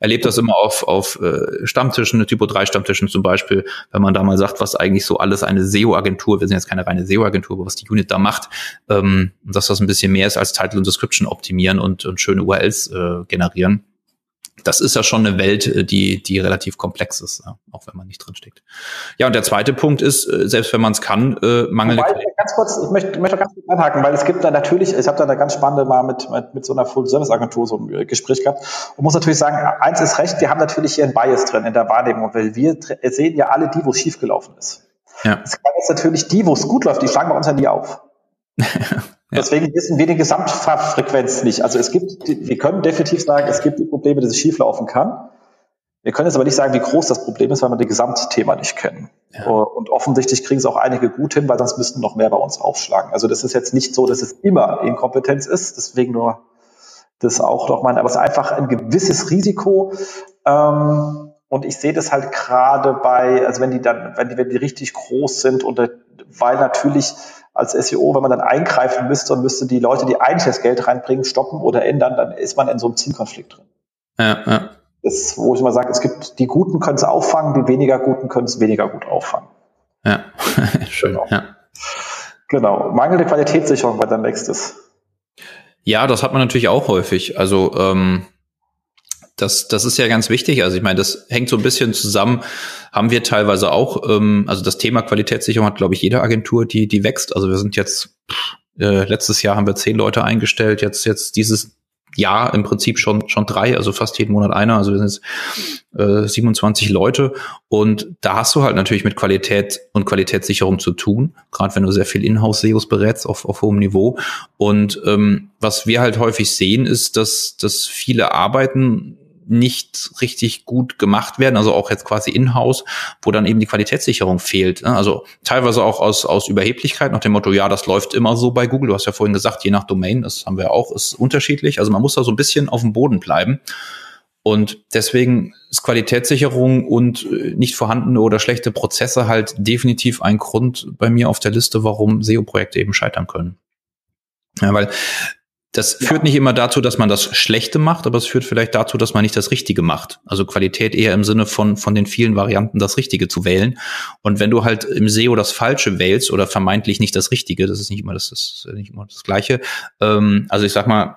erlebe das immer auf, auf äh, Stammtischen, Typo 3 Stammtischen zum Beispiel, wenn man da mal sagt, was eigentlich so alles eine SEO-Agentur, wir sind jetzt keine reine SEO-Agentur, aber was die Unit da macht, ähm, dass das ein bisschen mehr ist als Title und Description optimieren und, und schöne URLs äh, generieren das ist ja schon eine Welt, äh, die, die relativ komplex ist, auch wenn man nicht drin steckt. Ja, und der zweite Punkt ist, äh, selbst wenn man es kann, äh, mangelnde Wobei, Ganz kurz, ich möchte, möchte ganz kurz einhaken, weil es gibt da natürlich, ich habe da eine ganz spannende mal mit, mit, mit so einer Full-Service-Agentur so ein Gespräch gehabt und muss natürlich sagen, eins ist recht, wir haben natürlich hier ein Bias drin in der Wahrnehmung, weil wir sehen ja alle die, wo es schiefgelaufen ist. Ja. Es kann jetzt natürlich die, wo es gut läuft, die schlagen bei uns ja nie auf. Deswegen wissen wir die Gesamtfrequenz nicht. Also es gibt, wir können definitiv sagen, es gibt die Probleme, dass es schieflaufen kann. Wir können jetzt aber nicht sagen, wie groß das Problem ist, weil wir das Gesamtthema nicht kennen. Ja. Und offensichtlich kriegen es auch einige gut hin, weil sonst müssten noch mehr bei uns aufschlagen. Also das ist jetzt nicht so, dass es immer Inkompetenz ist, deswegen nur das auch noch mal, aber es ist einfach ein gewisses Risiko. Ähm, und ich sehe das halt gerade bei, also wenn die dann, wenn die, wenn die richtig groß sind und weil natürlich als SEO, wenn man dann eingreifen müsste und müsste die Leute, die eigentlich das Geld reinbringen, stoppen oder ändern, dann ist man in so einem Zielkonflikt drin. Ja, ja. Das, wo ich immer sage, es gibt die Guten können es auffangen, die weniger Guten können es weniger gut auffangen. Ja, schön. Genau. Ja. genau. Mangelnde Qualitätssicherung bei deinem nächstes. Ja, das hat man natürlich auch häufig. Also ähm, das, das ist ja ganz wichtig. Also ich meine, das hängt so ein bisschen zusammen, haben wir teilweise auch, ähm, also das Thema Qualitätssicherung hat, glaube ich, jede Agentur, die, die wächst. Also wir sind jetzt, äh, letztes Jahr haben wir zehn Leute eingestellt, jetzt, jetzt dieses Jahr im Prinzip schon, schon drei, also fast jeden Monat einer. Also wir sind jetzt äh, 27 Leute. Und da hast du halt natürlich mit Qualität und Qualitätssicherung zu tun, gerade wenn du sehr viel Inhouse-SEOs berätst auf, auf hohem Niveau. Und ähm, was wir halt häufig sehen, ist, dass, dass viele Arbeiten nicht richtig gut gemacht werden, also auch jetzt quasi in-house, wo dann eben die Qualitätssicherung fehlt. Ne? Also teilweise auch aus, aus Überheblichkeit nach dem Motto, ja, das läuft immer so bei Google. Du hast ja vorhin gesagt, je nach Domain, das haben wir auch, ist unterschiedlich. Also man muss da so ein bisschen auf dem Boden bleiben. Und deswegen ist Qualitätssicherung und äh, nicht vorhandene oder schlechte Prozesse halt definitiv ein Grund bei mir auf der Liste, warum SEO-Projekte eben scheitern können. Ja, weil das ja. führt nicht immer dazu, dass man das Schlechte macht, aber es führt vielleicht dazu, dass man nicht das Richtige macht. Also Qualität eher im Sinne von, von den vielen Varianten das Richtige zu wählen. Und wenn du halt im SEO das Falsche wählst oder vermeintlich nicht das Richtige, das ist nicht immer das, ist nicht immer das Gleiche. Ähm, also ich sag mal,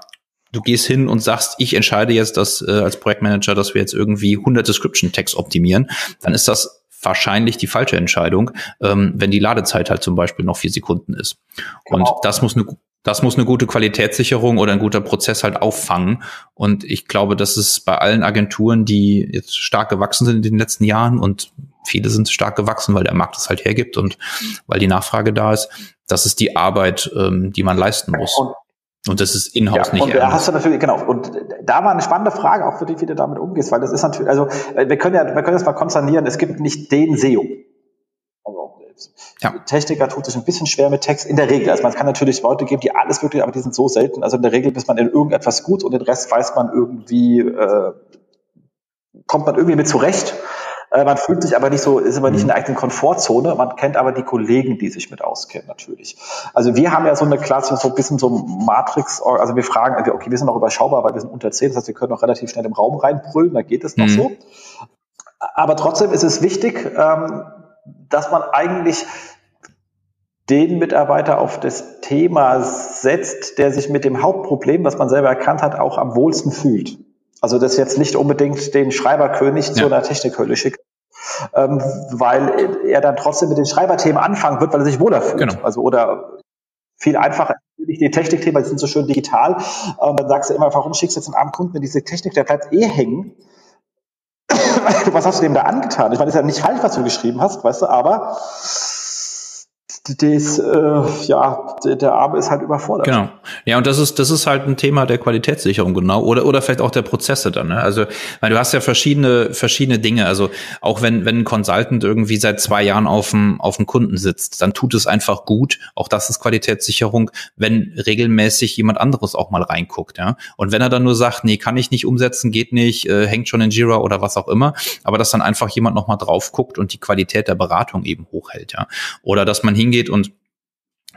du gehst hin und sagst, ich entscheide jetzt dass äh, als Projektmanager, dass wir jetzt irgendwie 100 Description Tags optimieren, dann ist das wahrscheinlich die falsche Entscheidung, ähm, wenn die Ladezeit halt zum Beispiel noch vier Sekunden ist. Genau. Und das muss eine das muss eine gute Qualitätssicherung oder ein guter Prozess halt auffangen. Und ich glaube, das ist bei allen Agenturen, die jetzt stark gewachsen sind in den letzten Jahren und viele sind stark gewachsen, weil der Markt es halt hergibt und weil die Nachfrage da ist. Das ist die Arbeit, ähm, die man leisten muss. Und, und das ist in-house ja, nicht. Und da hast du natürlich, genau. Und da war eine spannende Frage, auch für dich, wie du damit umgehst, weil das ist natürlich, also wir können ja, wir können das mal konsternieren, es gibt nicht den SEO. Ja. Techniker tut sich ein bisschen schwer mit Text in der Regel. Also man kann natürlich Leute geben, die alles wirklich, aber die sind so selten. Also in der Regel ist man in irgendetwas gut und den Rest weiß man irgendwie, äh, kommt man irgendwie mit zurecht. Äh, man fühlt sich aber nicht so, ist aber nicht in der eigenen Komfortzone. Man kennt aber die Kollegen, die sich mit auskennen, natürlich. Also wir haben ja so eine Klasse, so ein bisschen so Matrix, also wir fragen, okay, wir sind noch überschaubar, weil wir sind unter 10, das heißt, wir können noch relativ schnell im Raum reinbrüllen, da geht es noch mhm. so. Aber trotzdem ist es wichtig, ähm, dass man eigentlich den Mitarbeiter auf das Thema setzt, der sich mit dem Hauptproblem, was man selber erkannt hat, auch am wohlsten fühlt. Also das jetzt nicht unbedingt den Schreiberkönig ja. zu einer Technikhölle schickt, ähm, weil er dann trotzdem mit den Schreiberthemen anfangen wird, weil er sich wohler fühlt. Genau. Also oder viel einfacher die Technikthemen, die sind so schön digital. Und dann sagst du immer, warum schickst du jetzt einen armen Kunden diese Technik, der bleibt eh hängen. was hast du dem da angetan? Ich meine, das ist ja nicht falsch, was du geschrieben hast, weißt du, aber das, äh, ja, der Arme ist halt überfordert. Genau. Ja, und das ist, das ist halt ein Thema der Qualitätssicherung, genau. Oder, oder vielleicht auch der Prozesse dann. Ne? Also, weil du hast ja verschiedene, verschiedene Dinge. Also, auch wenn, wenn ein Consultant irgendwie seit zwei Jahren auf dem, auf dem Kunden sitzt, dann tut es einfach gut. Auch das ist Qualitätssicherung, wenn regelmäßig jemand anderes auch mal reinguckt, ja. Und wenn er dann nur sagt, nee, kann ich nicht umsetzen, geht nicht, äh, hängt schon in Jira oder was auch immer, aber dass dann einfach jemand nochmal drauf guckt und die Qualität der Beratung eben hochhält, ja. Oder dass man hingeht und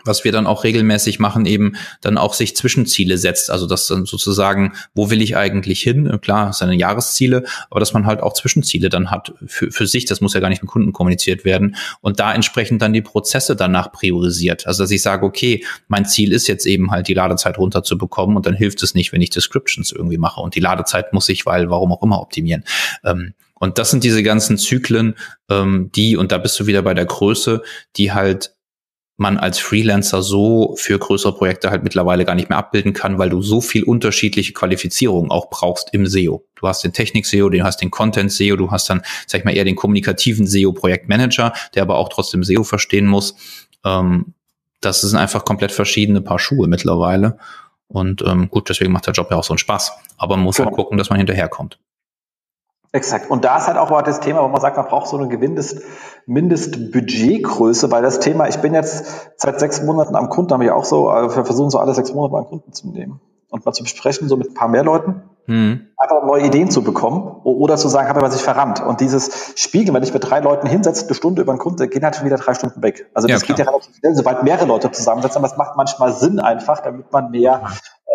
was wir dann auch regelmäßig machen, eben dann auch sich Zwischenziele setzt. Also das dann sozusagen, wo will ich eigentlich hin? Klar, seine Jahresziele, aber dass man halt auch Zwischenziele dann hat für, für sich. Das muss ja gar nicht mit Kunden kommuniziert werden. Und da entsprechend dann die Prozesse danach priorisiert. Also dass ich sage, okay, mein Ziel ist jetzt eben halt die Ladezeit runterzubekommen und dann hilft es nicht, wenn ich Descriptions irgendwie mache. Und die Ladezeit muss ich, weil warum auch immer optimieren. Ähm, und das sind diese ganzen Zyklen, ähm, die, und da bist du wieder bei der Größe, die halt man als Freelancer so für größere Projekte halt mittlerweile gar nicht mehr abbilden kann, weil du so viel unterschiedliche Qualifizierungen auch brauchst im SEO. Du hast den Technik-SEO, du hast den Content-SEO, du hast dann, sag ich mal, eher den kommunikativen SEO-Projektmanager, der aber auch trotzdem SEO verstehen muss. Ähm, das sind einfach komplett verschiedene Paar Schuhe mittlerweile. Und ähm, gut, deswegen macht der Job ja auch so einen Spaß. Aber man muss halt genau. halt gucken, dass man hinterherkommt. Exakt. Und da ist halt auch mal das Thema, wo man sagt, man braucht so eine Mindest, Mindestbudgetgröße, weil das Thema, ich bin jetzt seit sechs Monaten am Kunden, haben wir auch so, also wir versuchen so alle sechs Monate mal einen Kunden zu nehmen und mal zu besprechen, so mit ein paar mehr Leuten. Hm. Einfach neue Ideen zu bekommen oder zu sagen, habe man sich verrannt. Und dieses Spiegeln, wenn ich mit drei Leuten hinsetze, eine Stunde über einen Kunden, gehen halt schon wieder drei Stunden weg. Also das ja, geht ja relativ schnell, sobald mehrere Leute zusammensetzen. Aber es macht manchmal Sinn einfach, damit man mehr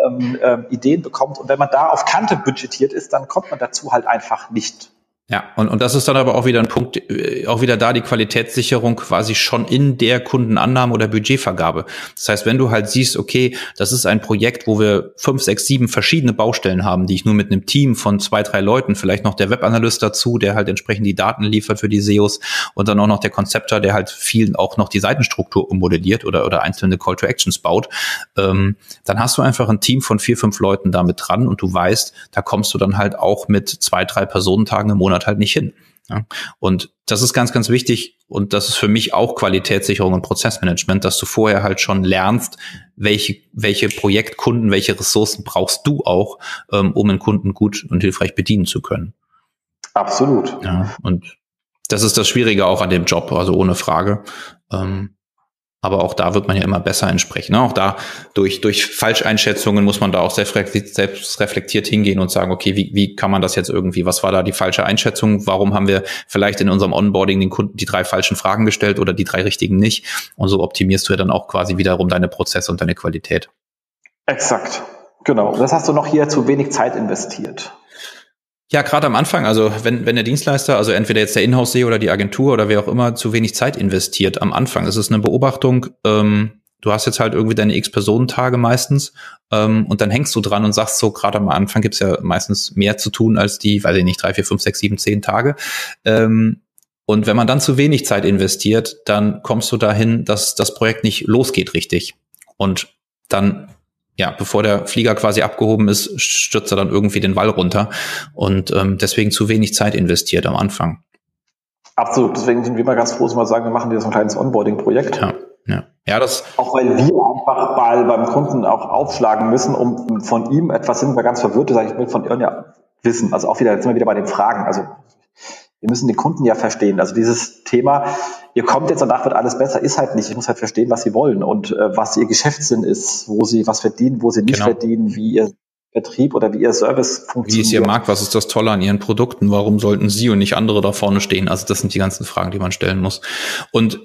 ähm, ähm, Ideen bekommt. Und wenn man da auf Kante budgetiert ist, dann kommt man dazu halt einfach nicht. Ja, und, und das ist dann aber auch wieder ein Punkt, äh, auch wieder da die Qualitätssicherung quasi schon in der Kundenannahme oder Budgetvergabe. Das heißt, wenn du halt siehst, okay, das ist ein Projekt, wo wir fünf, sechs, sieben verschiedene Baustellen haben, die ich nur mit einem Team von zwei, drei Leuten, vielleicht noch der Webanalyst dazu, der halt entsprechend die Daten liefert für die SEOs und dann auch noch der Konzepter, der halt viel auch noch die Seitenstruktur ummodelliert oder, oder einzelne Call to Actions baut, ähm, dann hast du einfach ein Team von vier, fünf Leuten damit dran und du weißt, da kommst du dann halt auch mit zwei, drei Personentagen im Monat Monat halt nicht hin. Ja? Und das ist ganz, ganz wichtig und das ist für mich auch Qualitätssicherung und Prozessmanagement, dass du vorher halt schon lernst, welche, welche Projektkunden, welche Ressourcen brauchst du auch, ähm, um einen Kunden gut und hilfreich bedienen zu können. Absolut. Ja, und das ist das Schwierige auch an dem Job, also ohne Frage. Ähm, aber auch da wird man ja immer besser entsprechen. Ne? Auch da durch, durch Falscheinschätzungen muss man da auch selbst reflektiert hingehen und sagen, okay, wie, wie kann man das jetzt irgendwie, was war da die falsche Einschätzung? Warum haben wir vielleicht in unserem Onboarding den Kunden die drei falschen Fragen gestellt oder die drei richtigen nicht? Und so optimierst du ja dann auch quasi wiederum deine Prozesse und deine Qualität. Exakt. Genau. Das hast du noch hier zu wenig Zeit investiert. Ja, gerade am Anfang, also wenn, wenn der Dienstleister, also entweder jetzt der Inhouse-SEO oder die Agentur oder wer auch immer, zu wenig Zeit investiert am Anfang. Es ist eine Beobachtung, ähm, du hast jetzt halt irgendwie deine X-Personentage meistens ähm, und dann hängst du dran und sagst so, gerade am Anfang gibt's ja meistens mehr zu tun als die, weiß ich nicht, drei, vier, fünf, sechs, sieben, zehn Tage. Ähm, und wenn man dann zu wenig Zeit investiert, dann kommst du dahin, dass das Projekt nicht losgeht richtig. Und dann ja, bevor der Flieger quasi abgehoben ist, stürzt er dann irgendwie den Wall runter und ähm, deswegen zu wenig Zeit investiert am Anfang. Absolut, deswegen sind wir mal ganz froh, dass wir sagen, wir machen hier so ein kleines Onboarding-Projekt. Ja, ja. ja, das. Auch weil wir einfach mal beim Kunden auch aufschlagen müssen, um von ihm etwas sind wir ganz verwirrt, sage ich, will von ja wissen. Also auch wieder, jetzt sind wir wieder bei den Fragen. Also wir müssen den Kunden ja verstehen. Also dieses Thema, ihr kommt jetzt danach wird alles besser, ist halt nicht. Ich muss halt verstehen, was sie wollen und äh, was ihr Geschäftssinn ist, wo sie was verdienen, wo sie nicht genau. verdienen, wie ihr Vertrieb oder wie Ihr Service funktioniert. Wie ist Ihr Markt? Was ist das Tolle an Ihren Produkten? Warum sollten Sie und nicht andere da vorne stehen? Also das sind die ganzen Fragen, die man stellen muss. Und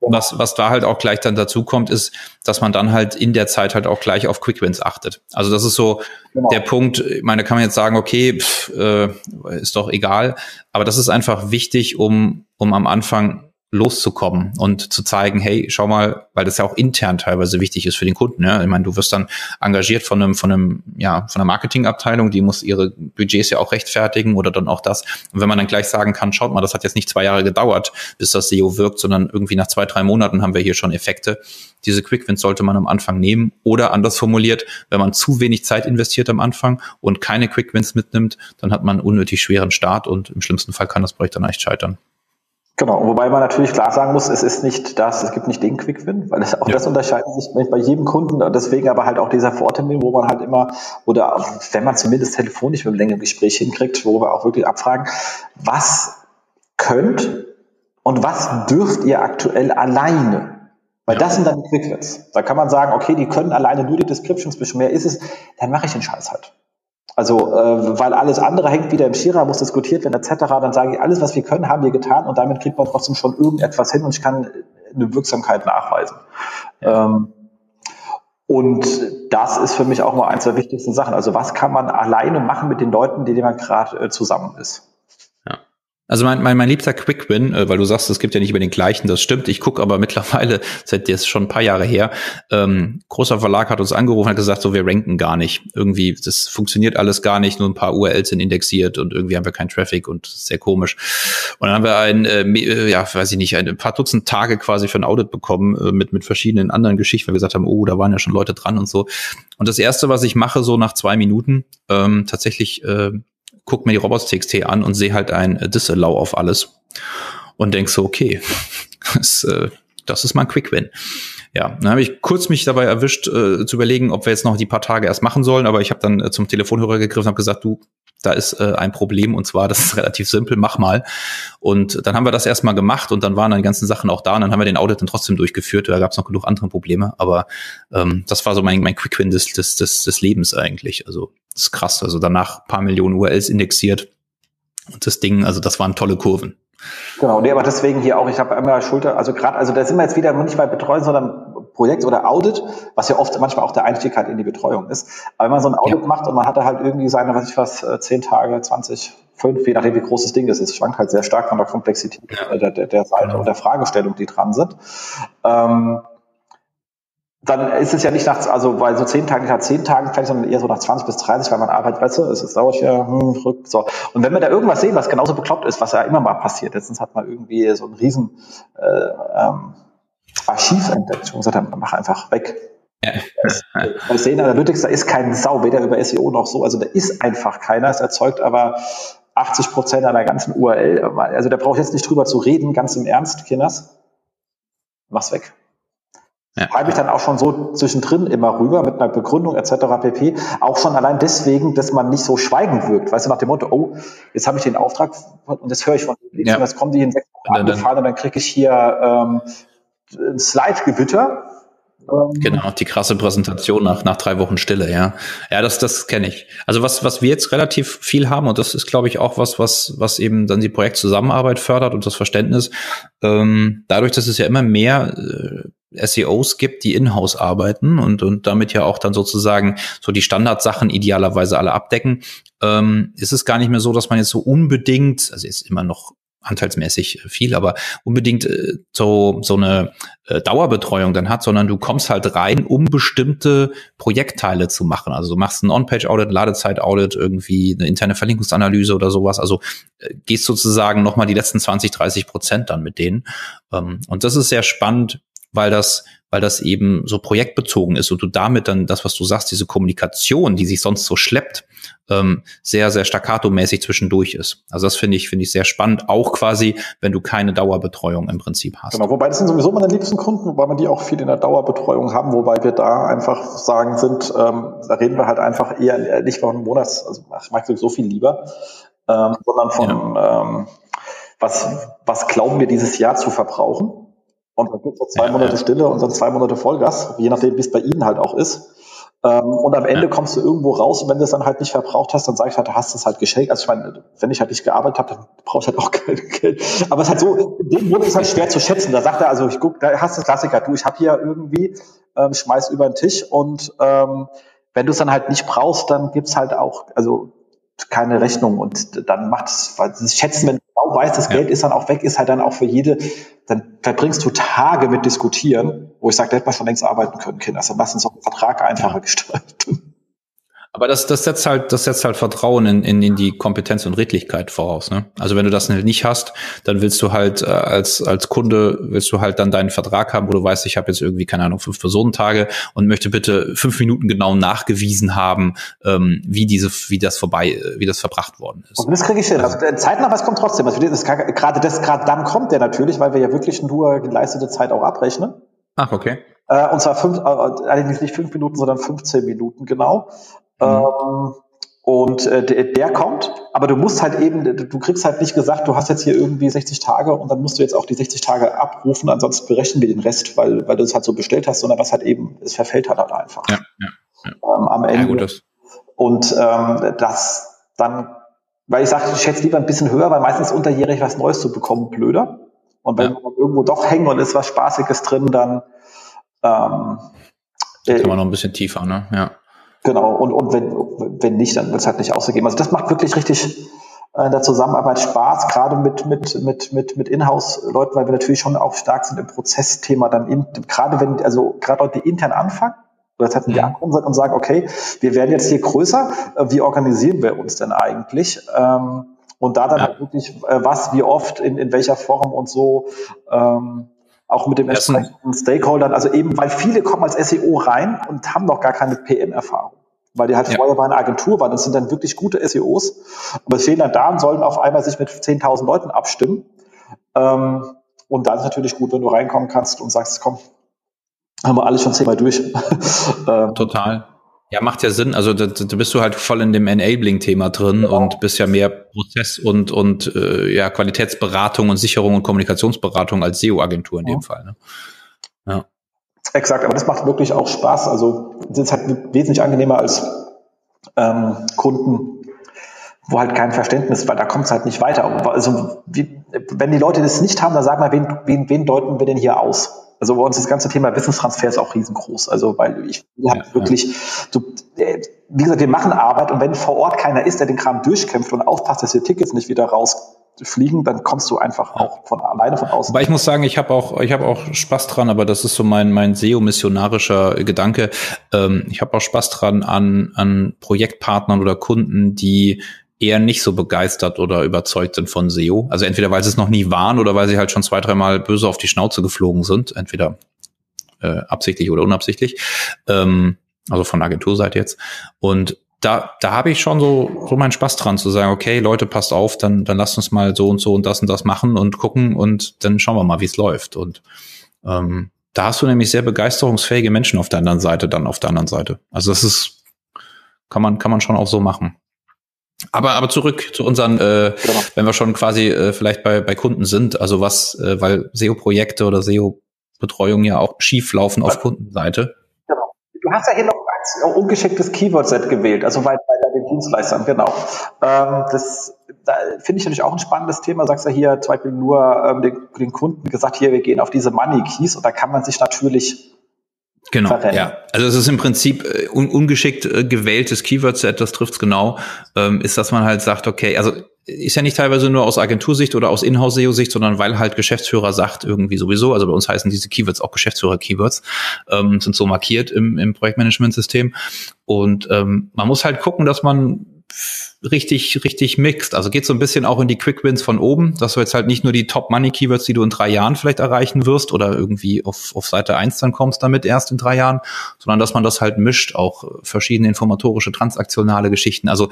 was, was da halt auch gleich dann dazu kommt, ist, dass man dann halt in der Zeit halt auch gleich auf Quick Wins achtet. Also das ist so genau. der Punkt, ich meine, kann man jetzt sagen, okay, pff, äh, ist doch egal. Aber das ist einfach wichtig, um, um am Anfang loszukommen und zu zeigen, hey, schau mal, weil das ja auch intern teilweise wichtig ist für den Kunden. Ja? Ich meine, du wirst dann engagiert von einem, von einem, ja, von einer Marketingabteilung, die muss ihre Budgets ja auch rechtfertigen oder dann auch das. Und wenn man dann gleich sagen kann, schaut mal, das hat jetzt nicht zwei Jahre gedauert, bis das SEO wirkt, sondern irgendwie nach zwei, drei Monaten haben wir hier schon Effekte. Diese Quickwins sollte man am Anfang nehmen oder anders formuliert, wenn man zu wenig Zeit investiert am Anfang und keine Quickwins mitnimmt, dann hat man unnötig schweren Start und im schlimmsten Fall kann das Projekt dann echt scheitern. Genau, wobei man natürlich klar sagen muss, es ist nicht das, es gibt nicht den Quick-Win, weil es auch ja. das unterscheidet sich bei jedem Kunden, deswegen aber halt auch dieser Vortermin, wo man halt immer, oder wenn man zumindest telefonisch mit einem längeren Gespräch hinkriegt, wo wir auch wirklich abfragen, was könnt und was dürft ihr aktuell alleine? Weil ja. das sind dann die Quick-Wins. Da kann man sagen, okay, die können alleine nur die Descriptions, bisschen mehr ist es, dann mache ich den Scheiß halt. Also, äh, weil alles andere hängt wieder im Schierer, muss diskutiert werden, etc., dann sage ich, alles, was wir können, haben wir getan und damit kriegt man trotzdem schon irgendetwas hin und ich kann eine Wirksamkeit nachweisen. Ähm, und das ist für mich auch mal eins der wichtigsten Sachen. Also, was kann man alleine machen mit den Leuten, die man gerade äh, zusammen ist? Also mein, mein, mein liebster Quick-Win, äh, weil du sagst, es gibt ja nicht über den gleichen, das stimmt. Ich gucke aber mittlerweile, seit jetzt schon ein paar Jahre her, ähm, großer Verlag hat uns angerufen hat gesagt, so wir ranken gar nicht. Irgendwie, das funktioniert alles gar nicht, nur ein paar URLs sind indexiert und irgendwie haben wir keinen Traffic und sehr komisch. Und dann haben wir ein, äh, äh, ja, weiß ich nicht, ein paar Dutzend Tage quasi für ein Audit bekommen äh, mit, mit verschiedenen anderen Geschichten, weil wir gesagt haben, oh, da waren ja schon Leute dran und so. Und das erste, was ich mache, so nach zwei Minuten, ähm, tatsächlich äh, guck mir die Robots.txt an und sehe halt ein Disallow auf alles und denk so, okay, das, äh, das ist mal ein Quick-Win. Ja, dann habe ich kurz mich dabei erwischt, äh, zu überlegen, ob wir jetzt noch die paar Tage erst machen sollen, aber ich habe dann äh, zum Telefonhörer gegriffen und habe gesagt, du, da ist äh, ein Problem und zwar, das ist relativ simpel, mach mal. Und dann haben wir das erstmal gemacht und dann waren dann die ganzen Sachen auch da und dann haben wir den Audit dann trotzdem durchgeführt. Da gab es noch genug andere Probleme, aber ähm, das war so mein, mein Quick-Win des, des, des, des Lebens eigentlich. Also das ist krass. Also danach paar Millionen URLs indexiert und das Ding, also das waren tolle Kurven. Genau, nee, aber deswegen hier auch, ich habe einmal Schulter, also gerade, also da sind wir jetzt wieder nicht bei Betreuen, sondern Projekt oder Audit, was ja oft manchmal auch der Einstieg halt in die Betreuung ist. Aber wenn man so ein Audit ja. macht und man hat da halt irgendwie seine, weiß ich was, äh, zehn Tage, 20, fünf, je nachdem wie groß das Ding ist, es schwankt halt sehr stark von der Komplexität ja. der, der, der Seite genau. und der Fragestellung, die dran sind. Ähm, dann ist es ja nicht nach, also bei so zehn Tagen, nach zehn Tagen fertig, sondern eher so nach 20 bis 30, weil man arbeitet besser, es, es dauert ja, hm, rück, so. Und wenn wir da irgendwas sehen, was genauso bekloppt ist, was ja immer mal passiert, letztens hat man irgendwie so ein riesen äh, ähm, Archiv entdeckt und gesagt, mach einfach weg. Ja. Bei Sena Analytics, da ist kein Sau, weder über SEO noch so, also da ist einfach keiner, es erzeugt aber 80 Prozent einer ganzen URL, also da brauche ich jetzt nicht drüber zu reden, ganz im Ernst, Kinders, mach's weg. Ja. Schreibe ich dann auch schon so zwischendrin immer rüber mit einer Begründung etc. pp. Auch schon allein deswegen, dass man nicht so schweigend wirkt. Weißt du, nach dem Motto, oh, jetzt habe ich den Auftrag und das höre ich von den ja. jetzt kommen die in sechs Wochen angefahren und dann kriege ich hier ähm, ein Slide-Gewitter. Ähm, genau, die krasse Präsentation nach, nach drei Wochen Stille, ja. Ja, das, das kenne ich. Also was, was wir jetzt relativ viel haben, und das ist, glaube ich, auch was, was, was eben dann die Projektzusammenarbeit fördert und das Verständnis, ähm, dadurch, dass es ja immer mehr äh, SEOs gibt, die in-house arbeiten und, und damit ja auch dann sozusagen so die Standardsachen idealerweise alle abdecken, ähm, ist es gar nicht mehr so, dass man jetzt so unbedingt, also ist immer noch anteilsmäßig viel, aber unbedingt äh, so so eine äh, Dauerbetreuung dann hat, sondern du kommst halt rein, um bestimmte Projektteile zu machen. Also du machst ein On-Page-Audit, Ladezeit-Audit, irgendwie eine interne Verlinkungsanalyse oder sowas. Also äh, gehst sozusagen nochmal die letzten 20, 30 Prozent dann mit denen. Ähm, und das ist sehr spannend, weil das, weil das eben so projektbezogen ist und du damit dann das, was du sagst, diese Kommunikation, die sich sonst so schleppt, ähm, sehr, sehr staccato-mäßig zwischendurch ist. Also das finde ich, finde ich sehr spannend, auch quasi, wenn du keine Dauerbetreuung im Prinzip hast. Genau, wobei das sind sowieso meine liebsten Kunden, wobei man die auch viel in der Dauerbetreuung haben, wobei wir da einfach sagen sind, ähm, da reden wir halt einfach eher nicht von einem Monats, also ich mag so viel lieber, ähm, sondern von ja. ähm, was, was glauben wir dieses Jahr zu verbrauchen und dann gibt es zwei Monate Stille und dann zwei Monate Vollgas, je nachdem, wie es bei Ihnen halt auch ist. Ähm, und am Ende ja. kommst du irgendwo raus und wenn du es dann halt nicht verbraucht hast, dann sage ich halt, du hast es halt geschenkt. Also ich meine, wenn ich halt nicht gearbeitet habe, dann brauchst du halt auch kein Geld. Aber es ist halt so, in dem Monat ist halt schwer zu schätzen. Da sagt er, also ich guck, da hast du das Klassiker, du, ich habe hier irgendwie, ähm, schmeiß über den Tisch und ähm, wenn du es dann halt nicht brauchst, dann gibt's halt auch, also keine Rechnung und dann macht es, weil das Schätzen, wenn du genau weißt, das Geld ist dann auch weg, ist halt dann auch für jede, dann verbringst du Tage mit diskutieren, wo ich sage, da hätte man schon längst arbeiten können, Kinder. Also lass uns auch den Vertrag einfacher gestalten. Aber das, das setzt halt, das setzt halt Vertrauen in, in, in die Kompetenz und Redlichkeit voraus. Ne? Also wenn du das nicht hast, dann willst du halt äh, als, als Kunde, willst du halt dann deinen Vertrag haben, wo du weißt, ich habe jetzt irgendwie, keine Ahnung, fünf Personentage und möchte bitte fünf Minuten genau nachgewiesen haben, ähm, wie diese, wie das vorbei, wie das verbracht worden ist. Und das kriege ich hin. Also, äh, zeitnah, es kommt trotzdem. Also das, gerade das, gerade dann kommt der natürlich, weil wir ja wirklich nur geleistete Zeit auch abrechnen. Ach, okay. Äh, und zwar fünf, äh, allerdings nicht fünf Minuten, sondern 15 Minuten genau. Mhm. Ähm, und äh, der, der kommt, aber du musst halt eben, du kriegst halt nicht gesagt, du hast jetzt hier irgendwie 60 Tage und dann musst du jetzt auch die 60 Tage abrufen, ansonsten berechnen wir den Rest, weil, weil du es halt so bestellt hast, sondern was halt eben, es verfällt halt, halt einfach. Ja, ja, ja. Ähm, am Ende. Ja, gut, das. Und ähm, das dann, weil ich sage, ich schätze lieber ein bisschen höher, weil meistens unterjährig was Neues zu bekommen blöder. Und wenn ja. man irgendwo doch hängen und ist was Spaßiges drin, dann ähm, da kann man noch ein bisschen tiefer, ne? Ja. Genau, und, und wenn, wenn nicht, dann wird es halt nicht ausgegeben. Also das macht wirklich richtig äh, in der Zusammenarbeit Spaß, gerade mit, mit, mit, mit, mit Inhouse-Leuten, weil wir natürlich schon auch stark sind im Prozessthema dann in, gerade wenn, also gerade Leute, die intern anfangen, oder das hatten die mhm. ankommen und sagen, okay, wir werden jetzt hier größer, äh, wie organisieren wir uns denn eigentlich? Ähm, und da dann ja. halt wirklich, äh, was, wie oft, in, in welcher Form und so, ähm, auch mit dem entsprechenden Stakeholdern. Also eben, weil viele kommen als SEO rein und haben noch gar keine PM-Erfahrung. Weil die halt ja. vorher bei einer Agentur waren. Das sind dann wirklich gute SEOs. Aber es fehlen dann da und sollen auf einmal sich mit 10.000 Leuten abstimmen. Ähm, und dann ist natürlich gut, wenn du reinkommen kannst und sagst, komm, haben wir alles schon zehnmal durch. ähm, Total. Ja, macht ja Sinn. Also da, da bist du halt voll in dem Enabling-Thema drin genau. und bist ja mehr Prozess und und äh, ja Qualitätsberatung und Sicherung und Kommunikationsberatung als SEO-Agentur in ja. dem Fall. Ne? Ja. Exakt, aber das macht wirklich auch Spaß. Also das ist halt wesentlich angenehmer als ähm, Kunden, wo halt kein Verständnis, weil da kommt es halt nicht weiter. Also wie, wenn die Leute das nicht haben, dann sag mal, wen, wen, wen deuten wir denn hier aus? Also bei uns das ganze Thema Wissenstransfer ist auch riesengroß. Also weil ich wir ja, wirklich, ja. Du, äh, wie gesagt, wir machen Arbeit und wenn vor Ort keiner ist, der den Kram durchkämpft und aufpasst, dass die Tickets nicht wieder rausfliegen, dann kommst du einfach auch von alleine von außen. Aber ich muss sagen, ich habe auch, ich habe auch Spaß dran, aber das ist so mein mein SEO-missionarischer Gedanke. Ähm, ich habe auch Spaß dran an an Projektpartnern oder Kunden, die eher nicht so begeistert oder überzeugt sind von SEO. Also entweder weil sie es noch nie waren oder weil sie halt schon zwei, dreimal böse auf die Schnauze geflogen sind. Entweder äh, absichtlich oder unabsichtlich. Ähm, also von Agenturseite jetzt. Und da, da habe ich schon so, so meinen Spaß dran zu sagen, okay, Leute, passt auf, dann, dann lasst uns mal so und so und das und das machen und gucken und dann schauen wir mal, wie es läuft. Und ähm, da hast du nämlich sehr begeisterungsfähige Menschen auf der anderen Seite, dann auf der anderen Seite. Also das ist, kann man, kann man schon auch so machen. Aber, aber zurück zu unseren, äh, genau. wenn wir schon quasi äh, vielleicht bei, bei Kunden sind, also was, äh, weil SEO-Projekte oder SEO-Betreuung ja auch schief laufen auf Kundenseite. Genau. Du hast ja hier noch ein ungeschicktes Keyword-Set gewählt, also bei, bei den Dienstleistern, genau. Ähm, das da finde ich natürlich auch ein spannendes Thema. Sagst du ja hier zum Beispiel nur ähm, den, den Kunden gesagt, hier, wir gehen auf diese Money Keys und da kann man sich natürlich Genau, verrennen. ja. Also es ist im Prinzip äh, un ungeschickt äh, gewähltes Keyword-Set, das trifft's genau, ähm, ist, dass man halt sagt, okay, also ist ja nicht teilweise nur aus Agentursicht oder aus Inhouse-SEO-Sicht, sondern weil halt Geschäftsführer sagt irgendwie sowieso, also bei uns heißen diese Keywords auch Geschäftsführer-Keywords, ähm, sind so markiert im, im Projektmanagement-System. Und ähm, man muss halt gucken, dass man richtig, richtig mixt. Also geht so ein bisschen auch in die Quick Wins von oben, dass du jetzt halt nicht nur die Top Money Keywords, die du in drei Jahren vielleicht erreichen wirst oder irgendwie auf, auf Seite eins dann kommst damit erst in drei Jahren, sondern dass man das halt mischt, auch verschiedene informatorische, transaktionale Geschichten. Also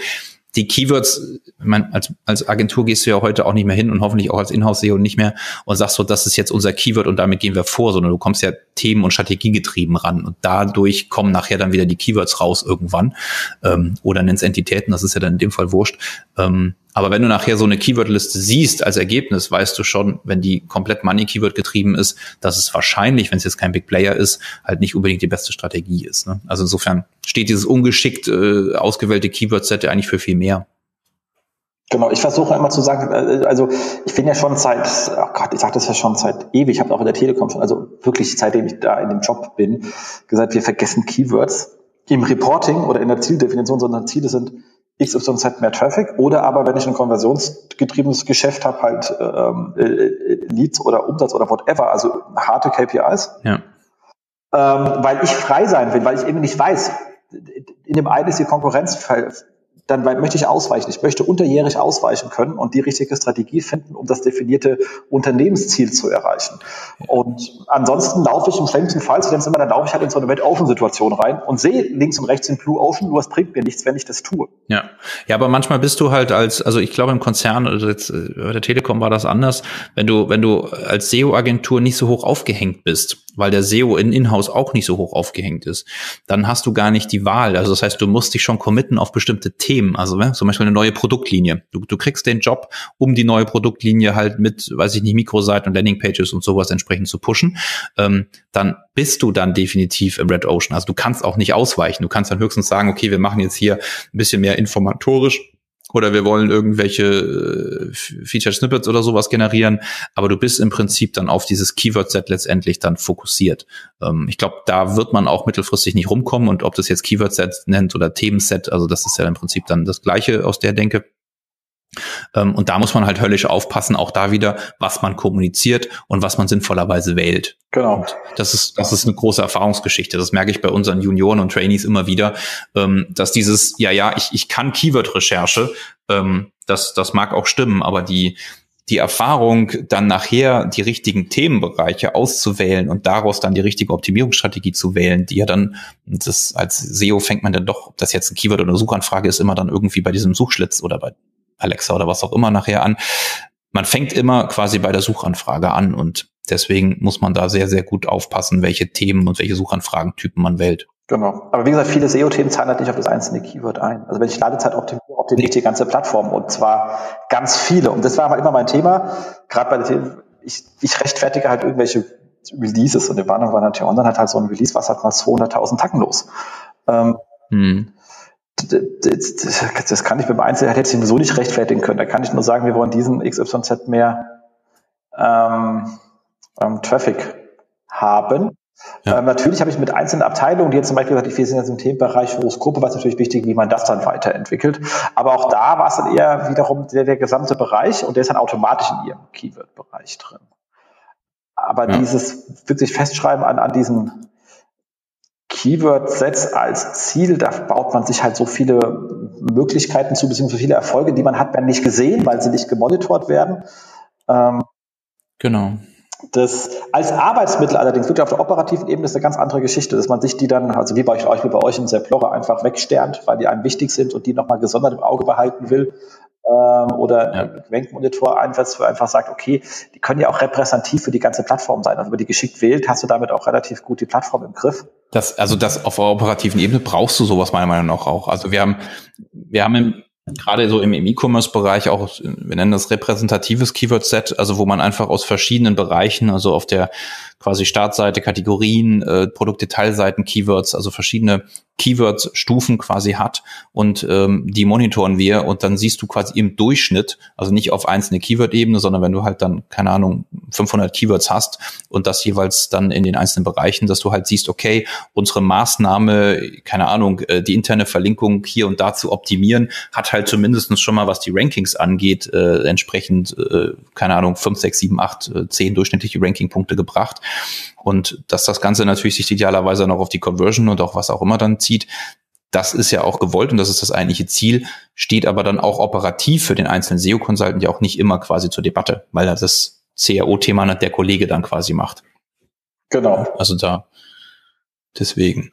die Keywords, meine, als, als Agentur gehst du ja heute auch nicht mehr hin und hoffentlich auch als Inhouse-SEO nicht mehr und sagst so, das ist jetzt unser Keyword und damit gehen wir vor, sondern du kommst ja themen- und strategiegetrieben ran und dadurch kommen nachher dann wieder die Keywords raus irgendwann ähm, oder nennst Entitäten, das ist ja dann in dem Fall wurscht. Ähm, aber wenn du nachher so eine Keywordliste siehst als Ergebnis, weißt du schon, wenn die komplett Money-Keyword getrieben ist, dass es wahrscheinlich, wenn es jetzt kein Big Player ist, halt nicht unbedingt die beste Strategie ist. Ne? Also insofern steht dieses ungeschickt äh, ausgewählte Keyword-Set eigentlich für viel mehr. Genau, ich versuche immer zu sagen, äh, also ich bin ja schon seit, oh Gott, ich sage das ja schon seit ewig, ich habe auch in der Telekom schon, also wirklich seitdem ich da in dem Job bin, gesagt, wir vergessen Keywords im Reporting oder in der Zieldefinition, sondern Ziele sind XYZ mehr Traffic oder aber wenn ich ein konversionsgetriebenes Geschäft habe, halt ähm, äh, äh, Leads oder Umsatz oder whatever, also harte KPIs. Ja. Ähm, weil ich frei sein will, weil ich eben nicht weiß, in dem einen ist die Konkurrenz dann möchte ich ausweichen. Ich möchte unterjährig ausweichen können und die richtige Strategie finden, um das definierte Unternehmensziel zu erreichen. Und ansonsten laufe ich im schlimmsten Fall, ich immer, dann laufe ich halt in so eine Red Ocean Situation rein und sehe links und rechts den Blue Ocean, nur es bringt mir nichts, wenn ich das tue. Ja. Ja, aber manchmal bist du halt als, also ich glaube im Konzern, also jetzt äh, bei der Telekom war das anders, wenn du, wenn du als SEO-Agentur nicht so hoch aufgehängt bist, weil der SEO in Inhouse auch nicht so hoch aufgehängt ist, dann hast du gar nicht die Wahl. Also das heißt, du musst dich schon committen auf bestimmte Themen. Also ne, zum Beispiel eine neue Produktlinie. Du, du kriegst den Job, um die neue Produktlinie halt mit, weiß ich nicht, Mikroseiten und Landingpages und sowas entsprechend zu pushen. Ähm, dann bist du dann definitiv im Red Ocean. Also du kannst auch nicht ausweichen. Du kannst dann höchstens sagen, okay, wir machen jetzt hier ein bisschen mehr informatorisch oder wir wollen irgendwelche äh, Feature Snippets oder sowas generieren, aber du bist im Prinzip dann auf dieses Keyword-Set letztendlich dann fokussiert. Ähm, ich glaube, da wird man auch mittelfristig nicht rumkommen und ob das jetzt Keyword-Set nennt oder Themenset, also das ist ja im Prinzip dann das Gleiche aus der Denke. Ähm, und da muss man halt höllisch aufpassen, auch da wieder, was man kommuniziert und was man sinnvollerweise wählt. Genau. Und das ist, das ist eine große Erfahrungsgeschichte. Das merke ich bei unseren Junioren und Trainees immer wieder, ähm, dass dieses, ja, ja, ich, ich kann Keyword-Recherche, ähm, das, das mag auch stimmen, aber die, die Erfahrung, dann nachher die richtigen Themenbereiche auszuwählen und daraus dann die richtige Optimierungsstrategie zu wählen, die ja dann, das als SEO fängt man dann doch, ob das jetzt ein Keyword oder eine Suchanfrage ist, immer dann irgendwie bei diesem Suchschlitz oder bei Alexa oder was auch immer nachher an. Man fängt immer quasi bei der Suchanfrage an und deswegen muss man da sehr, sehr gut aufpassen, welche Themen und welche Suchanfragentypen man wählt. Genau. Aber wie gesagt, viele SEO-Themen zahlen halt nicht auf das einzelne Keyword ein. Also wenn ich Ladezeit optimiere, optimiere ich die ganze Plattform und zwar ganz viele. Und das war immer mein Thema, gerade bei den Themen, ich, ich rechtfertige halt irgendwelche Releases und die Warnung war natürlich online hat halt so ein Release, was hat mal 200.000 Tacken los. Ähm, hm das, kann ich beim Einzelnen hätte ich sowieso nicht rechtfertigen können. Da kann ich nur sagen, wir wollen diesen XYZ mehr ähm, ähm, Traffic haben. Ja. Ähm, natürlich habe ich mit einzelnen Abteilungen, die jetzt zum Beispiel gesagt, wir sind jetzt im Themenbereich Horoskope, war es natürlich wichtig, wie man das dann weiterentwickelt. Aber auch da war es dann eher wiederum der, der gesamte Bereich und der ist dann automatisch in ihrem Keyword-Bereich drin. Aber ja. dieses wirklich Festschreiben an, an diesen Keyword-Sets als Ziel, da baut man sich halt so viele Möglichkeiten zu, beziehungsweise viele Erfolge, die man hat, werden nicht gesehen, weil sie nicht gemonitort werden. Ähm, genau. Das als Arbeitsmittel allerdings wirklich auf der operativen Ebene ist eine ganz andere Geschichte, dass man sich die dann, also wie bei euch, wie bei euch in Serplore einfach wegsternt, weil die einem wichtig sind und die nochmal gesondert im Auge behalten will ähm, oder ja. einsetzt, wo einfach sagt, okay, die können ja auch repräsentativ für die ganze Plattform sein. Also wenn die geschickt wählt, hast du damit auch relativ gut die Plattform im Griff. Das, also das auf operativen Ebene brauchst du sowas meiner Meinung nach auch. Also wir haben, wir haben im, gerade so im E-Commerce-Bereich auch, wir nennen das repräsentatives Keyword-Set, also wo man einfach aus verschiedenen Bereichen, also auf der quasi Startseite, Kategorien, äh, Produktdetailseiten, Keywords, also verschiedene Keywords-Stufen quasi hat und ähm, die monitoren wir und dann siehst du quasi im Durchschnitt, also nicht auf einzelne Keyword-Ebene, sondern wenn du halt dann, keine Ahnung, 500 Keywords hast und das jeweils dann in den einzelnen Bereichen, dass du halt siehst, okay, unsere Maßnahme, keine Ahnung, äh, die interne Verlinkung hier und da zu optimieren, hat halt zumindestens schon mal, was die Rankings angeht, äh, entsprechend, äh, keine Ahnung, 5, 6, 7, 8, äh, 10 durchschnittliche Rankingpunkte gebracht. Und dass das Ganze natürlich sich idealerweise noch auf die Conversion und auch was auch immer dann zieht, das ist ja auch gewollt und das ist das eigentliche Ziel, steht aber dann auch operativ für den einzelnen SEO-Consultant ja auch nicht immer quasi zur Debatte, weil er das CRO-Thema der Kollege dann quasi macht. Genau. Also da Deswegen.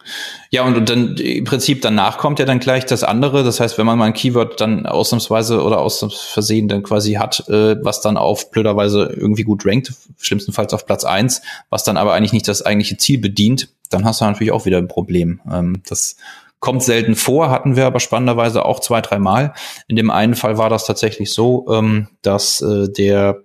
Ja, und, und dann im Prinzip danach kommt ja dann gleich das andere. Das heißt, wenn man mal ein Keyword dann ausnahmsweise oder aus Versehen dann quasi hat, äh, was dann auf blöderweise irgendwie gut rankt, schlimmstenfalls auf Platz eins, was dann aber eigentlich nicht das eigentliche Ziel bedient, dann hast du natürlich auch wieder ein Problem. Ähm, das kommt selten vor, hatten wir aber spannenderweise auch zwei, dreimal. In dem einen Fall war das tatsächlich so, ähm, dass äh, der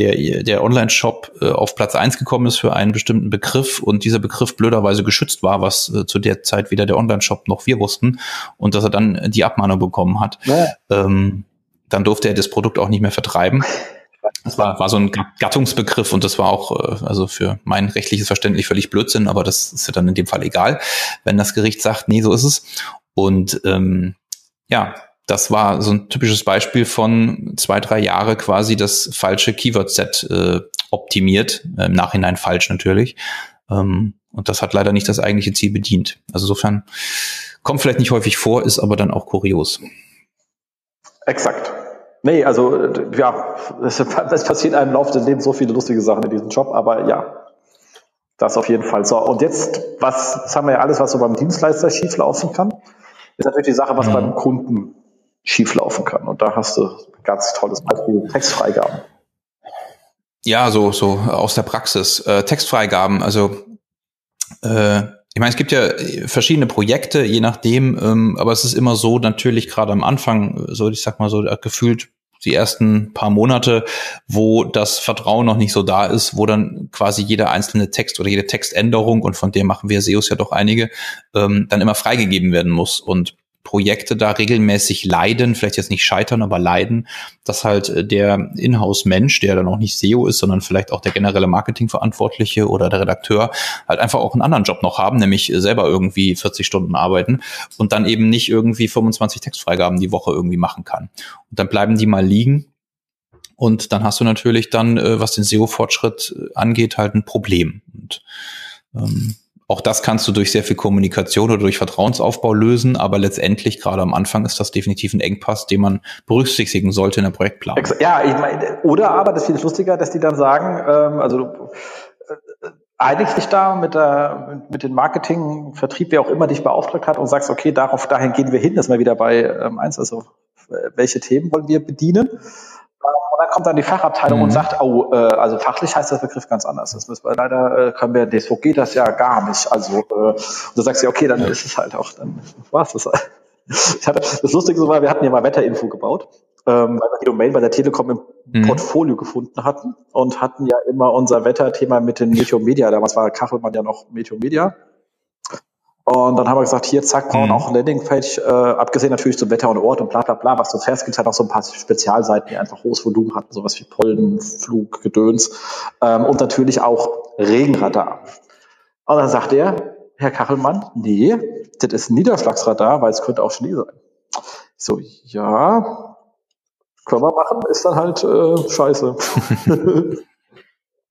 der, der Online-Shop äh, auf Platz eins gekommen ist für einen bestimmten Begriff und dieser Begriff blöderweise geschützt war, was äh, zu der Zeit weder der Online-Shop noch wir wussten und dass er dann die Abmahnung bekommen hat. Ja. Ähm, dann durfte er das Produkt auch nicht mehr vertreiben. Das war, war so ein Gattungsbegriff und das war auch, äh, also für mein rechtliches Verständnis völlig Blödsinn, aber das ist ja dann in dem Fall egal, wenn das Gericht sagt, nee, so ist es. Und ähm, ja, das war so ein typisches Beispiel von zwei, drei Jahre quasi das falsche Keyword-Set äh, optimiert, äh, im Nachhinein falsch natürlich. Ähm, und das hat leider nicht das eigentliche Ziel bedient. Also insofern kommt vielleicht nicht häufig vor, ist aber dann auch kurios. Exakt. Nee, also ja, es, es passiert einem im Laufe des Lebens so viele lustige Sachen in diesem Job, aber ja, das auf jeden Fall. So, und jetzt, was, das haben wir ja alles, was so beim Dienstleister schieflaufen kann, ist natürlich die Sache, was mhm. beim Kunden schieflaufen kann. Und da hast du ein ganz tolles Beispiel, Textfreigaben. Ja, so, so aus der Praxis. Äh, Textfreigaben, also äh, ich meine, es gibt ja verschiedene Projekte, je nachdem, ähm, aber es ist immer so, natürlich gerade am Anfang, so ich sag mal so, gefühlt die ersten paar Monate, wo das Vertrauen noch nicht so da ist, wo dann quasi jeder einzelne Text oder jede Textänderung, und von der machen wir SEOs ja doch einige, ähm, dann immer freigegeben werden muss. Und Projekte da regelmäßig leiden, vielleicht jetzt nicht scheitern, aber leiden, dass halt äh, der Inhouse-Mensch, der dann auch nicht SEO ist, sondern vielleicht auch der generelle Marketingverantwortliche oder der Redakteur, halt einfach auch einen anderen Job noch haben, nämlich selber irgendwie 40 Stunden arbeiten und dann eben nicht irgendwie 25 Textfreigaben die Woche irgendwie machen kann. Und dann bleiben die mal liegen und dann hast du natürlich dann, äh, was den SEO-Fortschritt äh, angeht, halt ein Problem. Und ähm, auch das kannst du durch sehr viel Kommunikation oder durch Vertrauensaufbau lösen, aber letztendlich gerade am Anfang ist das definitiv ein Engpass, den man berücksichtigen sollte in der Projektplanung. Ja, ich meine, oder aber das ist viel lustiger, dass die dann sagen, ähm, also äh, einigst dich da mit, der, mit dem Marketing, Vertrieb, wer auch immer dich beauftragt hat und sagst, okay, darauf, dahin gehen wir hin, das ist mal wieder bei ähm, eins, also äh, welche Themen wollen wir bedienen? Und dann kommt dann die Fachabteilung mhm. und sagt, oh, äh, also fachlich heißt das Begriff ganz anders. Das müssen wir leider, äh, können wir, so geht das ja gar nicht. Also, äh, und du sagst ja, okay, dann ja. ist es halt auch, dann war's das halt. Ich hatte, das Lustige war, wir hatten ja mal Wetterinfo gebaut, ähm, weil wir die Domain bei der Telekom im mhm. Portfolio gefunden hatten und hatten ja immer unser Wetterthema mit den Meteo Media. Damals war Kachelmann ja noch Meteo Media. Und dann haben wir gesagt, hier, zack, brauchen mhm. auch Landingpage, äh, abgesehen natürlich zum Wetter und Ort und bla bla bla, was du fährst, gibt halt auch so ein paar Spezialseiten, die einfach hohes Volumen hatten, sowas wie Pollen, Flug, Gedöns ähm, und natürlich auch Regenradar. Und dann sagt er, Herr Kachelmann, nee, das ist ein Niederschlagsradar, weil es könnte auch Schnee sein. Ich so, ja, können wir machen, ist dann halt äh, scheiße.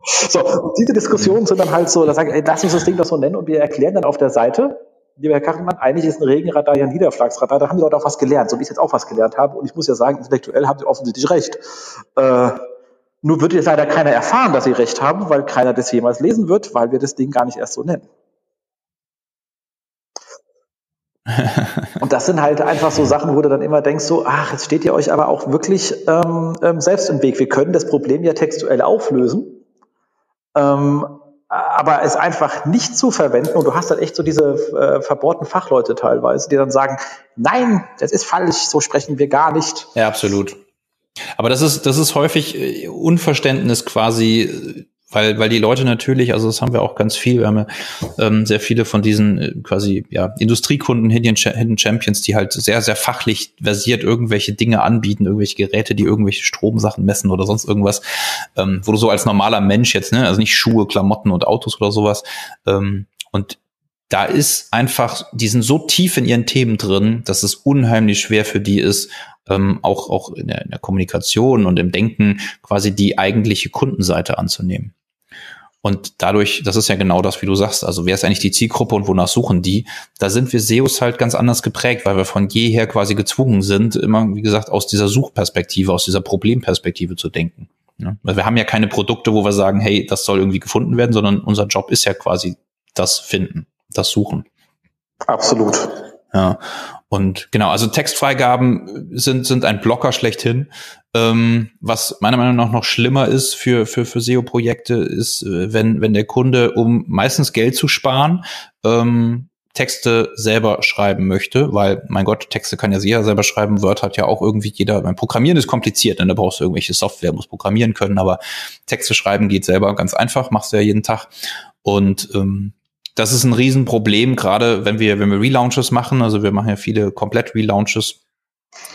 So, und diese Diskussionen sind dann halt so, da sagen, ey, lass uns das Ding doch so nennen und wir erklären dann auf der Seite, lieber Herr Kachelmann, eigentlich ist ein Regenradar ja ein Niederschlagsradar, da haben die Leute auch was gelernt, so wie ich jetzt auch was gelernt habe. Und ich muss ja sagen, intellektuell haben sie offensichtlich recht. Äh, nur wird jetzt leider keiner erfahren, dass sie recht haben, weil keiner das jemals lesen wird, weil wir das Ding gar nicht erst so nennen. und das sind halt einfach so Sachen, wo du dann immer denkst, so, ach, jetzt steht ihr euch aber auch wirklich ähm, ähm selbst im Weg. Wir können das Problem ja textuell auflösen ähm, aber es einfach nicht zu verwenden und du hast dann echt so diese äh, verbohrten Fachleute teilweise, die dann sagen, nein, das ist falsch, so sprechen wir gar nicht. Ja, absolut. Aber das ist, das ist häufig äh, Unverständnis quasi weil, weil die Leute natürlich, also das haben wir auch ganz viel, wir haben ja ähm, sehr viele von diesen äh, quasi ja, Industriekunden, Hidden, Champions, die halt sehr, sehr fachlich versiert irgendwelche Dinge anbieten, irgendwelche Geräte, die irgendwelche Stromsachen messen oder sonst irgendwas, ähm, wo du so als normaler Mensch jetzt, ne, also nicht Schuhe, Klamotten und Autos oder sowas, ähm, und da ist einfach, die sind so tief in ihren Themen drin, dass es unheimlich schwer für die ist, ähm, auch, auch in der, in der Kommunikation und im Denken quasi die eigentliche Kundenseite anzunehmen. Und dadurch, das ist ja genau das, wie du sagst, also wer ist eigentlich die Zielgruppe und wonach suchen die? Da sind wir SEOs halt ganz anders geprägt, weil wir von jeher quasi gezwungen sind, immer, wie gesagt, aus dieser Suchperspektive, aus dieser Problemperspektive zu denken. Ja? Weil wir haben ja keine Produkte, wo wir sagen, hey, das soll irgendwie gefunden werden, sondern unser Job ist ja quasi das Finden, das Suchen. Absolut. Ja. Und genau, also Textfreigaben sind, sind ein Blocker schlechthin. Ähm, was meiner Meinung nach noch schlimmer ist für, für, für SEO-Projekte, ist, äh, wenn, wenn der Kunde, um meistens Geld zu sparen, ähm, Texte selber schreiben möchte, weil, mein Gott, Texte kann ja jeder selber schreiben, Word hat ja auch irgendwie jeder, beim Programmieren ist kompliziert, denn da brauchst du irgendwelche Software, muss programmieren können, aber Texte schreiben geht selber ganz einfach, machst du ja jeden Tag. Und ähm, das ist ein Riesenproblem, gerade wenn wir, wenn wir Relaunches machen, also wir machen ja viele komplett Relaunches,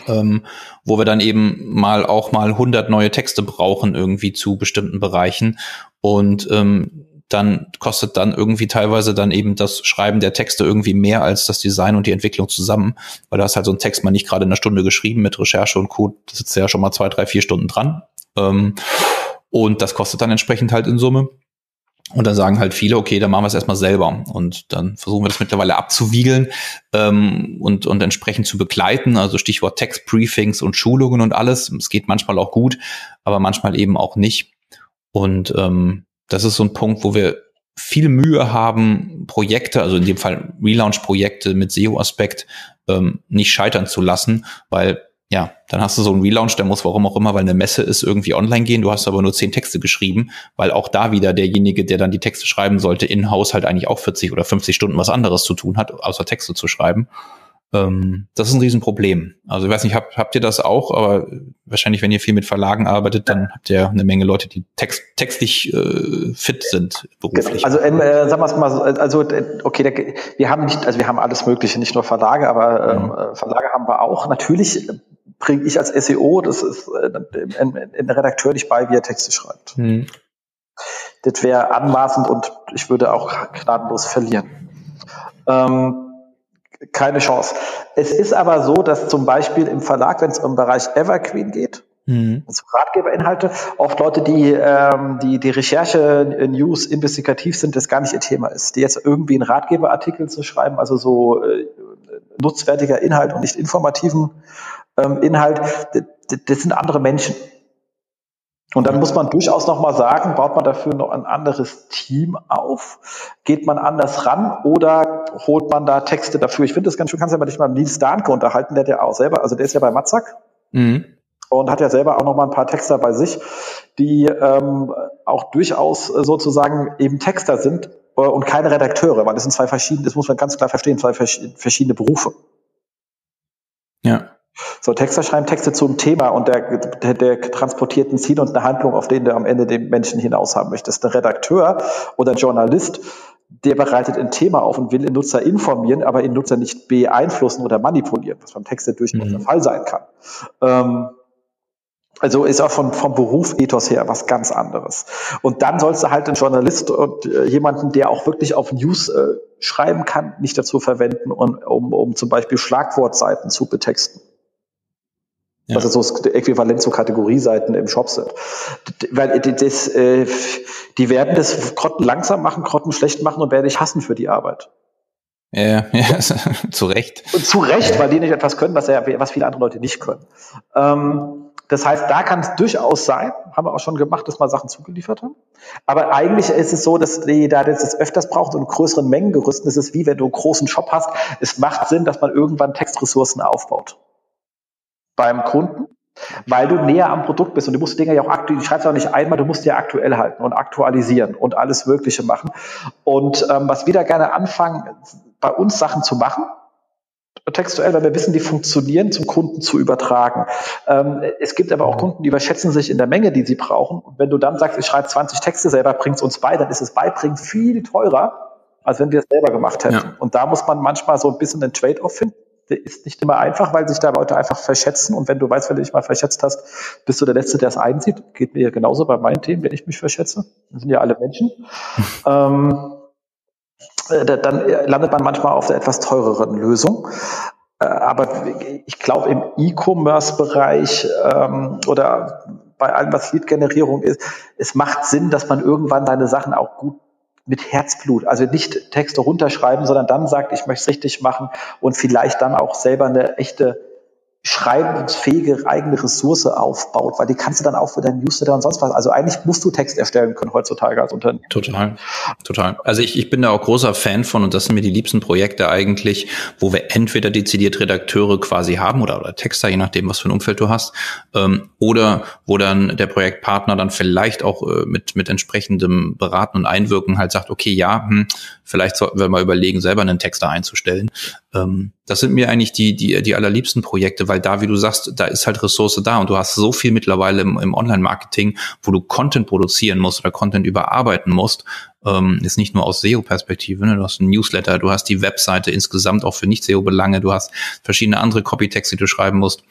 ähm, wo wir dann eben mal auch mal 100 neue Texte brauchen irgendwie zu bestimmten Bereichen. Und ähm, dann kostet dann irgendwie teilweise dann eben das Schreiben der Texte irgendwie mehr als das Design und die Entwicklung zusammen, weil da ist halt so ein Text mal nicht gerade in einer Stunde geschrieben mit Recherche und Code, da sitzt ja schon mal zwei, drei, vier Stunden dran. Ähm, und das kostet dann entsprechend halt in Summe. Und dann sagen halt viele, okay, dann machen wir es erstmal selber. Und dann versuchen wir das mittlerweile abzuwiegeln ähm, und, und entsprechend zu begleiten. Also Stichwort Textbriefings und Schulungen und alles. Es geht manchmal auch gut, aber manchmal eben auch nicht. Und ähm, das ist so ein Punkt, wo wir viel Mühe haben, Projekte, also in dem Fall Relaunch-Projekte mit SEO-Aspekt ähm, nicht scheitern zu lassen, weil ja, dann hast du so einen Relaunch, der muss warum auch immer, weil eine Messe ist, irgendwie online gehen. Du hast aber nur zehn Texte geschrieben, weil auch da wieder derjenige, der dann die Texte schreiben sollte, in-house halt eigentlich auch 40 oder 50 Stunden was anderes zu tun hat, außer Texte zu schreiben. Ähm, das ist ein Riesenproblem. Also ich weiß nicht, habt, habt ihr das auch, aber wahrscheinlich, wenn ihr viel mit Verlagen arbeitet, dann habt ihr eine Menge Leute, die text, textlich äh, fit sind beruflich. Also ähm, äh, sagen wir es mal so, also äh, okay, der, wir haben nicht, also wir haben alles Mögliche, nicht nur Verlage, aber ähm, mhm. Verlage haben wir auch. Natürlich bringe ich als SEO, das ist äh, ein, Redakteur nicht bei, wie er Texte schreibt. Mhm. Das wäre anmaßend und ich würde auch gnadenlos verlieren. Ähm, keine Chance. Es ist aber so, dass zum Beispiel im Verlag, wenn es um den Bereich Evergreen geht, mhm. also Ratgeberinhalte, oft Leute, die ähm, die, die Recherche, äh, News investigativ sind, das gar nicht ihr Thema ist. Die jetzt irgendwie einen Ratgeberartikel zu schreiben, also so äh, nutzwertiger Inhalt und nicht informativen ähm, Inhalt, das, sind andere Menschen. Und dann muss man durchaus nochmal sagen, baut man dafür noch ein anderes Team auf? Geht man anders ran oder holt man da Texte dafür? Ich finde das ganz schön, kannst du ja mal dich mal mit Nils Dahnke unterhalten, der hat ja auch selber, also der ist ja bei Matzak. Mhm. Und hat ja selber auch noch mal ein paar Texter bei sich, die ähm, auch durchaus sozusagen eben Texter sind äh, und keine Redakteure, weil das sind zwei verschiedene, das muss man ganz klar verstehen, zwei verschiedene Berufe. Ja. So, Texter schreiben Texte zum Thema und der, der, der transportiert ein Ziel und eine Handlung, auf den du am Ende den Menschen hinaus haben möchtest. Der Redakteur oder Journalist, der bereitet ein Thema auf und will den Nutzer informieren, aber den Nutzer nicht beeinflussen oder manipulieren, was beim Texte durchaus mhm. der Fall sein kann. Ähm, also ist auch von, vom Beruf Ethos her was ganz anderes. Und dann sollst du halt einen Journalist und äh, jemanden, der auch wirklich auf News äh, schreiben kann, nicht dazu verwenden, um, um, um zum Beispiel Schlagwortseiten zu betexten. Ja. Was so das Äquivalent zu Kategorieseiten im Shop sind. Weil das, äh, die werden das Krotten langsam machen, Krotten schlecht machen und werden dich hassen für die Arbeit. Ja, ja zu Recht. Und zu Recht, weil die nicht etwas können, was, er, was viele andere Leute nicht können. Ähm, das heißt, da kann es durchaus sein, haben wir auch schon gemacht, dass wir Sachen zugeliefert haben. Aber eigentlich ist es so, dass die da das öfters braucht und in größeren Mengen gerüsten. Das ist wie wenn du einen großen Shop hast. Es macht Sinn, dass man irgendwann Textressourcen aufbaut beim Kunden, weil du näher am Produkt bist und du musst Dinge ja auch aktuell, du schreibst auch nicht einmal, du musst die ja aktuell halten und aktualisieren und alles Mögliche machen. Und ähm, was wir da gerne anfangen, bei uns Sachen zu machen, textuell, weil wir wissen, die funktionieren, zum Kunden zu übertragen. Ähm, es gibt aber auch Kunden, die überschätzen sich in der Menge, die sie brauchen. Und wenn du dann sagst, ich schreibe 20 Texte selber, bring's uns bei, dann ist es beibringen viel teurer, als wenn wir es selber gemacht hätten. Ja. Und da muss man manchmal so ein bisschen einen Trade-off finden ist nicht immer einfach, weil sich da Leute einfach verschätzen. Und wenn du weißt, wenn du dich mal verschätzt hast, bist du der Letzte, der es einsieht. Geht mir genauso bei meinen Themen, wenn ich mich verschätze. Das sind ja alle Menschen. ähm, äh, dann landet man manchmal auf der etwas teureren Lösung. Äh, aber ich glaube, im E-Commerce-Bereich ähm, oder bei allem, was Lead-Generierung ist, es macht Sinn, dass man irgendwann deine Sachen auch gut mit Herzblut, also nicht Texte runterschreiben, sondern dann sagt, ich möchte es richtig machen und vielleicht dann auch selber eine echte schreibensfähige eigene Ressource aufbaut, weil die kannst du dann auch für deinen Newsletter und sonst was. Also eigentlich musst du Text erstellen können heutzutage als Unternehmen. Total, total. Also ich, ich bin da auch großer Fan von und das sind mir die liebsten Projekte eigentlich, wo wir entweder dezidiert Redakteure quasi haben oder, oder Texter, je nachdem, was für ein Umfeld du hast, ähm, oder wo dann der Projektpartner dann vielleicht auch äh, mit, mit entsprechendem Beraten und Einwirken halt sagt, okay, ja, hm, vielleicht sollten wir mal überlegen, selber einen Texter einzustellen. Ähm, das sind mir eigentlich die, die, die allerliebsten Projekte, weil da, wie du sagst, da ist halt Ressource da und du hast so viel mittlerweile im, im Online-Marketing, wo du Content produzieren musst oder Content überarbeiten musst. Ähm, ist nicht nur aus SEO-Perspektive, ne? du hast ein Newsletter, du hast die Webseite insgesamt auch für Nicht-SEO-Belange, du hast verschiedene andere Copytexte, die du schreiben musst.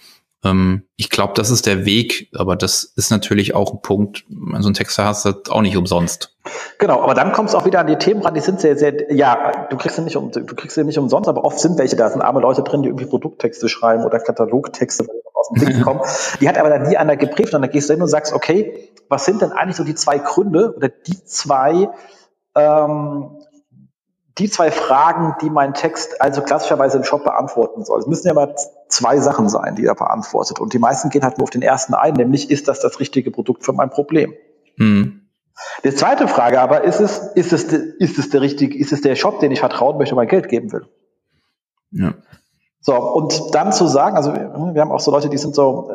Ähm, ich glaube, das ist der Weg, aber das ist natürlich auch ein Punkt, so ein Texter hast, das auch nicht umsonst. Genau, aber dann kommst du auch wieder an die Themen ran, die sind sehr, sehr, ja, du kriegst sie nicht um, du kriegst sie nicht umsonst, aber oft sind welche da, sind arme Leute drin, die irgendwie Produkttexte schreiben oder Katalogtexte aus dem Ding kommen. Die hat aber dann nie einer geprüft und dann gehst du hin und sagst, okay, was sind denn eigentlich so die zwei Gründe oder die zwei ähm, die zwei Fragen, die mein Text also klassischerweise im Shop beantworten soll. Es müssen ja mal zwei Sachen sein, die er beantwortet. Und die meisten gehen halt nur auf den ersten ein, nämlich ist das das richtige Produkt für mein Problem? Mhm. Die zweite Frage aber ist es, ist es, ist es der richtige, ist es der Shop, den ich vertrauen möchte, mein Geld geben will? Ja. So, und dann zu sagen, also wir haben auch so Leute, die sind so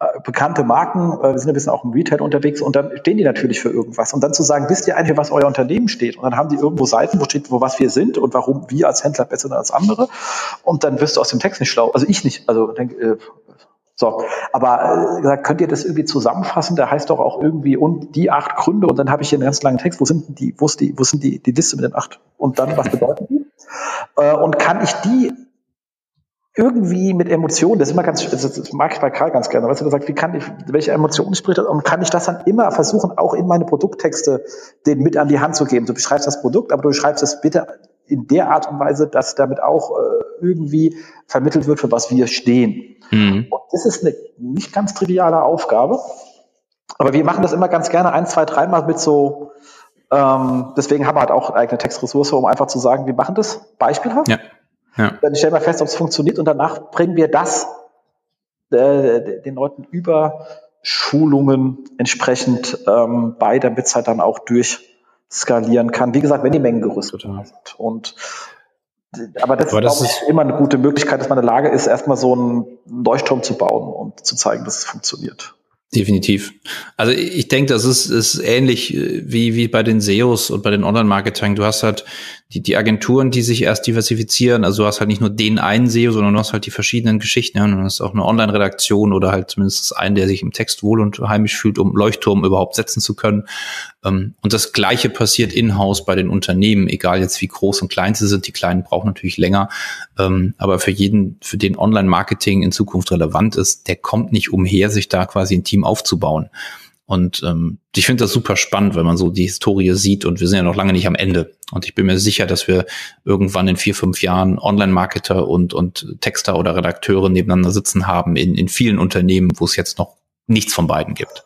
äh, äh bekannte Marken, äh, wir sind ein bisschen auch im Retail unterwegs und dann stehen die natürlich für irgendwas. Und dann zu sagen, wisst ihr eigentlich, was euer Unternehmen steht? Und dann haben die irgendwo Seiten, wo steht, wo was wir sind und warum wir als Händler besser sind als andere. Und dann wirst du aus dem Text nicht schlau. Also ich nicht. Also denk, äh, so, aber äh, könnt ihr das irgendwie zusammenfassen? Da heißt doch auch irgendwie und die acht Gründe und dann habe ich hier einen ganz langen Text. Wo sind die? Wo ist die? Wo sind die? Die Liste mit den acht? Und dann was bedeuten die? Äh, und kann ich die irgendwie mit Emotionen, das ist immer ganz, das mag ich bei Karl ganz gerne, weißt du, gesagt, wie kann ich, welche Emotionen spricht das und kann ich das dann immer versuchen, auch in meine Produkttexte den mit an die Hand zu geben. Du beschreibst das Produkt, aber du beschreibst es bitte in der Art und Weise, dass damit auch äh, irgendwie vermittelt wird, für was wir stehen. Mhm. Und das ist eine nicht ganz triviale Aufgabe, aber wir machen das immer ganz gerne ein, zwei, dreimal mit so, ähm, deswegen haben wir halt auch eine eigene Textressource, um einfach zu sagen, wir machen das beispielhaft. Ja ja. Dann stellen wir fest, ob es funktioniert und danach bringen wir das äh, den Leuten über Schulungen entsprechend ähm, bei, damit es halt dann auch durchskalieren kann. Wie gesagt, wenn die Mengen gerüstet sind. Und aber das, aber das ist immer eine gute Möglichkeit, dass man in der Lage ist, erstmal so einen Leuchtturm zu bauen und zu zeigen, dass es funktioniert. Definitiv. Also ich denke, das ist, ist ähnlich äh, wie, wie bei den SEOs und bei den Online-Marketing. Du hast halt die, die Agenturen, die sich erst diversifizieren. Also du hast halt nicht nur den einen SEO, sondern du hast halt die verschiedenen Geschichten. Ja, und du hast auch eine Online-Redaktion oder halt zumindest einen, der sich im Text wohl und heimisch fühlt, um Leuchtturm überhaupt setzen zu können. Ähm, und das Gleiche passiert in-house bei den Unternehmen, egal jetzt wie groß und klein sie sind. Die Kleinen brauchen natürlich länger. Ähm, aber für jeden, für den Online-Marketing in Zukunft relevant ist, der kommt nicht umher, sich da quasi ein Team aufzubauen. Und ähm, ich finde das super spannend, wenn man so die Historie sieht und wir sind ja noch lange nicht am Ende. Und ich bin mir sicher, dass wir irgendwann in vier, fünf Jahren Online-Marketer und, und Texter oder Redakteure nebeneinander sitzen haben in, in vielen Unternehmen, wo es jetzt noch nichts von beiden gibt.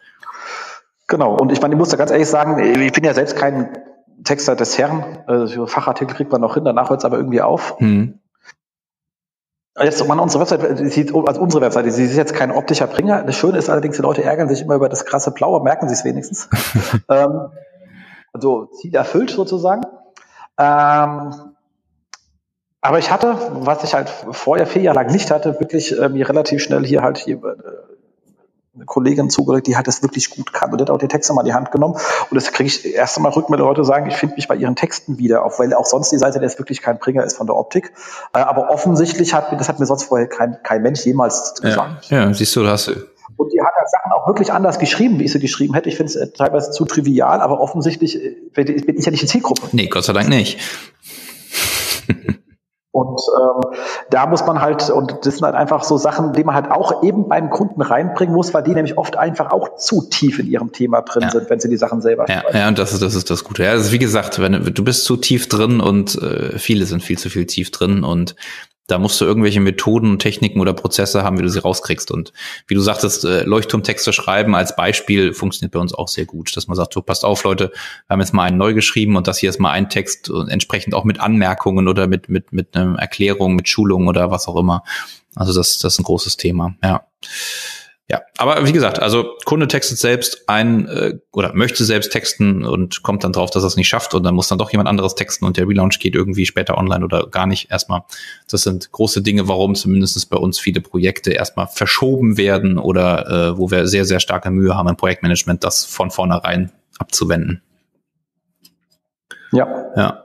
Genau, und ich meine, ich muss da ganz ehrlich sagen, ich bin ja selbst kein Texter des Herrn. Also Fachartikel kriegt man noch hin, danach hört es aber irgendwie auf. Hm. Jetzt man unsere Webseite sieht, also unsere Webseite, sie ist jetzt kein optischer Bringer. Das Schöne ist allerdings, die Leute ärgern sich immer über das krasse Blaue, merken sie es wenigstens. ähm, also Ziel erfüllt sozusagen. Ähm, aber ich hatte, was ich halt vorher vier Jahre lang nicht hatte, wirklich äh, mir relativ schnell hier halt hier äh, eine Kollegin zugelegt, die halt das wirklich gut kann und hat auch die Texte mal in die Hand genommen. Und das kriege ich erst einmal Rückmeldung, Leute sagen, ich finde mich bei ihren Texten wieder, auch weil auch sonst die Seite jetzt wirklich kein Bringer ist von der Optik. Äh, aber offensichtlich hat mir, das hat mir sonst vorher kein, kein Mensch jemals gesagt. Ja, ja siehst du, hast du. Und die hat halt Sachen auch wirklich anders geschrieben, wie ich sie geschrieben hätte. Ich finde es äh, teilweise zu trivial, aber offensichtlich äh, bin ich ja nicht die Zielgruppe. Nee, Gott sei Dank nicht. Und ähm, da muss man halt, und das sind halt einfach so Sachen, die man halt auch eben beim Kunden reinbringen muss, weil die nämlich oft einfach auch zu tief in ihrem Thema drin ja. sind, wenn sie die Sachen selber ja, schreiben. Ja, und das ist, das ist das Gute. Ja, also wie gesagt, wenn du bist zu tief drin und äh, viele sind viel zu viel tief drin und da musst du irgendwelche Methoden, Techniken oder Prozesse haben, wie du sie rauskriegst. Und wie du sagtest, äh, Leuchtturmtexte schreiben als Beispiel funktioniert bei uns auch sehr gut, dass man sagt, so passt auf, Leute, wir haben jetzt mal einen neu geschrieben und das hier ist mal ein Text und entsprechend auch mit Anmerkungen oder mit, mit, mit einer Erklärung, mit Schulung oder was auch immer. Also das, das ist ein großes Thema, ja. Ja, aber wie gesagt, also Kunde textet selbst ein äh, oder möchte selbst texten und kommt dann drauf, dass er es nicht schafft und dann muss dann doch jemand anderes texten und der Relaunch geht irgendwie später online oder gar nicht. Erstmal, das sind große Dinge, warum zumindest bei uns viele Projekte erstmal verschoben werden oder äh, wo wir sehr, sehr starke Mühe haben im Projektmanagement, das von vornherein abzuwenden. Ja. Ja.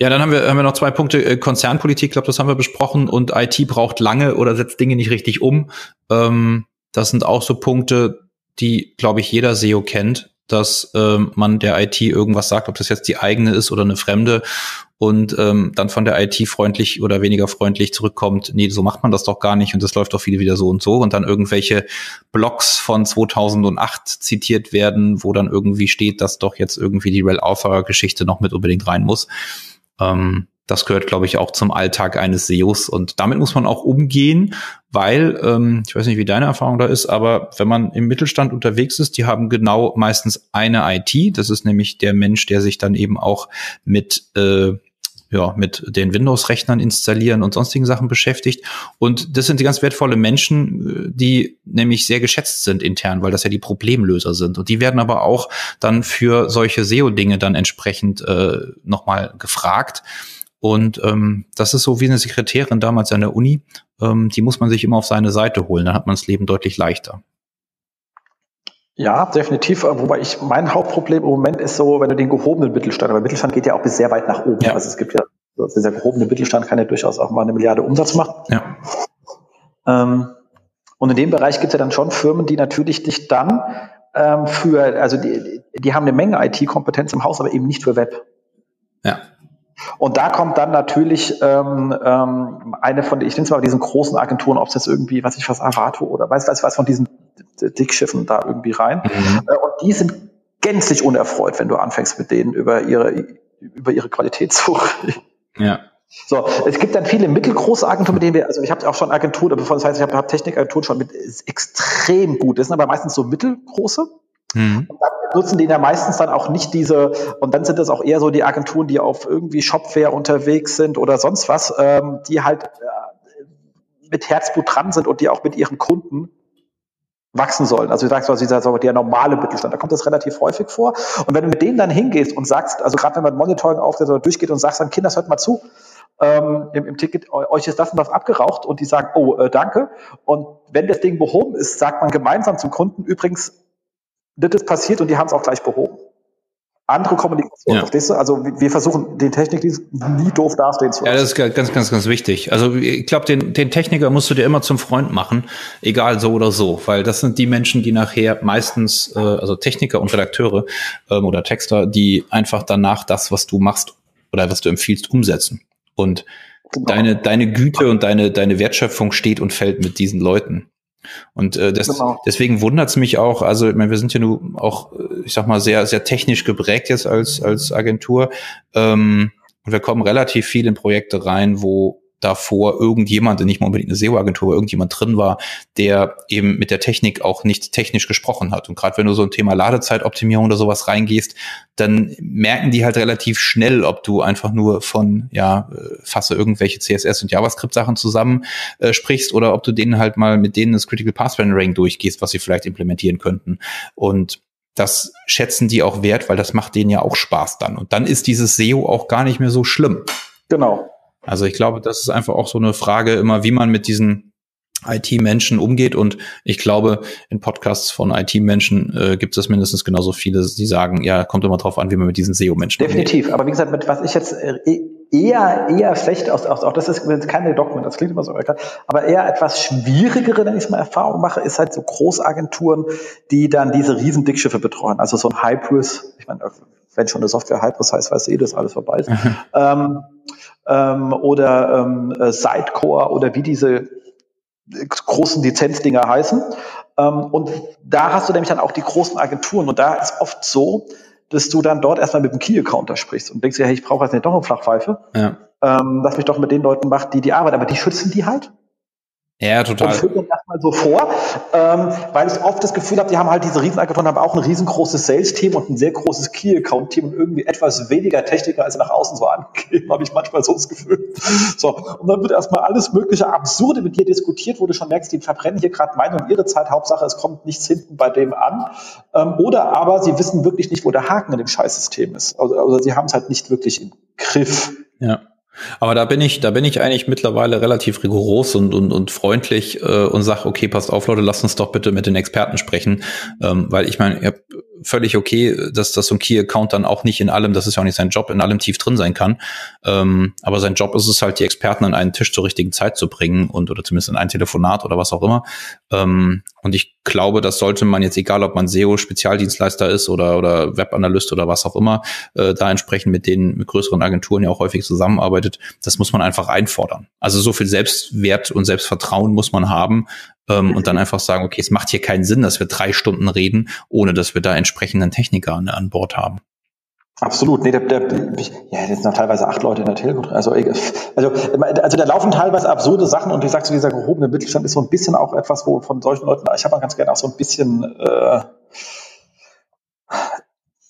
Ja, dann haben wir, haben wir noch zwei Punkte. Äh, Konzernpolitik, ich glaube, das haben wir besprochen. Und IT braucht lange oder setzt Dinge nicht richtig um. Ähm, das sind auch so Punkte, die, glaube ich, jeder SEO kennt, dass ähm, man der IT irgendwas sagt, ob das jetzt die eigene ist oder eine fremde und ähm, dann von der IT freundlich oder weniger freundlich zurückkommt, nee, so macht man das doch gar nicht und das läuft doch viele wieder so und so und dann irgendwelche Blogs von 2008 zitiert werden, wo dann irgendwie steht, dass doch jetzt irgendwie die Rel Author Geschichte noch mit unbedingt rein muss. Ähm, das gehört, glaube ich, auch zum Alltag eines SEOs und damit muss man auch umgehen, weil, ähm, ich weiß nicht, wie deine Erfahrung da ist, aber wenn man im Mittelstand unterwegs ist, die haben genau meistens eine IT, das ist nämlich der Mensch, der sich dann eben auch mit äh, ja, mit den Windows-Rechnern installieren und sonstigen Sachen beschäftigt. Und das sind die ganz wertvolle Menschen, die nämlich sehr geschätzt sind intern, weil das ja die Problemlöser sind. Und die werden aber auch dann für solche SEO-Dinge dann entsprechend äh, nochmal gefragt. Und ähm, das ist so wie eine Sekretärin damals an der Uni. Ähm, die muss man sich immer auf seine Seite holen. Dann hat man das Leben deutlich leichter. Ja, definitiv. Wobei ich mein Hauptproblem im Moment ist so, wenn du den gehobenen Mittelstand, aber Mittelstand geht ja auch bis sehr weit nach oben. Ja. Also es gibt ja, dieser gehobene Mittelstand kann ja durchaus auch mal eine Milliarde Umsatz machen. Ja. Ähm, und in dem Bereich gibt es ja dann schon Firmen, die natürlich dich dann ähm, für, also die, die haben eine Menge IT-Kompetenz im Haus, aber eben nicht für Web. Ja. Und da kommt dann natürlich ähm, ähm, eine von, ich nenne es mal diesen großen Agenturen, ob es jetzt irgendwie, was ich was, Avato oder weiß, weiß, was von diesen Dickschiffen da irgendwie rein. Mhm. Äh, und die sind gänzlich unerfreut, wenn du anfängst mit denen über ihre, über ihre Qualität zu reden. Ja. So, es gibt dann viele mittelgroße Agenturen, mit denen wir, also ich habe auch schon Agenturen, das heißt, ich habe hab Technikagenturen schon mit extrem gut, das sind aber meistens so mittelgroße. Mhm. Und dann nutzen die ja meistens dann auch nicht diese, und dann sind es auch eher so die Agenturen, die auf irgendwie Shopware unterwegs sind oder sonst was, ähm, die halt äh, mit Herzblut dran sind und die auch mit ihren Kunden wachsen sollen. Also du sagst, also dieser, so der normale Mittelstand, da kommt das relativ häufig vor. Und wenn du mit denen dann hingehst und sagst, also gerade wenn man Monitoring aufsetzt oder durchgeht und sagst dann, Kinder, hört mal zu, ähm, im, im, Ticket, euch ist das und das abgeraucht und die sagen, oh, äh, danke. Und wenn das Ding behoben ist, sagt man gemeinsam zum Kunden, übrigens, das ist passiert und die haben es auch gleich behoben. Andere Kommunikation, ja. verstehst du? Also wir versuchen den Technikdienst nie doof dastehen zu lassen. Ja, das ist ganz, ganz, ganz wichtig. Also ich glaube, den, den Techniker musst du dir immer zum Freund machen, egal so oder so, weil das sind die Menschen, die nachher meistens, äh, also Techniker und Redakteure ähm, oder Texter, die einfach danach das, was du machst oder was du empfiehlst, umsetzen. Und genau. deine, deine Güte und deine, deine Wertschöpfung steht und fällt mit diesen Leuten. Und äh, das, genau. deswegen wundert es mich auch, also ich meine, wir sind ja nun auch, äh, ich sag mal, sehr, sehr technisch geprägt jetzt als, als Agentur. Ähm, und wir kommen relativ viel in Projekte rein, wo davor irgendjemand, nicht mal unbedingt eine SEO-Agentur, aber irgendjemand drin war, der eben mit der Technik auch nicht technisch gesprochen hat. Und gerade wenn du so ein Thema Ladezeitoptimierung oder sowas reingehst, dann merken die halt relativ schnell, ob du einfach nur von, ja, äh, fasse irgendwelche CSS und JavaScript-Sachen zusammen äh, sprichst oder ob du denen halt mal mit denen das Critical Path Rendering durchgehst, was sie vielleicht implementieren könnten. Und das schätzen die auch wert, weil das macht denen ja auch Spaß dann. Und dann ist dieses SEO auch gar nicht mehr so schlimm. Genau. Also ich glaube, das ist einfach auch so eine Frage immer, wie man mit diesen IT-Menschen umgeht. Und ich glaube, in Podcasts von IT-Menschen äh, gibt es mindestens genauso viele, die sagen, ja, kommt immer drauf an, wie man mit diesen SEO-Menschen umgeht. Definitiv. Aber wie gesagt, mit was ich jetzt äh, eher, eher schlecht aus, aus auch das ist keine Dokument, das klingt immer so, aber eher etwas schwierigere, wenn ich mal Erfahrung mache, ist halt so Großagenturen, die dann diese riesen Dickschiffe betreuen. Also so ein Hybris, ich meine, wenn schon eine Software Hybris heißt, weiß eh, dass alles vorbei ist. ähm, ähm, oder ähm, äh, Sidecore oder wie diese großen Lizenzdinger heißen. Ähm, und da hast du nämlich dann auch die großen Agenturen und da ist oft so, dass du dann dort erstmal mit dem Key-Accounter sprichst und denkst dir, hey, ich brauche jetzt nicht doch eine Flachpfeife. Ja. Ähm, lass mich doch mit den Leuten machen, die die Arbeit, aber die schützen die halt. Ja, total. Und mal so vor, ähm, weil ich oft das Gefühl habe, die haben halt diese Riesenagenturen, haben auch ein riesengroßes Sales-Team und ein sehr großes Key-Account-Team und irgendwie etwas weniger Techniker, als sie nach außen so angeben, habe ich manchmal so das Gefühl. So, und dann wird erstmal alles mögliche Absurde mit dir diskutiert, wo du schon merkst, die verbrennen hier gerade meine und ihre Zeit, Hauptsache es kommt nichts hinten bei dem an. Ähm, oder aber sie wissen wirklich nicht, wo der Haken in dem Scheißsystem ist. Also, also sie haben es halt nicht wirklich im Griff. Ja. Aber da bin ich, da bin ich eigentlich mittlerweile relativ rigoros und, und, und freundlich äh, und sag, okay, passt auf, Leute, lasst uns doch bitte mit den Experten sprechen. Ähm, weil ich meine, ihr habt völlig okay, dass, dass so ein Key-Account dann auch nicht in allem, das ist ja auch nicht sein Job, in allem tief drin sein kann. Ähm, aber sein Job ist es halt, die Experten an einen Tisch zur richtigen Zeit zu bringen und oder zumindest in ein Telefonat oder was auch immer. Ähm, und ich glaube, das sollte man jetzt, egal ob man SEO-Spezialdienstleister ist oder, oder Webanalyst oder was auch immer, äh, da entsprechend mit den mit größeren Agenturen ja auch häufig zusammenarbeitet, das muss man einfach einfordern. Also so viel Selbstwert und Selbstvertrauen muss man haben, ähm, und dann einfach sagen, okay, es macht hier keinen Sinn, dass wir drei Stunden reden, ohne dass wir da entsprechenden Techniker an, an Bord haben. Absolut. Nee, der, der, ja, jetzt sind teilweise acht Leute in der Telco. Also, also, also da laufen teilweise absurde Sachen und ich sage so, dieser gehobene Mittelstand ist so ein bisschen auch etwas, wo von solchen Leuten, ich habe ganz gerne auch so ein bisschen, äh,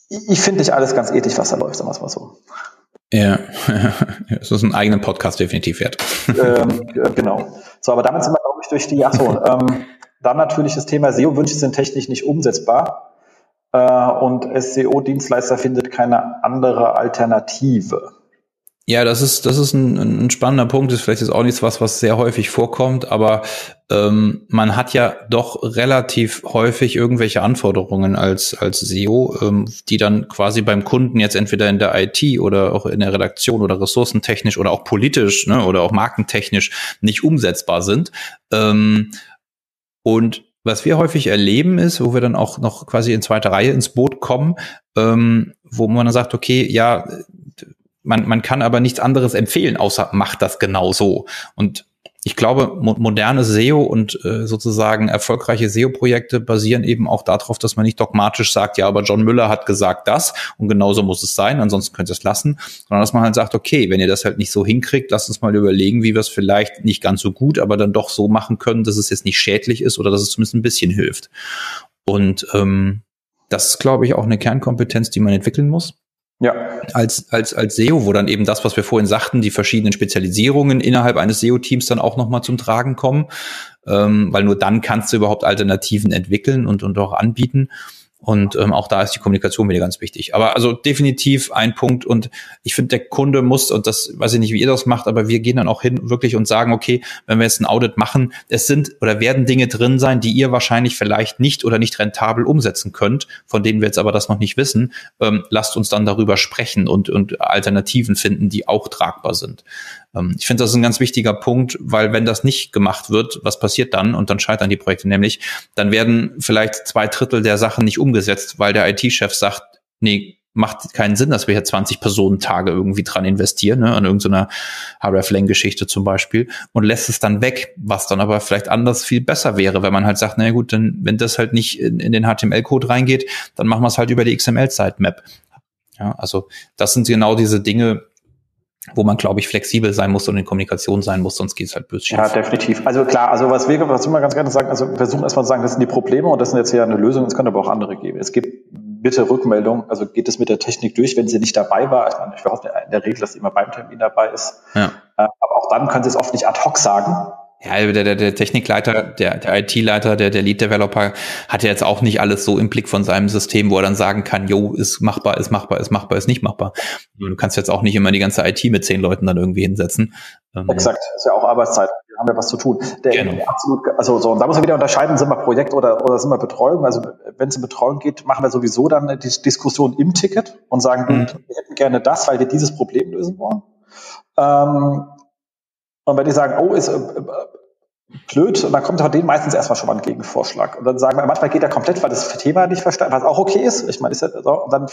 ich finde nicht alles ganz ethisch, was da läuft, sagen wir es mal so. Ja, es ist ein eigenen Podcast definitiv wert. Ähm, genau. So, aber damit sind wir, glaube ich, durch die, achso, ähm, dann natürlich das Thema SEO-Wünsche sind technisch nicht umsetzbar äh, und SEO-Dienstleister findet keine andere Alternative. Ja, das ist, das ist ein, ein spannender Punkt, ist vielleicht jetzt auch nichts was, was sehr häufig vorkommt, aber ähm, man hat ja doch relativ häufig irgendwelche Anforderungen als, als SEO, ähm, die dann quasi beim Kunden jetzt entweder in der IT oder auch in der Redaktion oder ressourcentechnisch oder auch politisch ne, oder auch markentechnisch nicht umsetzbar sind. Ähm, und was wir häufig erleben ist, wo wir dann auch noch quasi in zweiter Reihe ins Boot kommen, ähm, wo man dann sagt, okay, ja, man, man kann aber nichts anderes empfehlen, außer macht das genau so. Und ich glaube, mo moderne SEO und äh, sozusagen erfolgreiche SEO-Projekte basieren eben auch darauf, dass man nicht dogmatisch sagt, ja, aber John Müller hat gesagt das und genauso muss es sein, ansonsten könnt ihr es lassen, sondern dass man halt sagt, okay, wenn ihr das halt nicht so hinkriegt, lasst uns mal überlegen, wie wir es vielleicht nicht ganz so gut, aber dann doch so machen können, dass es jetzt nicht schädlich ist oder dass es zumindest ein bisschen hilft. Und ähm, das ist, glaube ich, auch eine Kernkompetenz, die man entwickeln muss. Ja. Als, als, als SEO, wo dann eben das, was wir vorhin sagten, die verschiedenen Spezialisierungen innerhalb eines SEO-Teams dann auch nochmal zum Tragen kommen, ähm, weil nur dann kannst du überhaupt Alternativen entwickeln und, und auch anbieten. Und ähm, auch da ist die Kommunikation wieder ganz wichtig. Aber also definitiv ein Punkt. Und ich finde, der Kunde muss, und das weiß ich nicht, wie ihr das macht, aber wir gehen dann auch hin wirklich und sagen, okay, wenn wir jetzt ein Audit machen, es sind oder werden Dinge drin sein, die ihr wahrscheinlich vielleicht nicht oder nicht rentabel umsetzen könnt, von denen wir jetzt aber das noch nicht wissen. Ähm, lasst uns dann darüber sprechen und, und Alternativen finden, die auch tragbar sind. Ähm, ich finde, das ist ein ganz wichtiger Punkt, weil wenn das nicht gemacht wird, was passiert dann? Und dann scheitern die Projekte nämlich. Dann werden vielleicht zwei Drittel der Sachen nicht umgesetzt, weil der IT-Chef sagt, nee, macht keinen Sinn, dass wir hier 20 Personentage irgendwie dran investieren, ne, an irgendeiner Hreflang-Geschichte zum Beispiel, und lässt es dann weg, was dann aber vielleicht anders viel besser wäre, wenn man halt sagt, na gut, dann, wenn das halt nicht in, in den HTML-Code reingeht, dann machen wir es halt über die XML-Sitemap. Ja, also das sind genau diese Dinge, wo man, glaube ich, flexibel sein muss und in Kommunikation sein muss, sonst geht es halt böse schief. Ja, definitiv. Also klar, also was wir, was wir mal ganz gerne sagen, also wir versuchen erstmal zu sagen, das sind die Probleme und das sind jetzt hier eine Lösung, es könnte aber auch andere geben. Es gibt bitte Rückmeldung, also geht es mit der Technik durch, wenn sie nicht dabei war. Ich, meine, ich hoffe in der Regel, dass sie immer beim Termin dabei ist. Ja. Äh, aber auch dann können sie es oft nicht ad hoc sagen, ja, der, der, der Technikleiter, der, der IT-Leiter, der, der Lead-Developer hat ja jetzt auch nicht alles so im Blick von seinem System, wo er dann sagen kann, jo, ist machbar, ist machbar, ist machbar, ist nicht machbar. Du kannst jetzt auch nicht immer die ganze IT mit zehn Leuten dann irgendwie hinsetzen. Ähm, Exakt, ist ja auch Arbeitszeit. Wir haben ja was zu tun. Der, genau. der absolut, also so, und da muss man wieder unterscheiden, sind wir Projekt oder, oder sind wir Betreuung. Also wenn es um Betreuung geht, machen wir sowieso dann die Diskussion im Ticket und sagen, mhm. wir hätten gerne das, weil wir dieses Problem lösen wollen. Ähm, und wenn die sagen, oh, ist äh, äh, blöd, und dann kommt auch denen meistens erstmal schon mal ein Gegenvorschlag. Und dann sagen wir, manchmal geht er komplett, weil das Thema nicht verstanden, was auch okay ist. Ich meine, ist ja so, und dann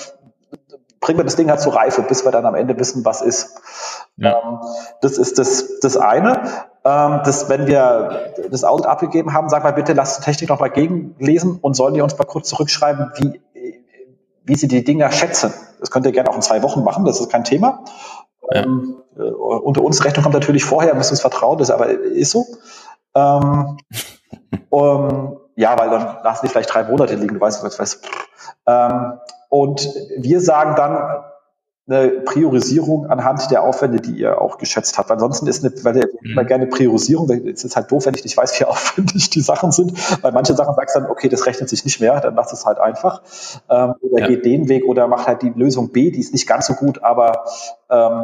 bringen wir das Ding halt zur Reife, bis wir dann am Ende wissen, was ist. Ja. Ähm, das ist das, das eine. Ähm, das, wenn wir das Audit abgegeben haben, sag mal bitte, lasst die Technik noch mal gegenlesen und sollen die uns mal kurz zurückschreiben, wie, wie sie die Dinger schätzen. Das könnt ihr gerne auch in zwei Wochen machen, das ist kein Thema. Ja. Ähm, äh, unter uns Rechnung kommt natürlich vorher, müssen uns vertrauen, das aber ist so. Ähm, um, ja, weil dann lassen die vielleicht drei Monate liegen, du weißt, was weiß. Ähm, und wir sagen dann eine Priorisierung anhand der Aufwände, die ihr auch geschätzt habt. Ansonsten ist eine, weil ihr mhm. immer gerne Priorisierung, es ist halt doof, wenn ich nicht weiß, wie aufwendig die Sachen sind, weil manche Sachen sagst dann, okay, das rechnet sich nicht mehr, dann macht es halt einfach. Ähm, oder ja. geht den Weg oder macht halt die Lösung B, die ist nicht ganz so gut, aber ähm,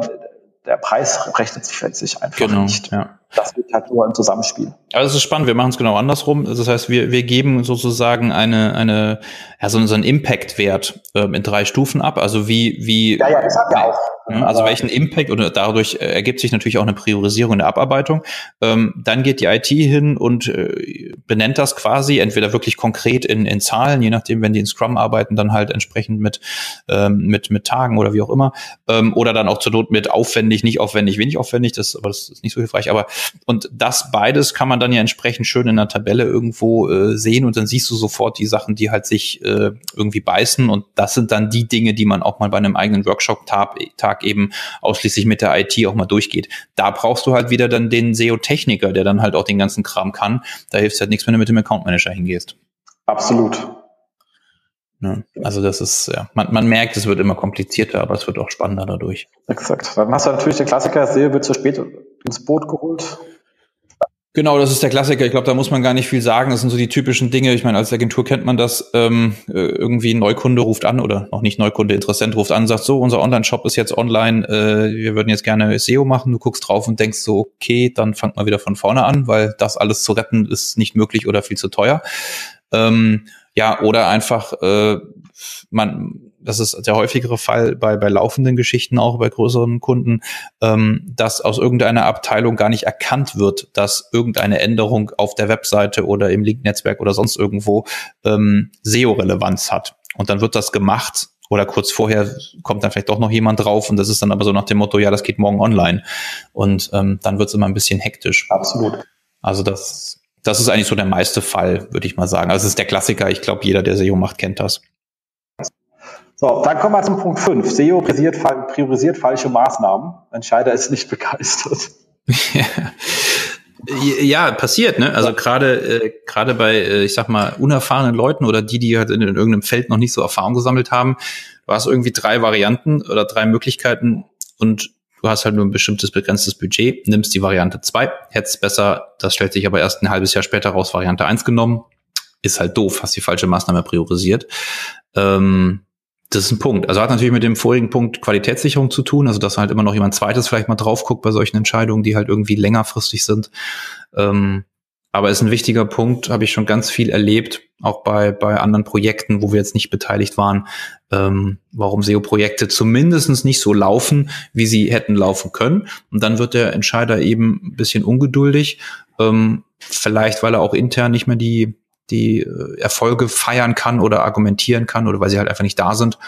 der Preis rechnet sich einfach genau, nicht. Ja. Das wird halt nur im Zusammenspiel. Also es ist spannend, wir machen es genau andersrum. Das heißt, wir, wir geben sozusagen eine, eine, ja, so, einen Impact-Wert ähm, in drei Stufen ab. Also wie, wie. Ja, ja, das haben wir auch. also welchen Impact oder dadurch äh, ergibt sich natürlich auch eine Priorisierung in der Abarbeitung. Ähm, dann geht die IT hin und äh, benennt das quasi entweder wirklich konkret in, in Zahlen, je nachdem, wenn die in Scrum arbeiten, dann halt entsprechend mit, ähm, mit, mit Tagen oder wie auch immer. Ähm, oder dann auch zur Not mit aufwendig, nicht aufwendig, wenig aufwendig, das, aber das ist nicht so hilfreich. Aber und das beides kann man dann ja entsprechend schön in der Tabelle irgendwo äh, sehen und dann siehst du sofort die Sachen, die halt sich äh, irgendwie beißen. Und das sind dann die Dinge, die man auch mal bei einem eigenen Workshop-Tag Tag eben ausschließlich mit der IT auch mal durchgeht. Da brauchst du halt wieder dann den SEO-Techniker, der dann halt auch den ganzen Kram kann. Da hilft halt nichts, wenn du mit dem Account Manager hingehst. Absolut. Ja, also das ist, ja, man, man merkt, es wird immer komplizierter, aber es wird auch spannender dadurch. Exakt. Dann hast du natürlich den Klassiker, SEO wird zu spät ins Boot geholt. Genau, das ist der Klassiker. Ich glaube, da muss man gar nicht viel sagen. Das sind so die typischen Dinge. Ich meine, als Agentur kennt man das. Ähm, äh, irgendwie ein Neukunde ruft an oder noch nicht Neukunde, Interessent ruft an und sagt, so, unser Online-Shop ist jetzt online. Äh, wir würden jetzt gerne SEO machen. Du guckst drauf und denkst so, okay, dann fangt mal wieder von vorne an, weil das alles zu retten ist nicht möglich oder viel zu teuer. Ähm, ja, oder einfach äh, man das ist der häufigere Fall bei, bei laufenden Geschichten, auch bei größeren Kunden, ähm, dass aus irgendeiner Abteilung gar nicht erkannt wird, dass irgendeine Änderung auf der Webseite oder im Link-Netzwerk oder sonst irgendwo ähm, SEO-Relevanz hat. Und dann wird das gemacht oder kurz vorher kommt dann vielleicht doch noch jemand drauf und das ist dann aber so nach dem Motto, ja, das geht morgen online. Und ähm, dann wird es immer ein bisschen hektisch. Absolut. Also das, das ist eigentlich so der meiste Fall, würde ich mal sagen. Also es ist der Klassiker. Ich glaube, jeder, der SEO macht, kennt das. So, dann kommen wir zum Punkt 5. SEO priorisiert, priorisiert falsche Maßnahmen. Entscheider ist nicht begeistert. ja, passiert, ne? Also gerade äh, gerade bei, äh, ich sag mal, unerfahrenen Leuten oder die, die halt in, in irgendeinem Feld noch nicht so Erfahrung gesammelt haben, war es irgendwie drei Varianten oder drei Möglichkeiten und du hast halt nur ein bestimmtes begrenztes Budget, nimmst die Variante 2, hättest besser, das stellt sich aber erst ein halbes Jahr später raus, Variante 1 genommen. Ist halt doof, hast die falsche Maßnahme priorisiert. Ähm, das ist ein Punkt. Also hat natürlich mit dem vorigen Punkt Qualitätssicherung zu tun, also dass halt immer noch jemand zweites vielleicht mal drauf guckt bei solchen Entscheidungen, die halt irgendwie längerfristig sind. Ähm, aber ist ein wichtiger Punkt, habe ich schon ganz viel erlebt, auch bei, bei anderen Projekten, wo wir jetzt nicht beteiligt waren, ähm, warum SEO-Projekte zumindestens nicht so laufen, wie sie hätten laufen können. Und dann wird der Entscheider eben ein bisschen ungeduldig, ähm, vielleicht weil er auch intern nicht mehr die, die äh, Erfolge feiern kann oder argumentieren kann oder weil sie halt einfach nicht da sind.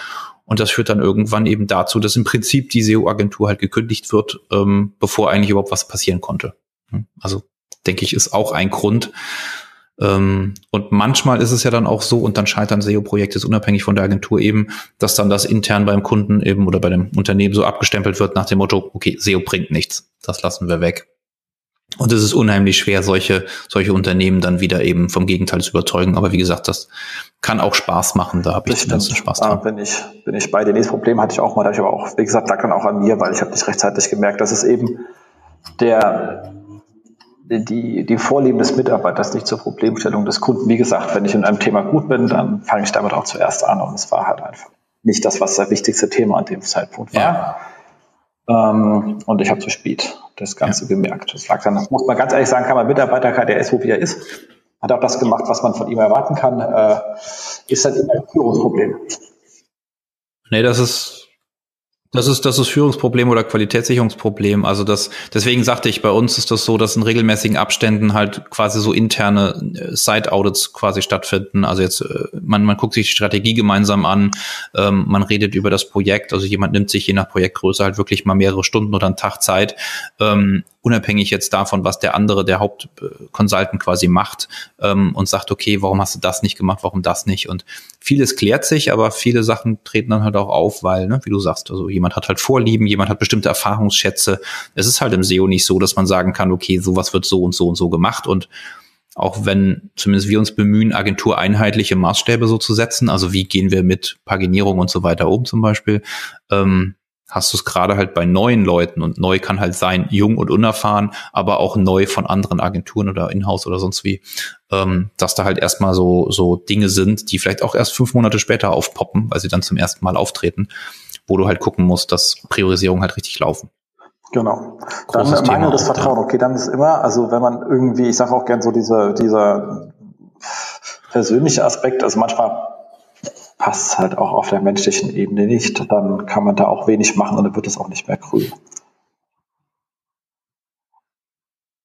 Und das führt dann irgendwann eben dazu, dass im Prinzip die SEO-Agentur halt gekündigt wird, ähm, bevor eigentlich überhaupt was passieren konnte. Hm? Also denke ich, ist auch ein Grund. Ähm, und manchmal ist es ja dann auch so, und dann scheitern SEO-Projekte unabhängig von der Agentur eben, dass dann das intern beim Kunden eben oder bei dem Unternehmen so abgestempelt wird nach dem Motto, okay, SEO bringt nichts, das lassen wir weg. Und es ist unheimlich schwer, solche, solche Unternehmen dann wieder eben vom Gegenteil zu überzeugen. Aber wie gesagt, das kann auch Spaß machen. Da habe ich den ganzen Spaß dran. Ah, bin ich, bin ich bei dir. Das Problem hatte ich auch mal. Da ich aber auch, wie gesagt, lag dann auch an mir, weil ich habe nicht rechtzeitig gemerkt, dass es eben der, die, die Vorlieben des Mitarbeiters nicht zur Problemstellung des Kunden. Wie gesagt, wenn ich in einem Thema gut bin, dann fange ich damit auch zuerst an. Und es war halt einfach nicht das, was das wichtigste Thema an dem Zeitpunkt war. Ja. Ähm, und ich habe zu spät das Ganze ja. gemerkt. Das lag dann, das muss man ganz ehrlich sagen, kann man Mitarbeiter, der ist, wo wie er ist, hat auch das gemacht, was man von ihm erwarten kann, äh, ist dann immer ein Führungsproblem. Nee, das ist das ist, das ist Führungsproblem oder Qualitätssicherungsproblem. Also das, deswegen sagte ich, bei uns ist das so, dass in regelmäßigen Abständen halt quasi so interne äh, Site-Audits quasi stattfinden. Also jetzt, äh, man, man guckt sich die Strategie gemeinsam an, ähm, man redet über das Projekt. Also jemand nimmt sich je nach Projektgröße halt wirklich mal mehrere Stunden oder einen Tag Zeit, ähm, unabhängig jetzt davon, was der andere, der Hauptconsultant quasi macht ähm, und sagt, okay, warum hast du das nicht gemacht, warum das nicht? Und vieles klärt sich, aber viele Sachen treten dann halt auch auf, weil, ne, wie du sagst, also jemand hat halt Vorlieben, jemand hat bestimmte Erfahrungsschätze. Es ist halt im SEO nicht so, dass man sagen kann, okay, sowas wird so und so und so gemacht und auch wenn zumindest wir uns bemühen, Agentur einheitliche Maßstäbe so zu setzen, also wie gehen wir mit Paginierung und so weiter um zum Beispiel, ähm, hast du es gerade halt bei neuen Leuten und neu kann halt sein, jung und unerfahren, aber auch neu von anderen Agenturen oder Inhouse oder sonst wie, ähm, dass da halt erstmal so, so Dinge sind, die vielleicht auch erst fünf Monate später aufpoppen, weil sie dann zum ersten Mal auftreten, wo du halt gucken musst, dass Priorisierungen halt richtig laufen. Genau. Großes dann mangelndes Vertrauen. Okay, dann ist immer, also wenn man irgendwie, ich sage auch gern so dieser, dieser persönliche Aspekt, also manchmal passt halt auch auf der menschlichen Ebene nicht. Dann kann man da auch wenig machen und dann wird es auch nicht mehr grün.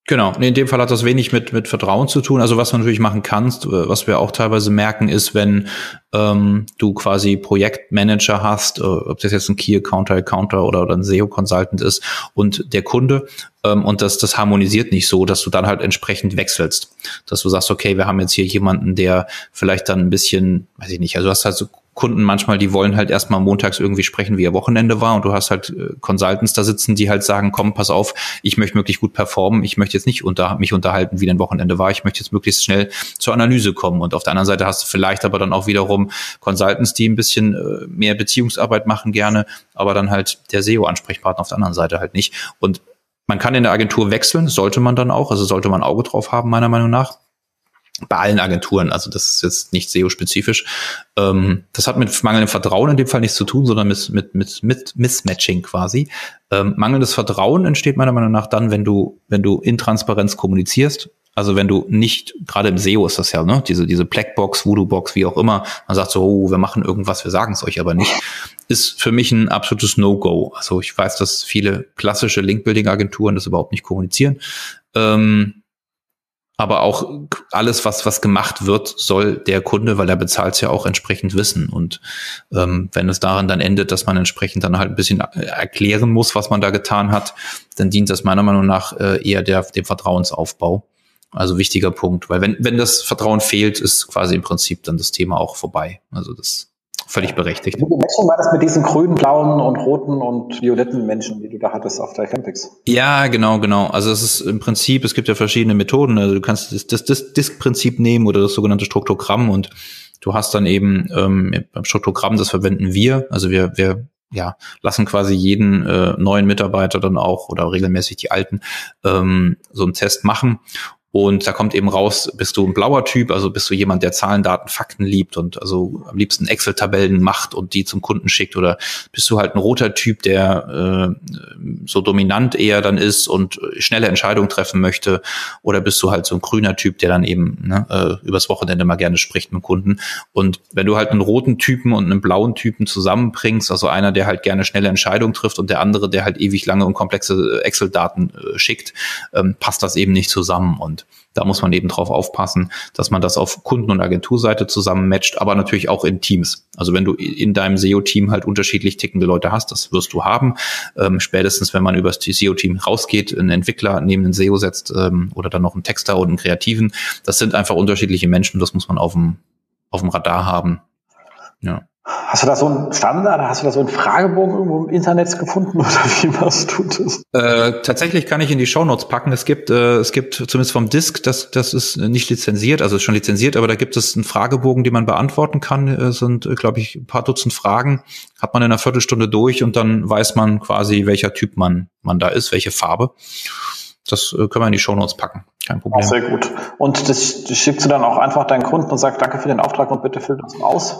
Genau, in dem Fall hat das wenig mit, mit Vertrauen zu tun. Also was du natürlich machen kannst, äh, was wir auch teilweise merken, ist, wenn ähm, du quasi Projektmanager hast, äh, ob das jetzt ein Key Accounter, Accounter oder, oder ein SEO-Consultant ist und der Kunde ähm, und das, das harmonisiert nicht so, dass du dann halt entsprechend wechselst. Dass du sagst, okay, wir haben jetzt hier jemanden, der vielleicht dann ein bisschen, weiß ich nicht, also du hast halt so Kunden manchmal, die wollen halt erstmal montags irgendwie sprechen, wie ihr Wochenende war. Und du hast halt äh, Consultants da sitzen, die halt sagen, komm, pass auf, ich möchte möglichst gut performen, ich möchte jetzt nicht unter, mich unterhalten, wie dein Wochenende war, ich möchte jetzt möglichst schnell zur Analyse kommen. Und auf der anderen Seite hast du vielleicht aber dann auch wiederum Consultants, die ein bisschen äh, mehr Beziehungsarbeit machen gerne, aber dann halt der SEO-Ansprechpartner auf der anderen Seite halt nicht. Und man kann in der Agentur wechseln, sollte man dann auch, also sollte man Auge drauf haben, meiner Meinung nach bei allen Agenturen, also das ist jetzt nicht SEO-spezifisch. Ähm, das hat mit mangelndem Vertrauen in dem Fall nichts zu tun, sondern mit, mit, mit, mit Mismatching quasi. Ähm, mangelndes Vertrauen entsteht meiner Meinung nach dann, wenn du, wenn du Intransparenz kommunizierst. Also wenn du nicht, gerade im SEO ist das ja, ne, diese, diese Blackbox, Voodoo-Box, wie auch immer, man sagt so, oh, wir machen irgendwas, wir sagen es euch aber nicht, ist für mich ein absolutes No-Go. Also ich weiß, dass viele klassische Link-Building-Agenturen das überhaupt nicht kommunizieren. Ähm, aber auch alles, was, was gemacht wird, soll der Kunde, weil er bezahlt ja auch entsprechend wissen. Und ähm, wenn es darin dann endet, dass man entsprechend dann halt ein bisschen erklären muss, was man da getan hat, dann dient das meiner Meinung nach äh, eher der, dem Vertrauensaufbau. Also wichtiger Punkt, weil wenn, wenn das Vertrauen fehlt, ist quasi im Prinzip dann das Thema auch vorbei. Also das völlig berechtigt. Wie Menschen war das mit diesen grünen, blauen und roten und violetten Menschen, die du da hattest auf der Campix? Ja, genau, genau. Also es ist im Prinzip, es gibt ja verschiedene Methoden. Also du kannst das, das, das Disk-Prinzip nehmen oder das sogenannte Struktogramm und du hast dann eben ähm, beim Struktogramm, das verwenden wir. Also wir, wir ja, lassen quasi jeden äh, neuen Mitarbeiter dann auch oder regelmäßig die alten ähm, so einen Test machen und da kommt eben raus, bist du ein blauer Typ, also bist du jemand, der Zahlen, Daten, Fakten liebt und also am liebsten Excel-Tabellen macht und die zum Kunden schickt oder bist du halt ein roter Typ, der äh, so dominant eher dann ist und schnelle Entscheidungen treffen möchte oder bist du halt so ein grüner Typ, der dann eben ne, äh, übers Wochenende mal gerne spricht mit Kunden. Und wenn du halt einen roten Typen und einen blauen Typen zusammenbringst, also einer, der halt gerne schnelle Entscheidungen trifft und der andere, der halt ewig lange und komplexe Excel-Daten äh, schickt, ähm, passt das eben nicht zusammen und da muss man eben drauf aufpassen, dass man das auf Kunden- und Agenturseite zusammen matcht, aber natürlich auch in Teams. Also wenn du in deinem SEO-Team halt unterschiedlich tickende Leute hast, das wirst du haben. Ähm, spätestens, wenn man über das SEO-Team rausgeht, einen Entwickler neben den SEO setzt ähm, oder dann noch einen Texter und einen Kreativen. Das sind einfach unterschiedliche Menschen, das muss man auf dem, auf dem Radar haben. Ja. Hast du da so einen Standard, hast du da so einen Fragebogen irgendwo im Internet gefunden oder wie machst du das? Äh, tatsächlich kann ich in die Shownotes packen. Es gibt, äh, es gibt zumindest vom Disk, das, das ist nicht lizenziert, also ist schon lizenziert, aber da gibt es einen Fragebogen, den man beantworten kann. Es sind, äh, glaube ich, ein paar Dutzend Fragen. Hat man in einer Viertelstunde durch und dann weiß man quasi, welcher Typ man, man da ist, welche Farbe. Das äh, können wir in die Shownotes packen. Kein Problem. Ach, sehr gut. Und das, das schickst du dann auch einfach deinen Kunden und sagst, danke für den Auftrag und bitte füll das aus?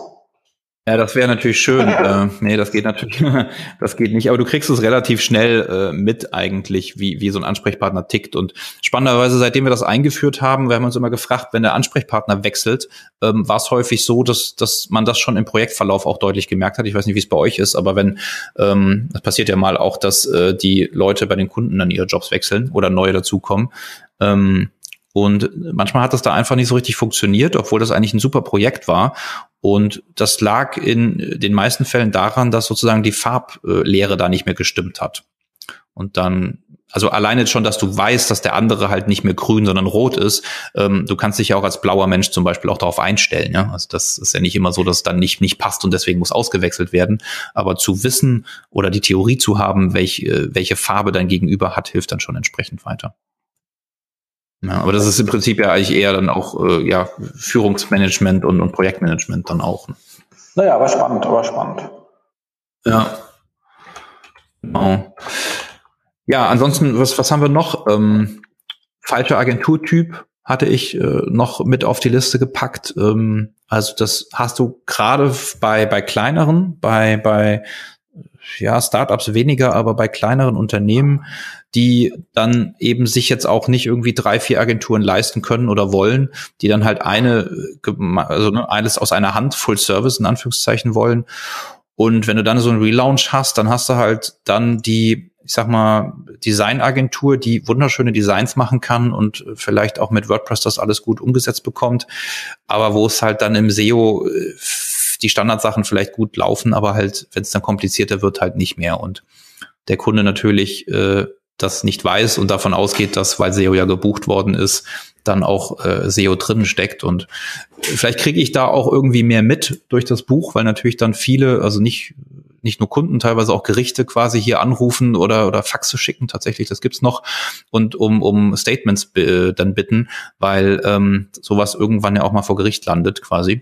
Ja, das wäre natürlich schön. äh, nee, das geht natürlich, das geht nicht. Aber du kriegst es relativ schnell äh, mit eigentlich, wie, wie so ein Ansprechpartner tickt. Und spannenderweise, seitdem wir das eingeführt haben, wir haben uns immer gefragt, wenn der Ansprechpartner wechselt, ähm, war es häufig so, dass, dass man das schon im Projektverlauf auch deutlich gemerkt hat. Ich weiß nicht, wie es bei euch ist, aber wenn, ähm, das passiert ja mal auch, dass äh, die Leute bei den Kunden dann ihre Jobs wechseln oder neue dazukommen. Ähm, und manchmal hat das da einfach nicht so richtig funktioniert, obwohl das eigentlich ein super Projekt war. Und das lag in den meisten Fällen daran, dass sozusagen die Farblehre da nicht mehr gestimmt hat. Und dann, also alleine schon, dass du weißt, dass der andere halt nicht mehr grün, sondern rot ist. Ähm, du kannst dich ja auch als blauer Mensch zum Beispiel auch darauf einstellen. Ja? Also das ist ja nicht immer so, dass es dann nicht, nicht passt und deswegen muss ausgewechselt werden. Aber zu wissen oder die Theorie zu haben, welche, welche Farbe dein Gegenüber hat, hilft dann schon entsprechend weiter. Ja, aber das ist im Prinzip ja eigentlich eher dann auch äh, ja, Führungsmanagement und, und Projektmanagement dann auch. Ne? Naja, aber spannend, aber spannend. Ja. Genau. Ja, ansonsten, was, was haben wir noch? Ähm, falscher Agenturtyp hatte ich äh, noch mit auf die Liste gepackt. Ähm, also das hast du gerade bei, bei kleineren, bei, bei ja, Startups weniger, aber bei kleineren Unternehmen, die dann eben sich jetzt auch nicht irgendwie drei, vier Agenturen leisten können oder wollen, die dann halt eine, also ne, alles aus einer Hand, Full Service in Anführungszeichen wollen. Und wenn du dann so einen Relaunch hast, dann hast du halt dann die, ich sag mal, Designagentur, die wunderschöne Designs machen kann und vielleicht auch mit WordPress das alles gut umgesetzt bekommt, aber wo es halt dann im SEO äh, die Standardsachen vielleicht gut laufen, aber halt, wenn es dann komplizierter wird, halt nicht mehr. Und der Kunde natürlich äh, das nicht weiß und davon ausgeht, dass, weil SEO ja gebucht worden ist, dann auch äh, SEO drin steckt. Und vielleicht kriege ich da auch irgendwie mehr mit durch das Buch, weil natürlich dann viele, also nicht nicht nur Kunden, teilweise auch Gerichte quasi hier anrufen oder, oder Faxe schicken, tatsächlich, das gibt's noch, und um, um Statements äh, dann bitten, weil ähm, sowas irgendwann ja auch mal vor Gericht landet quasi.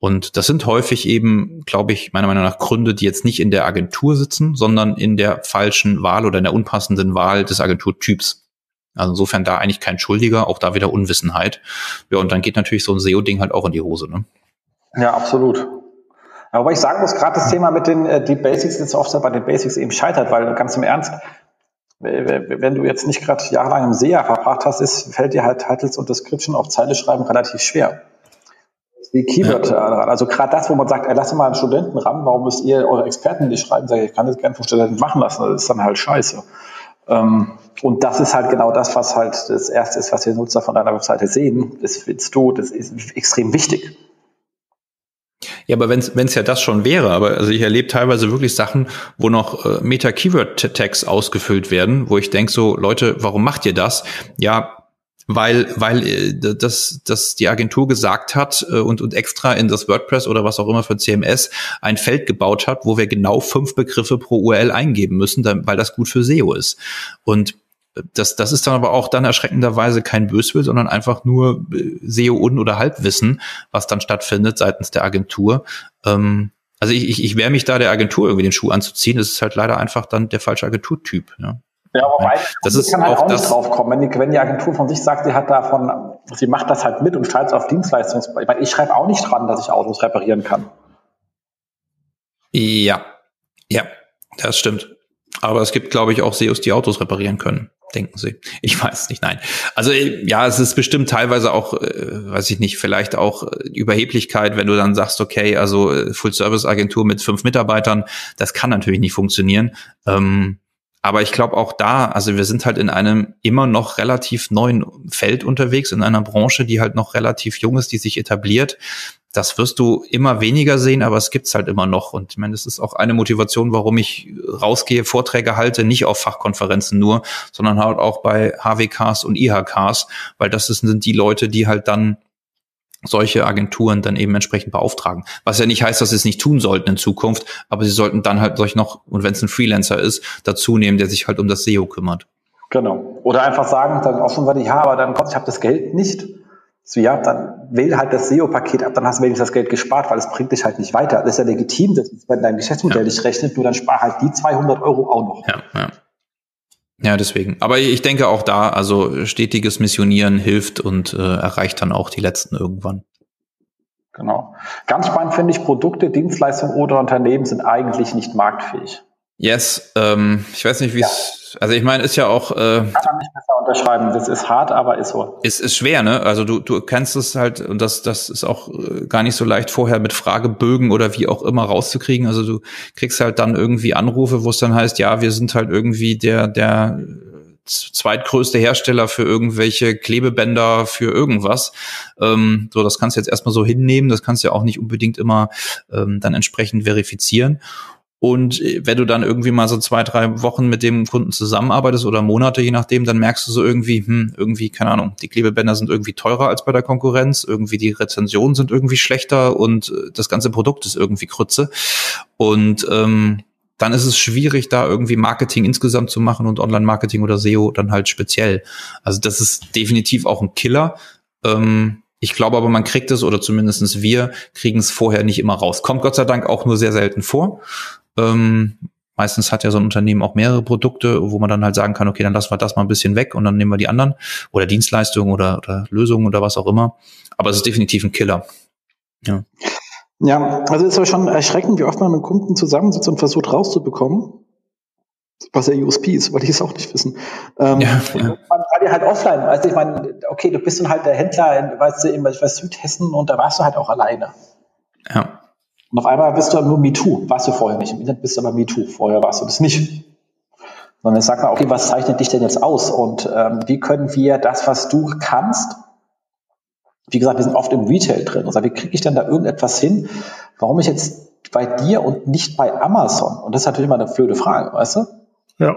Und das sind häufig eben, glaube ich, meiner Meinung nach Gründe, die jetzt nicht in der Agentur sitzen, sondern in der falschen Wahl oder in der unpassenden Wahl des Agenturtyps. Also insofern da eigentlich kein Schuldiger, auch da wieder Unwissenheit. Ja, und dann geht natürlich so ein SEO-Ding halt auch in die Hose, ne? Ja, absolut. Aber ich sagen muss, gerade das Thema mit den äh, die Basics ist oft bei den Basics eben scheitert, weil ganz im Ernst, wenn du jetzt nicht gerade jahrelang im SEA verbracht hast, ist, fällt dir halt Titles und Description auf Zeile schreiben relativ schwer wie Keyword ja. Also gerade das, wo man sagt, ey, lass mal einen Studenten ran, warum müsst ihr eure Experten nicht schreiben? Sag ich, ich kann das gerne von Studenten machen lassen, das ist dann halt scheiße. Ähm, und das ist halt genau das, was halt das Erste ist, was die Nutzer von deiner Webseite sehen. Das willst du, das ist extrem wichtig. Ja, aber wenn es ja das schon wäre, aber also ich erlebe teilweise wirklich Sachen, wo noch äh, Meta-Keyword-Tags ausgefüllt werden, wo ich denke so, Leute, warum macht ihr das? Ja, weil weil äh, das das die Agentur gesagt hat äh, und und extra in das WordPress oder was auch immer für CMS ein Feld gebaut hat, wo wir genau fünf Begriffe pro URL eingeben müssen, weil das gut für SEO ist. Und das, das ist dann aber auch dann erschreckenderweise kein Böswill, sondern einfach nur äh, SEO-Un- oder Halbwissen, was dann stattfindet seitens der Agentur. Ähm, also ich, ich, ich wehre mich da der Agentur irgendwie den Schuh anzuziehen. Das ist halt leider einfach dann der falsche Agenturtyp. Ja. Ja, wobei, das ist kann halt auch, auch nicht drauf kommen. Wenn die, wenn die Agentur von sich sagt, sie hat davon, sie macht das halt mit und schreibt es auf Dienstleistungs, ich meine, ich schreibe auch nicht dran, dass ich Autos reparieren kann. Ja, ja, das stimmt. Aber es gibt, glaube ich, auch SEOs, die Autos reparieren können. Denken Sie? Ich weiß nicht, nein. Also ja, es ist bestimmt teilweise auch, äh, weiß ich nicht, vielleicht auch äh, Überheblichkeit, wenn du dann sagst, okay, also äh, Full-Service-Agentur mit fünf Mitarbeitern, das kann natürlich nicht funktionieren. Ähm, aber ich glaube auch da, also wir sind halt in einem immer noch relativ neuen Feld unterwegs, in einer Branche, die halt noch relativ jung ist, die sich etabliert. Das wirst du immer weniger sehen, aber es gibt's halt immer noch. Und ich meine, das ist auch eine Motivation, warum ich rausgehe, Vorträge halte, nicht auf Fachkonferenzen nur, sondern halt auch bei HWKs und IHKs, weil das sind die Leute, die halt dann solche Agenturen dann eben entsprechend beauftragen. Was ja nicht heißt, dass sie es nicht tun sollten in Zukunft, aber sie sollten dann halt solch noch, und wenn es ein Freelancer ist, dazu nehmen, der sich halt um das SEO kümmert. Genau. Oder einfach sagen, dann auch schon, weil ich ja, aber dann kommt, ich habe das Geld nicht. So, ja, dann wähl halt das SEO-Paket ab, dann hast du wenigstens das Geld gespart, weil es bringt dich halt nicht weiter. Das ist ja legitim, dass es bei deinem Geschäftsmodell ja. nicht rechnet, nur dann spar halt die 200 Euro auch noch. Ja, ja. Ja, deswegen. Aber ich denke auch da, also stetiges Missionieren hilft und äh, erreicht dann auch die letzten irgendwann. Genau. Ganz spannend finde ich, Produkte, Dienstleistungen oder Unternehmen sind eigentlich nicht marktfähig. Yes, ähm, ich weiß nicht, wie es, ja. Also ich meine, ist ja auch. Äh, Kann man nicht besser unterschreiben. Das ist hart, aber ist so. Ist, ist schwer, ne? Also du, du kennst es halt, und das, das ist auch äh, gar nicht so leicht vorher mit Fragebögen oder wie auch immer rauszukriegen. Also du kriegst halt dann irgendwie Anrufe, wo es dann heißt, ja, wir sind halt irgendwie der, der zweitgrößte Hersteller für irgendwelche Klebebänder für irgendwas. Ähm, so, das kannst du jetzt erstmal so hinnehmen, das kannst du ja auch nicht unbedingt immer ähm, dann entsprechend verifizieren. Und äh, wenn du dann irgendwie mal so zwei, drei Wochen mit dem Kunden zusammenarbeitest oder Monate, je nachdem, dann merkst du so irgendwie, hm, irgendwie, keine Ahnung, die Klebebänder sind irgendwie teurer als bei der Konkurrenz, irgendwie die Rezensionen sind irgendwie schlechter und äh, das ganze Produkt ist irgendwie Krütze. Und ähm, dann ist es schwierig, da irgendwie Marketing insgesamt zu machen und Online-Marketing oder SEO dann halt speziell. Also das ist definitiv auch ein Killer. Ähm, ich glaube aber, man kriegt es, oder zumindestens wir kriegen es vorher nicht immer raus. Kommt Gott sei Dank auch nur sehr selten vor. Ähm, meistens hat ja so ein Unternehmen auch mehrere Produkte, wo man dann halt sagen kann, okay, dann lassen wir das mal ein bisschen weg und dann nehmen wir die anderen oder Dienstleistungen oder, oder Lösungen oder was auch immer. Aber es ist definitiv ein Killer. Ja. Ja, also es ist aber schon erschreckend, wie oft man mit Kunden zusammensitzt und versucht rauszubekommen, was der USP ist, weil die es auch nicht wissen. Ähm, ja, ja. Man war dir halt offline, weißt du, ich meine, okay, du bist dann halt der Händler in, weißt du, in ich weiß, Südhessen und da warst du halt auch alleine. Ja. Und auf einmal bist du nur MeToo, warst du vorher nicht. Im Internet bist du aber MeToo, vorher warst du das nicht. Sondern jetzt sagt man, okay, was zeichnet dich denn jetzt aus und ähm, wie können wir das, was du kannst, wie gesagt, wir sind oft im Retail drin. Also wie kriege ich denn da irgendetwas hin, warum ich jetzt bei dir und nicht bei Amazon? Und das ist natürlich immer eine blöde Frage, weißt du? Ja.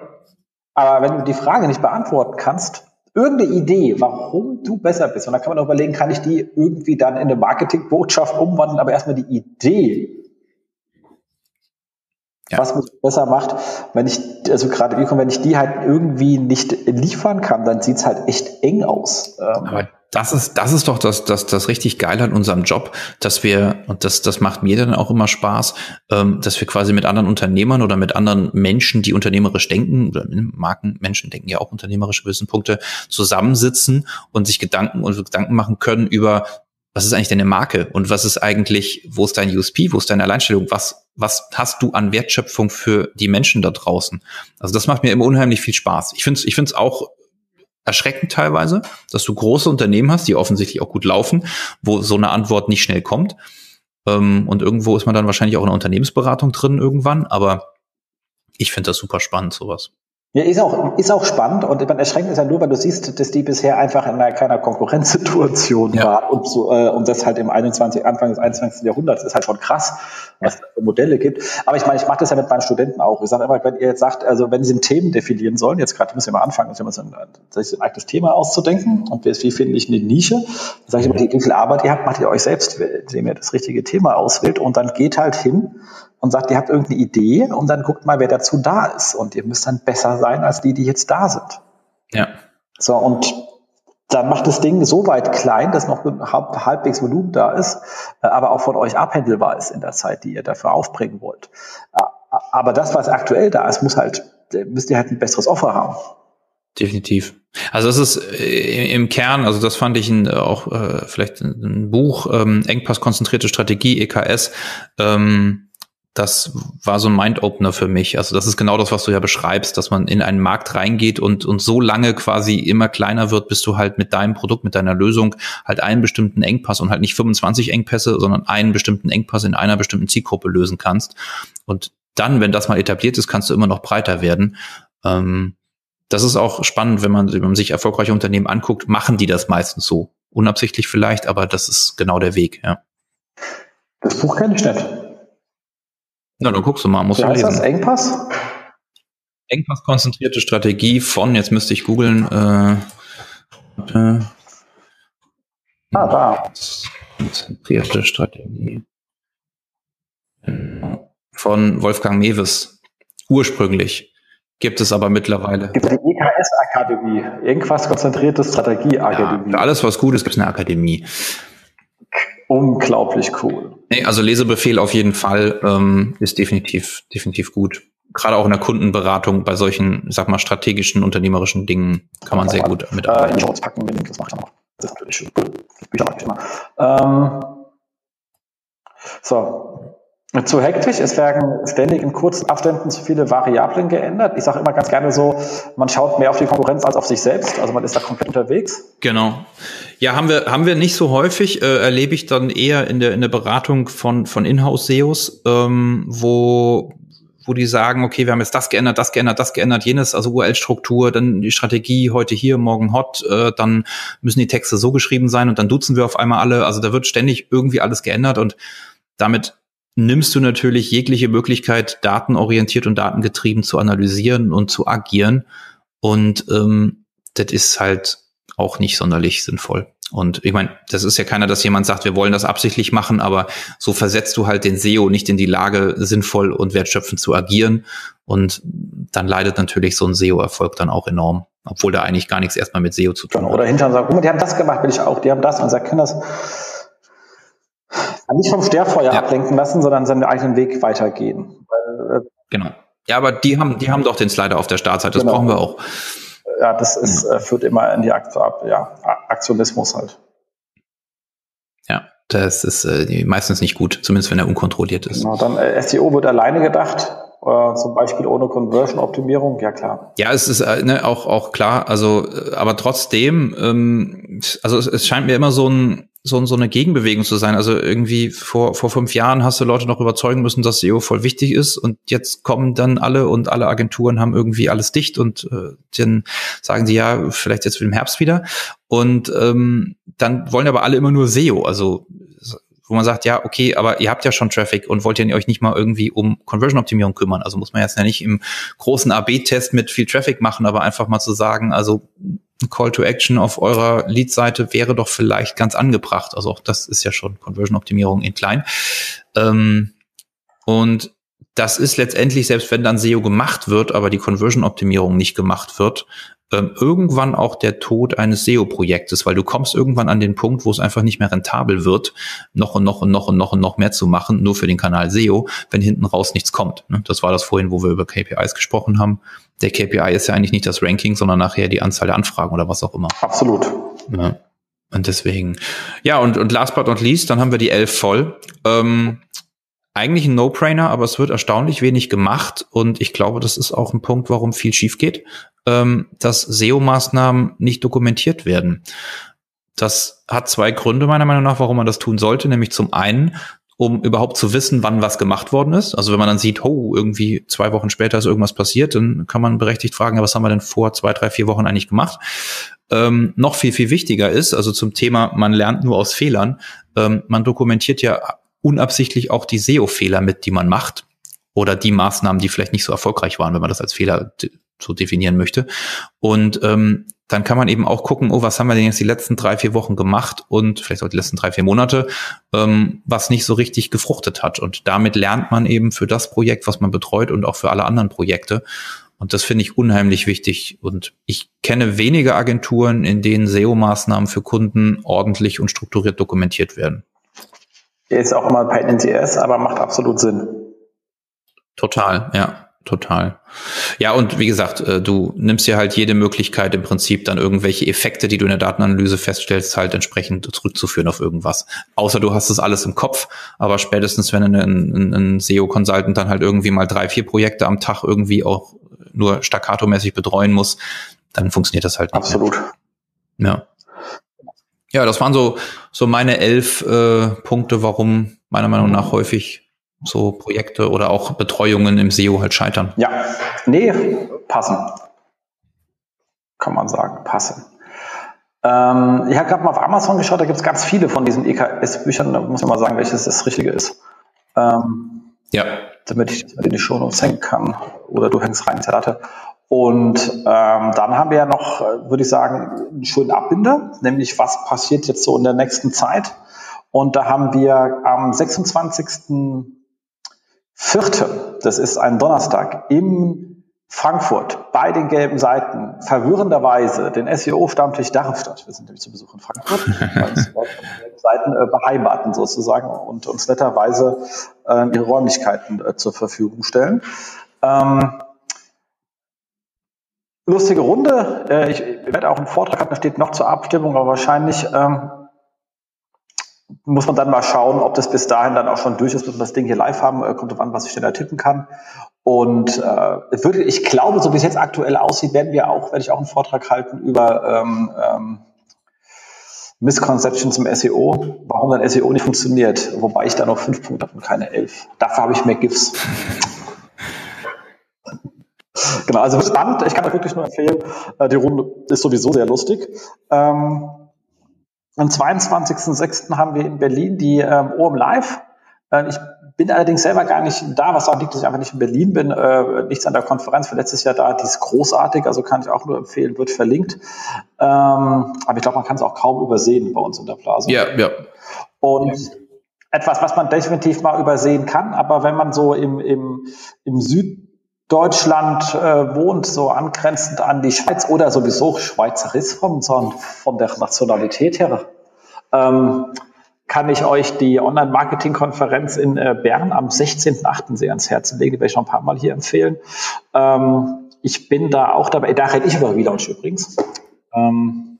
Aber wenn du die Frage nicht beantworten kannst, irgendeine Idee, warum du besser bist, und dann kann man auch überlegen, kann ich die irgendwie dann in eine Marketingbotschaft umwandeln, aber erstmal die Idee, ja. was mich besser macht, wenn ich, also gerade wenn ich die halt irgendwie nicht liefern kann, dann sieht's halt echt eng aus. Ähm, aber das ist, das ist doch das, das, das richtig Geile an unserem Job, dass wir, und das, das macht mir dann auch immer Spaß, ähm, dass wir quasi mit anderen Unternehmern oder mit anderen Menschen, die unternehmerisch denken, oder Markenmenschen denken ja auch unternehmerisch gewissen Punkte, zusammensitzen und sich Gedanken und Gedanken machen können über, was ist eigentlich deine Marke und was ist eigentlich, wo ist dein USP, wo ist deine Alleinstellung, was, was hast du an Wertschöpfung für die Menschen da draußen? Also das macht mir immer unheimlich viel Spaß. Ich finde es ich find's auch erschreckend teilweise, dass du große Unternehmen hast, die offensichtlich auch gut laufen, wo so eine Antwort nicht schnell kommt. Ähm, und irgendwo ist man dann wahrscheinlich auch in der Unternehmensberatung drin irgendwann, aber ich finde das super spannend, sowas. Ja, ist auch, ist auch spannend und man erschreckt ist ja nur, weil du siehst, dass die bisher einfach in einer keiner Konkurrenzsituation ja. war und so, äh, und das halt im 21, Anfang des 21. Jahrhunderts ist halt schon krass, was es für Modelle gibt. Aber ich meine, ich mache das ja mit meinen Studenten auch. Ich sage immer, wenn ihr jetzt sagt, also wenn sie ein Themen definieren sollen, jetzt gerade müssen wir mal anfangen, also ein, ein eigenes Thema auszudenken und wie finde ich eine Nische, dann sage ich immer, wie viel Arbeit ihr habt, macht ihr euch selbst, indem ihr das richtige Thema auswählt und dann geht halt hin und sagt, ihr habt irgendeine Idee und dann guckt mal, wer dazu da ist. Und ihr müsst dann besser sein als die, die jetzt da sind. Ja. So, und dann macht das Ding so weit klein, dass noch halbwegs Volumen da ist, äh, aber auch von euch abhändelbar ist in der Zeit, die ihr dafür aufbringen wollt. Äh, aber das, was aktuell da ist, muss halt, müsst ihr halt ein besseres Offer haben. Definitiv. Also das ist äh, im Kern, also das fand ich ein, auch äh, vielleicht ein Buch, ähm, Engpass konzentrierte Strategie, EKS, ähm, das war so ein Mind-Opener für mich. Also das ist genau das, was du ja beschreibst, dass man in einen Markt reingeht und, und so lange quasi immer kleiner wird, bis du halt mit deinem Produkt, mit deiner Lösung halt einen bestimmten Engpass und halt nicht 25 Engpässe, sondern einen bestimmten Engpass in einer bestimmten Zielgruppe lösen kannst. Und dann, wenn das mal etabliert ist, kannst du immer noch breiter werden. Ähm, das ist auch spannend, wenn man, wenn man sich erfolgreiche Unternehmen anguckt, machen die das meistens so. Unabsichtlich vielleicht, aber das ist genau der Weg, ja. Das Buch kenne ich nicht. Na, dann guckst du mal, musst Wie du heißt lesen. das? Engpass? Engpass konzentrierte Strategie von, jetzt müsste ich googeln, äh, äh, ah, da. Konzentrierte Strategie. Von Wolfgang Mewes. Ursprünglich. Gibt es aber mittlerweile. Gibt es die EKS-Akademie. Irgendwas konzentrierte Strategie-Akademie. Ja, alles, was gut ist, gibt es eine Akademie. Unglaublich cool. Nee, also Lesebefehl auf jeden Fall ähm, ist definitiv, definitiv gut. Gerade auch in der Kundenberatung bei solchen, sag mal, strategischen, unternehmerischen Dingen kann man sehr gut mitarbeiten. Äh, packen, das macht dann auch. Das ist natürlich schön. Bücher ich immer. Ähm, so, zu hektisch. Es werden ständig in kurzen Abständen zu viele Variablen geändert. Ich sage immer ganz gerne so, man schaut mehr auf die Konkurrenz als auf sich selbst. Also man ist da komplett unterwegs. Genau. Ja, haben wir, haben wir nicht so häufig, äh, erlebe ich dann eher in der, in der Beratung von, von Inhouse-SEOs, ähm, wo, wo die sagen, okay, wir haben jetzt das geändert, das geändert, das geändert, jenes, also URL-Struktur, dann die Strategie heute hier, morgen hot, äh, dann müssen die Texte so geschrieben sein und dann duzen wir auf einmal alle. Also da wird ständig irgendwie alles geändert und damit nimmst du natürlich jegliche Möglichkeit, datenorientiert und datengetrieben zu analysieren und zu agieren. Und ähm, das ist halt auch nicht sonderlich sinnvoll. Und ich meine, das ist ja keiner, dass jemand sagt, wir wollen das absichtlich machen, aber so versetzt du halt den SEO nicht in die Lage, sinnvoll und wertschöpfend zu agieren. Und dann leidet natürlich so ein SEO-Erfolg dann auch enorm, obwohl da eigentlich gar nichts erstmal mit SEO zu tun hat. Oder hinterher sagen, mal, die haben das gemacht, will ich auch, die haben das und sagt, können das nicht vom Sterfeuer ja. ablenken lassen, sondern seinen eigenen Weg weitergehen. Weil, äh, genau. Ja, aber die haben, die haben doch den Slider auf der Startseite. Das genau. brauchen wir auch. Ja, das ist, äh, führt immer in die Akt, ja, Aktionismus halt. Ja. das ist äh, meistens nicht gut, zumindest wenn er unkontrolliert ist. Genau, dann äh, SEO wird alleine gedacht, äh, zum Beispiel ohne Conversion-Optimierung, ja klar. Ja, es ist äh, ne, auch, auch klar, also, äh, aber trotzdem, ähm, also es, es scheint mir immer so ein, so, so eine Gegenbewegung zu sein. Also irgendwie vor, vor fünf Jahren hast du Leute noch überzeugen müssen, dass SEO voll wichtig ist und jetzt kommen dann alle und alle Agenturen haben irgendwie alles dicht und äh, dann sagen sie ja, vielleicht jetzt für den Herbst wieder. Und ähm, dann wollen aber alle immer nur SEO. Also wo man sagt, ja, okay, aber ihr habt ja schon Traffic und wollt ihr euch nicht mal irgendwie um Conversion-Optimierung kümmern. Also muss man jetzt ja nicht im großen AB-Test mit viel Traffic machen, aber einfach mal zu sagen, also ein Call to Action auf eurer Lead-Seite wäre doch vielleicht ganz angebracht. Also auch das ist ja schon Conversion-Optimierung in klein. Ähm, und das ist letztendlich, selbst wenn dann SEO gemacht wird, aber die Conversion-Optimierung nicht gemacht wird, ähm, irgendwann auch der Tod eines SEO-Projektes, weil du kommst irgendwann an den Punkt, wo es einfach nicht mehr rentabel wird, noch und noch und noch und noch und noch mehr zu machen, nur für den Kanal SEO, wenn hinten raus nichts kommt. Ne? Das war das vorhin, wo wir über KPIs gesprochen haben. Der KPI ist ja eigentlich nicht das Ranking, sondern nachher die Anzahl der Anfragen oder was auch immer. Absolut. Ja. Und deswegen, ja, und, und last but not least, dann haben wir die elf voll. Ähm, eigentlich ein No-Brainer, aber es wird erstaunlich wenig gemacht und ich glaube, das ist auch ein Punkt, warum viel schief geht, ähm, dass SEO-Maßnahmen nicht dokumentiert werden. Das hat zwei Gründe meiner Meinung nach, warum man das tun sollte, nämlich zum einen, um überhaupt zu wissen, wann was gemacht worden ist. Also wenn man dann sieht, oh, irgendwie zwei Wochen später ist irgendwas passiert, dann kann man berechtigt fragen, ja, was haben wir denn vor zwei, drei, vier Wochen eigentlich gemacht? Ähm, noch viel, viel wichtiger ist, also zum Thema, man lernt nur aus Fehlern, ähm, man dokumentiert ja unabsichtlich auch die SEO-Fehler mit, die man macht oder die Maßnahmen, die vielleicht nicht so erfolgreich waren, wenn man das als Fehler so definieren möchte. Und ähm, dann kann man eben auch gucken, oh, was haben wir denn jetzt die letzten drei, vier Wochen gemacht und vielleicht auch die letzten drei, vier Monate, ähm, was nicht so richtig gefruchtet hat. Und damit lernt man eben für das Projekt, was man betreut und auch für alle anderen Projekte. Und das finde ich unheimlich wichtig. Und ich kenne wenige Agenturen, in denen SEO-Maßnahmen für Kunden ordentlich und strukturiert dokumentiert werden. Ist auch mal Paid NCS, aber macht absolut Sinn. Total, ja, total. Ja, und wie gesagt, äh, du nimmst dir halt jede Möglichkeit im Prinzip dann irgendwelche Effekte, die du in der Datenanalyse feststellst, halt entsprechend zurückzuführen auf irgendwas. Außer du hast das alles im Kopf, aber spätestens, wenn ein, ein, ein SEO-Consultant dann halt irgendwie mal drei, vier Projekte am Tag irgendwie auch nur staccato-mäßig betreuen muss, dann funktioniert das halt nicht. Absolut. Mehr. Ja. Ja, das waren so, so meine elf äh, Punkte, warum meiner Meinung nach häufig so Projekte oder auch Betreuungen im SEO halt scheitern. Ja, nee, passen. Kann man sagen, passen. Ähm, ich habe gerade mal auf Amazon geschaut, da gibt es ganz viele von diesen EKS-Büchern, da muss man mal sagen, welches das Richtige ist. Ähm, ja. Damit ich das in die Show Notes hängen kann. Oder du hängst rein, Zerrate. Und ähm, dann haben wir ja noch, äh, würde ich sagen, einen schönen Abbinder, nämlich was passiert jetzt so in der nächsten Zeit. Und da haben wir am 26.04., das ist ein Donnerstag, in Frankfurt bei den gelben Seiten verwirrenderweise den SEO-Stammtisch Darmstadt. Wir sind nämlich zu Besuch in Frankfurt, weil Seiten äh, beheimaten sozusagen und uns netterweise äh, ihre Räumlichkeiten äh, zur Verfügung stellen. Ähm, lustige Runde. Äh, ich werde auch einen Vortrag haben, der steht noch zur Abstimmung, aber wahrscheinlich ähm, muss man dann mal schauen, ob das bis dahin dann auch schon durch ist, bis wir das Ding hier live haben. Äh, kommt drauf an, was ich schneller tippen kann. Und äh, würde, ich glaube, so wie es jetzt aktuell aussieht, werden wir auch, werde ich auch einen Vortrag halten über ähm, ähm, Misconceptions im SEO, warum dann SEO nicht funktioniert, wobei ich da noch fünf Punkte habe und keine elf. Dafür habe ich mehr GIFs. Genau, also spannend. Ich kann euch wirklich nur empfehlen. Äh, die Runde ist sowieso sehr lustig. Ähm, am 22.06. haben wir in Berlin die ähm, OM Live. Äh, ich bin allerdings selber gar nicht da, was auch liegt, dass ich einfach nicht in Berlin bin. Äh, nichts an der Konferenz für letztes Jahr da. Die ist großartig, also kann ich auch nur empfehlen, wird verlinkt. Ähm, aber ich glaube, man kann es auch kaum übersehen bei uns in der Blase. Ja, ja. Und etwas, was man definitiv mal übersehen kann, aber wenn man so im, im, im Süd Deutschland äh, wohnt, so angrenzend an die Schweiz oder sowieso Schweizer ist von, von der Nationalität her, ähm, kann ich euch die Online-Marketing-Konferenz in äh, Bern am 16.8. sehr ans Herz legen. Die werde ich schon ein paar Mal hier empfehlen. Ähm, ich bin da auch dabei. Da rede ich über Relaunch übrigens. Ähm,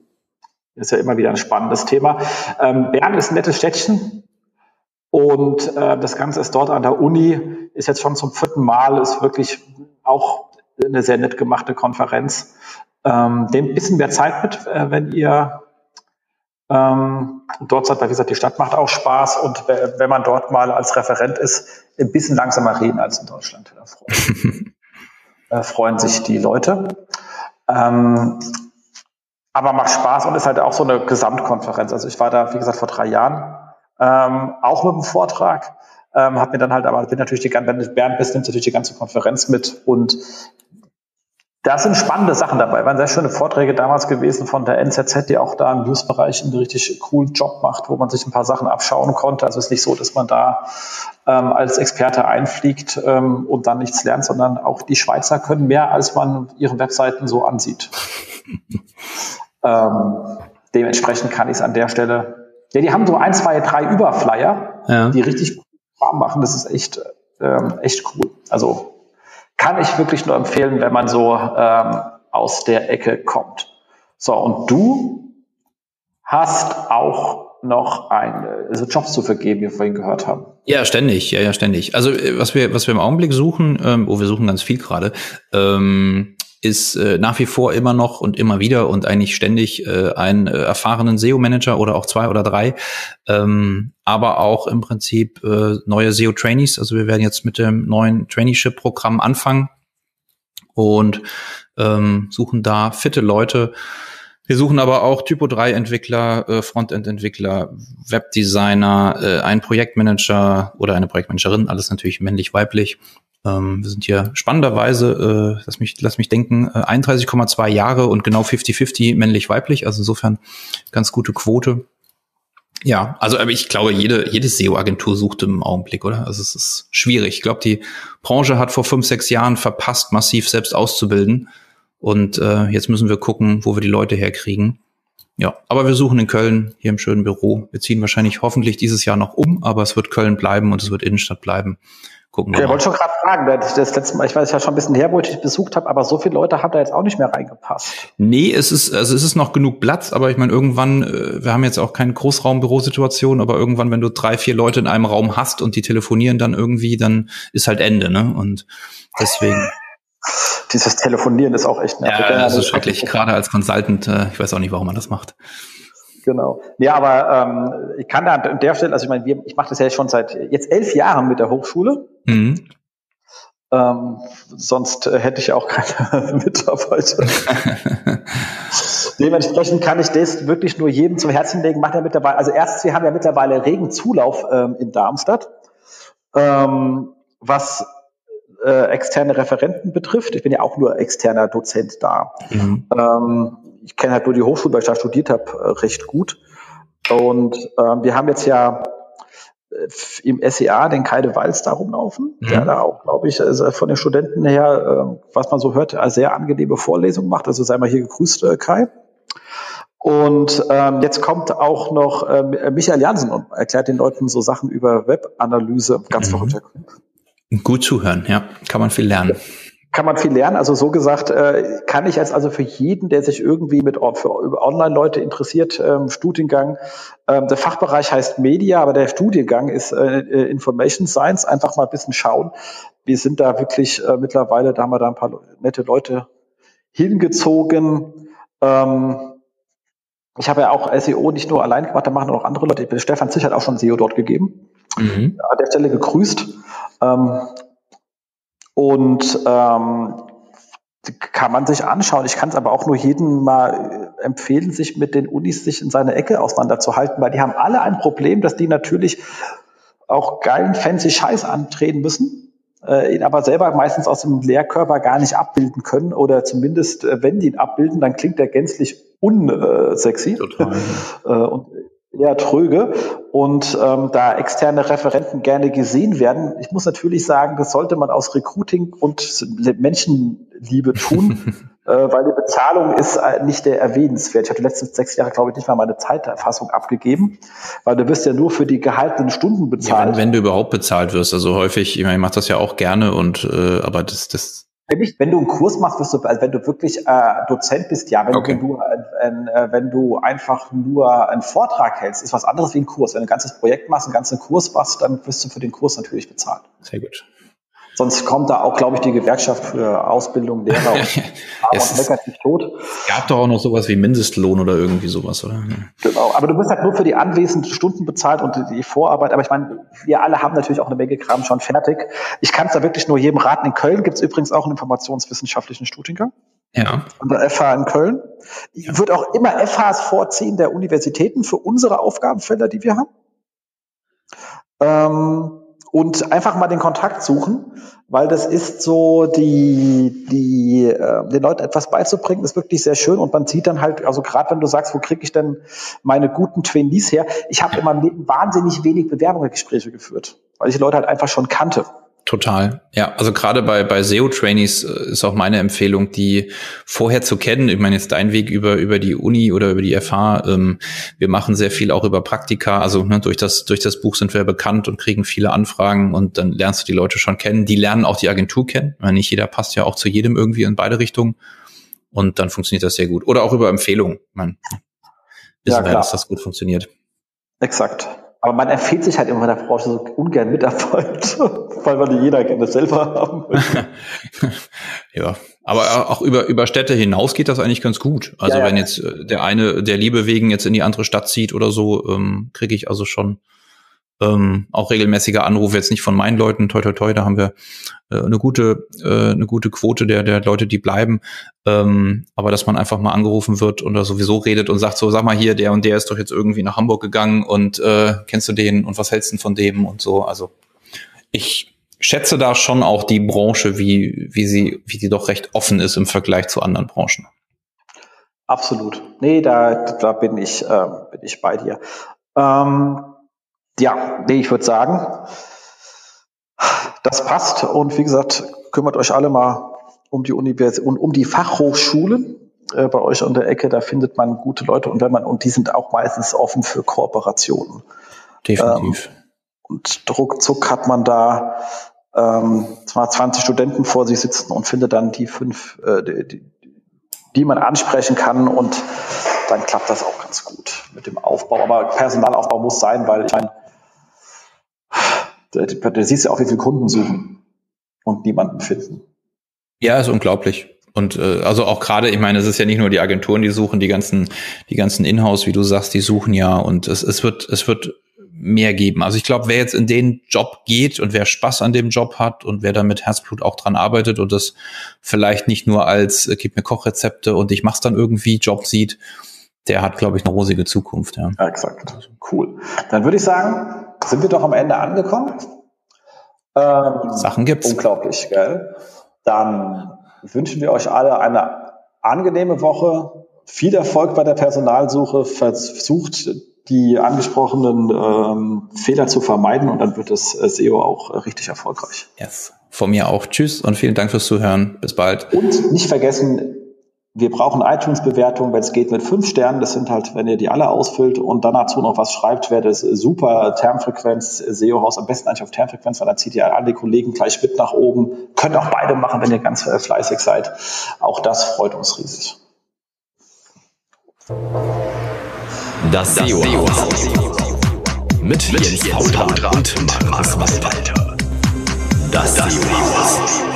Ist ja immer wieder ein spannendes Thema. Ähm, Bern ist ein nettes Städtchen. Und äh, das Ganze ist dort an der Uni, ist jetzt schon zum vierten Mal, ist wirklich auch eine sehr nett gemachte Konferenz. Ähm, dem ein bisschen mehr Zeit mit, äh, wenn ihr ähm, dort seid, weil wie gesagt, die Stadt macht auch Spaß und wenn man dort mal als Referent ist, ein bisschen langsamer reden als in Deutschland. Da freuen, äh, freuen sich die Leute. Ähm, aber macht Spaß und ist halt auch so eine Gesamtkonferenz. Also ich war da, wie gesagt, vor drei Jahren ähm, auch mit dem Vortrag. Ähm, hab mir dann halt, aber bin natürlich die ganze, Bernd bist, nimmst natürlich die ganze Konferenz mit und da sind spannende Sachen dabei. Waren sehr schöne Vorträge damals gewesen von der NZZ, die auch da im Newsbereich einen richtig coolen Job macht, wo man sich ein paar Sachen abschauen konnte. Also es ist nicht so, dass man da ähm, als Experte einfliegt ähm, und dann nichts lernt, sondern auch die Schweizer können mehr, als man ihre Webseiten so ansieht. ähm, dementsprechend kann ich es an der Stelle. Ja, die haben so ein, zwei, drei Überflyer, ja. die richtig warm machen. Das ist echt, ähm, echt cool. Also kann ich wirklich nur empfehlen, wenn man so ähm, aus der Ecke kommt. So, und du hast auch noch ein, also Jobs zu vergeben, wie wir vorhin gehört haben. Ja, ständig, ja, ja, ständig. Also äh, was wir, was wir im Augenblick suchen, ähm, oh, wir suchen ganz viel gerade, ähm, ist äh, nach wie vor immer noch und immer wieder und eigentlich ständig äh, einen äh, erfahrenen SEO-Manager oder auch zwei oder drei, ähm, aber auch im Prinzip äh, neue SEO-Trainees. Also wir werden jetzt mit dem neuen Traineeship-Programm anfangen und ähm, suchen da fitte Leute. Wir suchen aber auch Typo 3 Entwickler, äh, Frontend Entwickler, Webdesigner, äh, einen Projektmanager oder eine Projektmanagerin, alles natürlich männlich weiblich ähm, wir sind hier spannenderweise, äh, lass mich, lass mich denken, äh, 31,2 Jahre und genau 50-50 männlich-weiblich, also insofern ganz gute Quote. Ja, also aber ich glaube, jede, jede SEO-Agentur sucht im Augenblick, oder? Also es ist schwierig. Ich glaube, die Branche hat vor fünf, sechs Jahren verpasst, massiv selbst auszubilden. Und äh, jetzt müssen wir gucken, wo wir die Leute herkriegen. Ja, aber wir suchen in Köln hier im schönen Büro. Wir ziehen wahrscheinlich hoffentlich dieses Jahr noch um, aber es wird Köln bleiben und es wird Innenstadt bleiben. Gucken wir ja, Ich wollte schon gerade fragen, das, das letzte Mal, ich weiß ja schon ein bisschen her, wo ich dich besucht habe, aber so viele Leute haben da jetzt auch nicht mehr reingepasst. Nee, es ist, also es ist noch genug Platz, aber ich meine, irgendwann, äh, wir haben jetzt auch keine Großraumbürosituation, aber irgendwann, wenn du drei, vier Leute in einem Raum hast und die telefonieren dann irgendwie, dann ist halt Ende, ne? Und deswegen. Dieses Telefonieren ist auch echt nervig. Ja, das ist schrecklich, gerade als Consultant, äh, ich weiß auch nicht, warum man das macht. Genau. Ja, aber ähm, ich kann da an der Stelle, also ich meine, wir, ich mache das ja schon seit jetzt elf Jahren mit der Hochschule. Mhm. Ähm, sonst äh, hätte ich auch keine Mitarbeiter. Dementsprechend kann ich das wirklich nur jedem zum Herzen legen. Macht ja mittlerweile, also erstens, wir haben ja mittlerweile regen Zulauf ähm, in Darmstadt, ähm, was äh, externe Referenten betrifft. Ich bin ja auch nur externer Dozent da. Mhm. Ähm, ich kenne halt nur die Hochschule, weil ich da studiert habe, äh, recht gut. Und ähm, wir haben jetzt ja äh, im SEA den Kaide Walz da rumlaufen, mhm. der da auch, glaube ich, also von den Studenten her, äh, was man so hört, eine sehr angenehme Vorlesung macht. Also sei mal hier gegrüßt, äh, Kai. Und ähm, jetzt kommt auch noch äh, Michael Jansen und erklärt den Leuten so Sachen über Webanalyse. Ganz mhm. verrückter Gut zuhören, ja, kann man viel lernen kann man viel lernen. Also so gesagt, äh, kann ich als also für jeden, der sich irgendwie mit für Online-Leute interessiert, ähm, Studiengang. Ähm, der Fachbereich heißt Media, aber der Studiengang ist äh, äh, Information Science. Einfach mal ein bisschen schauen. Wir sind da wirklich äh, mittlerweile, da haben wir da ein paar nette Leute hingezogen. Ähm, ich habe ja auch SEO nicht nur allein gemacht, da machen auch andere Leute. Ich bin Stefan Zich hat auch schon SEO dort gegeben. Mhm. An der Stelle gegrüßt. Ähm, und ähm, kann man sich anschauen. Ich kann es aber auch nur jedem mal äh, empfehlen, sich mit den Unis sich in seine Ecke auseinanderzuhalten, weil die haben alle ein Problem, dass die natürlich auch geilen fancy Scheiß antreten müssen, äh, ihn aber selber meistens aus dem Lehrkörper gar nicht abbilden können oder zumindest, äh, wenn die ihn abbilden, dann klingt er gänzlich unsexy. Total. äh, und eher tröge und ähm, da externe Referenten gerne gesehen werden. Ich muss natürlich sagen, das sollte man aus Recruiting und Menschenliebe tun, äh, weil die Bezahlung ist äh, nicht der erwähnenswert. Ich habe die letzten sechs Jahre, glaube ich, nicht mal meine Zeiterfassung abgegeben, weil du bist ja nur für die gehaltenen Stunden bezahlt. Ja, wenn, wenn, du überhaupt bezahlt wirst, also häufig, ich meine, ich mache das ja auch gerne und äh, aber das, das Wenn, ich, wenn du einen Kurs machst, wirst du, also wenn du wirklich äh, Dozent bist, ja, wenn, okay. du, äh, äh, wenn du einfach nur einen Vortrag hältst, ist was anderes wie ein Kurs. Wenn du ein ganzes Projekt machst, einen ganzen Kurs machst, dann wirst du für den Kurs natürlich bezahlt. Sehr gut. Sonst kommt da auch, glaube ich, die Gewerkschaft für Ausbildung, Lehrer und, und meckert nicht tot. Gab doch auch noch sowas wie Mindestlohn oder irgendwie sowas, oder? Genau, aber du bist halt nur für die anwesenden Stunden bezahlt und die Vorarbeit. Aber ich meine, wir alle haben natürlich auch eine Menge Kram schon fertig. Ich kann es da wirklich nur jedem raten. In Köln gibt es übrigens auch einen informationswissenschaftlichen Studiengang. Ja. An der FH in Köln. Ich ja. würde auch immer FHs vorziehen der Universitäten für unsere Aufgabenfelder, die wir haben. Ähm, und einfach mal den Kontakt suchen, weil das ist so die die äh, den Leuten etwas beizubringen, ist wirklich sehr schön und man sieht dann halt, also gerade wenn du sagst, wo kriege ich denn meine guten Trainees her? Ich habe in meinem Leben wahnsinnig wenig Bewerbungsgespräche geführt, weil ich die Leute halt einfach schon kannte. Total. Ja, also gerade bei, bei SEO-Trainees äh, ist auch meine Empfehlung, die vorher zu kennen. Ich meine jetzt dein Weg über, über die Uni oder über die FH. Ähm, wir machen sehr viel auch über Praktika. Also ne, durch, das, durch das Buch sind wir bekannt und kriegen viele Anfragen und dann lernst du die Leute schon kennen. Die lernen auch die Agentur kennen. Meine, nicht jeder passt ja auch zu jedem irgendwie in beide Richtungen. Und dann funktioniert das sehr gut. Oder auch über Empfehlungen. Ich meine, wissen ja, wir, dass das gut funktioniert. Exakt. Aber man empfiehlt sich halt immer in der Branche so ungern Mitarbeit, weil man die jeder gerne selber haben möchte. ja, aber auch über, über Städte hinaus geht das eigentlich ganz gut. Also ja, ja. wenn jetzt äh, der eine der Liebe wegen jetzt in die andere Stadt zieht oder so, ähm, kriege ich also schon ähm, auch regelmäßige Anrufe, jetzt nicht von meinen Leuten, toi toi toi, da haben wir äh, eine gute, äh, eine gute Quote der, der Leute, die bleiben. Ähm, aber dass man einfach mal angerufen wird oder sowieso redet und sagt so, sag mal hier, der und der ist doch jetzt irgendwie nach Hamburg gegangen und äh, kennst du den und was hältst du von dem und so. Also ich schätze da schon auch die Branche, wie, wie sie, wie sie doch recht offen ist im Vergleich zu anderen Branchen. Absolut. Nee, da, da bin ich, äh, bin ich bei dir. Ähm, ja, nee, ich würde sagen, das passt. Und wie gesagt, kümmert euch alle mal um die Universität und um die Fachhochschulen äh, bei euch an der Ecke. Da findet man gute Leute und wenn man und die sind auch meistens offen für Kooperationen. Definitiv. Ähm, und ruckzuck hat man da ähm, 20 Studenten vor sich sitzen und findet dann die fünf, äh, die, die man ansprechen kann und dann klappt das auch ganz gut mit dem Aufbau. Aber Personalaufbau muss sein, weil ich meine, da, da siehst du auch, wie viele Kunden suchen und niemanden finden. Ja, ist unglaublich. Und äh, also auch gerade, ich meine, es ist ja nicht nur die Agenturen, die suchen, die ganzen, die ganzen Inhouse, wie du sagst, die suchen ja und es, es wird, es wird mehr geben. Also ich glaube, wer jetzt in den Job geht und wer Spaß an dem Job hat und wer da mit Herzblut auch dran arbeitet und das vielleicht nicht nur als äh, gib mir Kochrezepte und ich mach's dann irgendwie Job sieht, der hat, glaube ich, eine rosige Zukunft. Ja. ja, exakt. Cool. Dann würde ich sagen, sind wir doch am Ende angekommen. Ähm, Sachen gibt's. Unglaublich, gell? Dann wünschen wir euch alle eine angenehme Woche. Viel Erfolg bei der Personalsuche. Versucht die angesprochenen ähm, Fehler zu vermeiden und dann wird das äh, SEO auch äh, richtig erfolgreich. Yes. Von mir auch. Tschüss und vielen Dank fürs Zuhören. Bis bald. Und nicht vergessen, wir brauchen iTunes-Bewertungen, wenn es geht, mit fünf Sternen. Das sind halt, wenn ihr die alle ausfüllt und dann dazu noch was schreibt, wäre das super. Termfrequenz, SEO-Haus, am besten eigentlich auf Termfrequenz, weil dann zieht ihr alle Kollegen gleich mit nach oben. Könnt auch beide machen, wenn ihr ganz äh, fleißig seid. Auch das freut uns riesig. Das SEO-Haus. Mit, mit Jens Paudra und Markus Walter. Das SEO-Haus.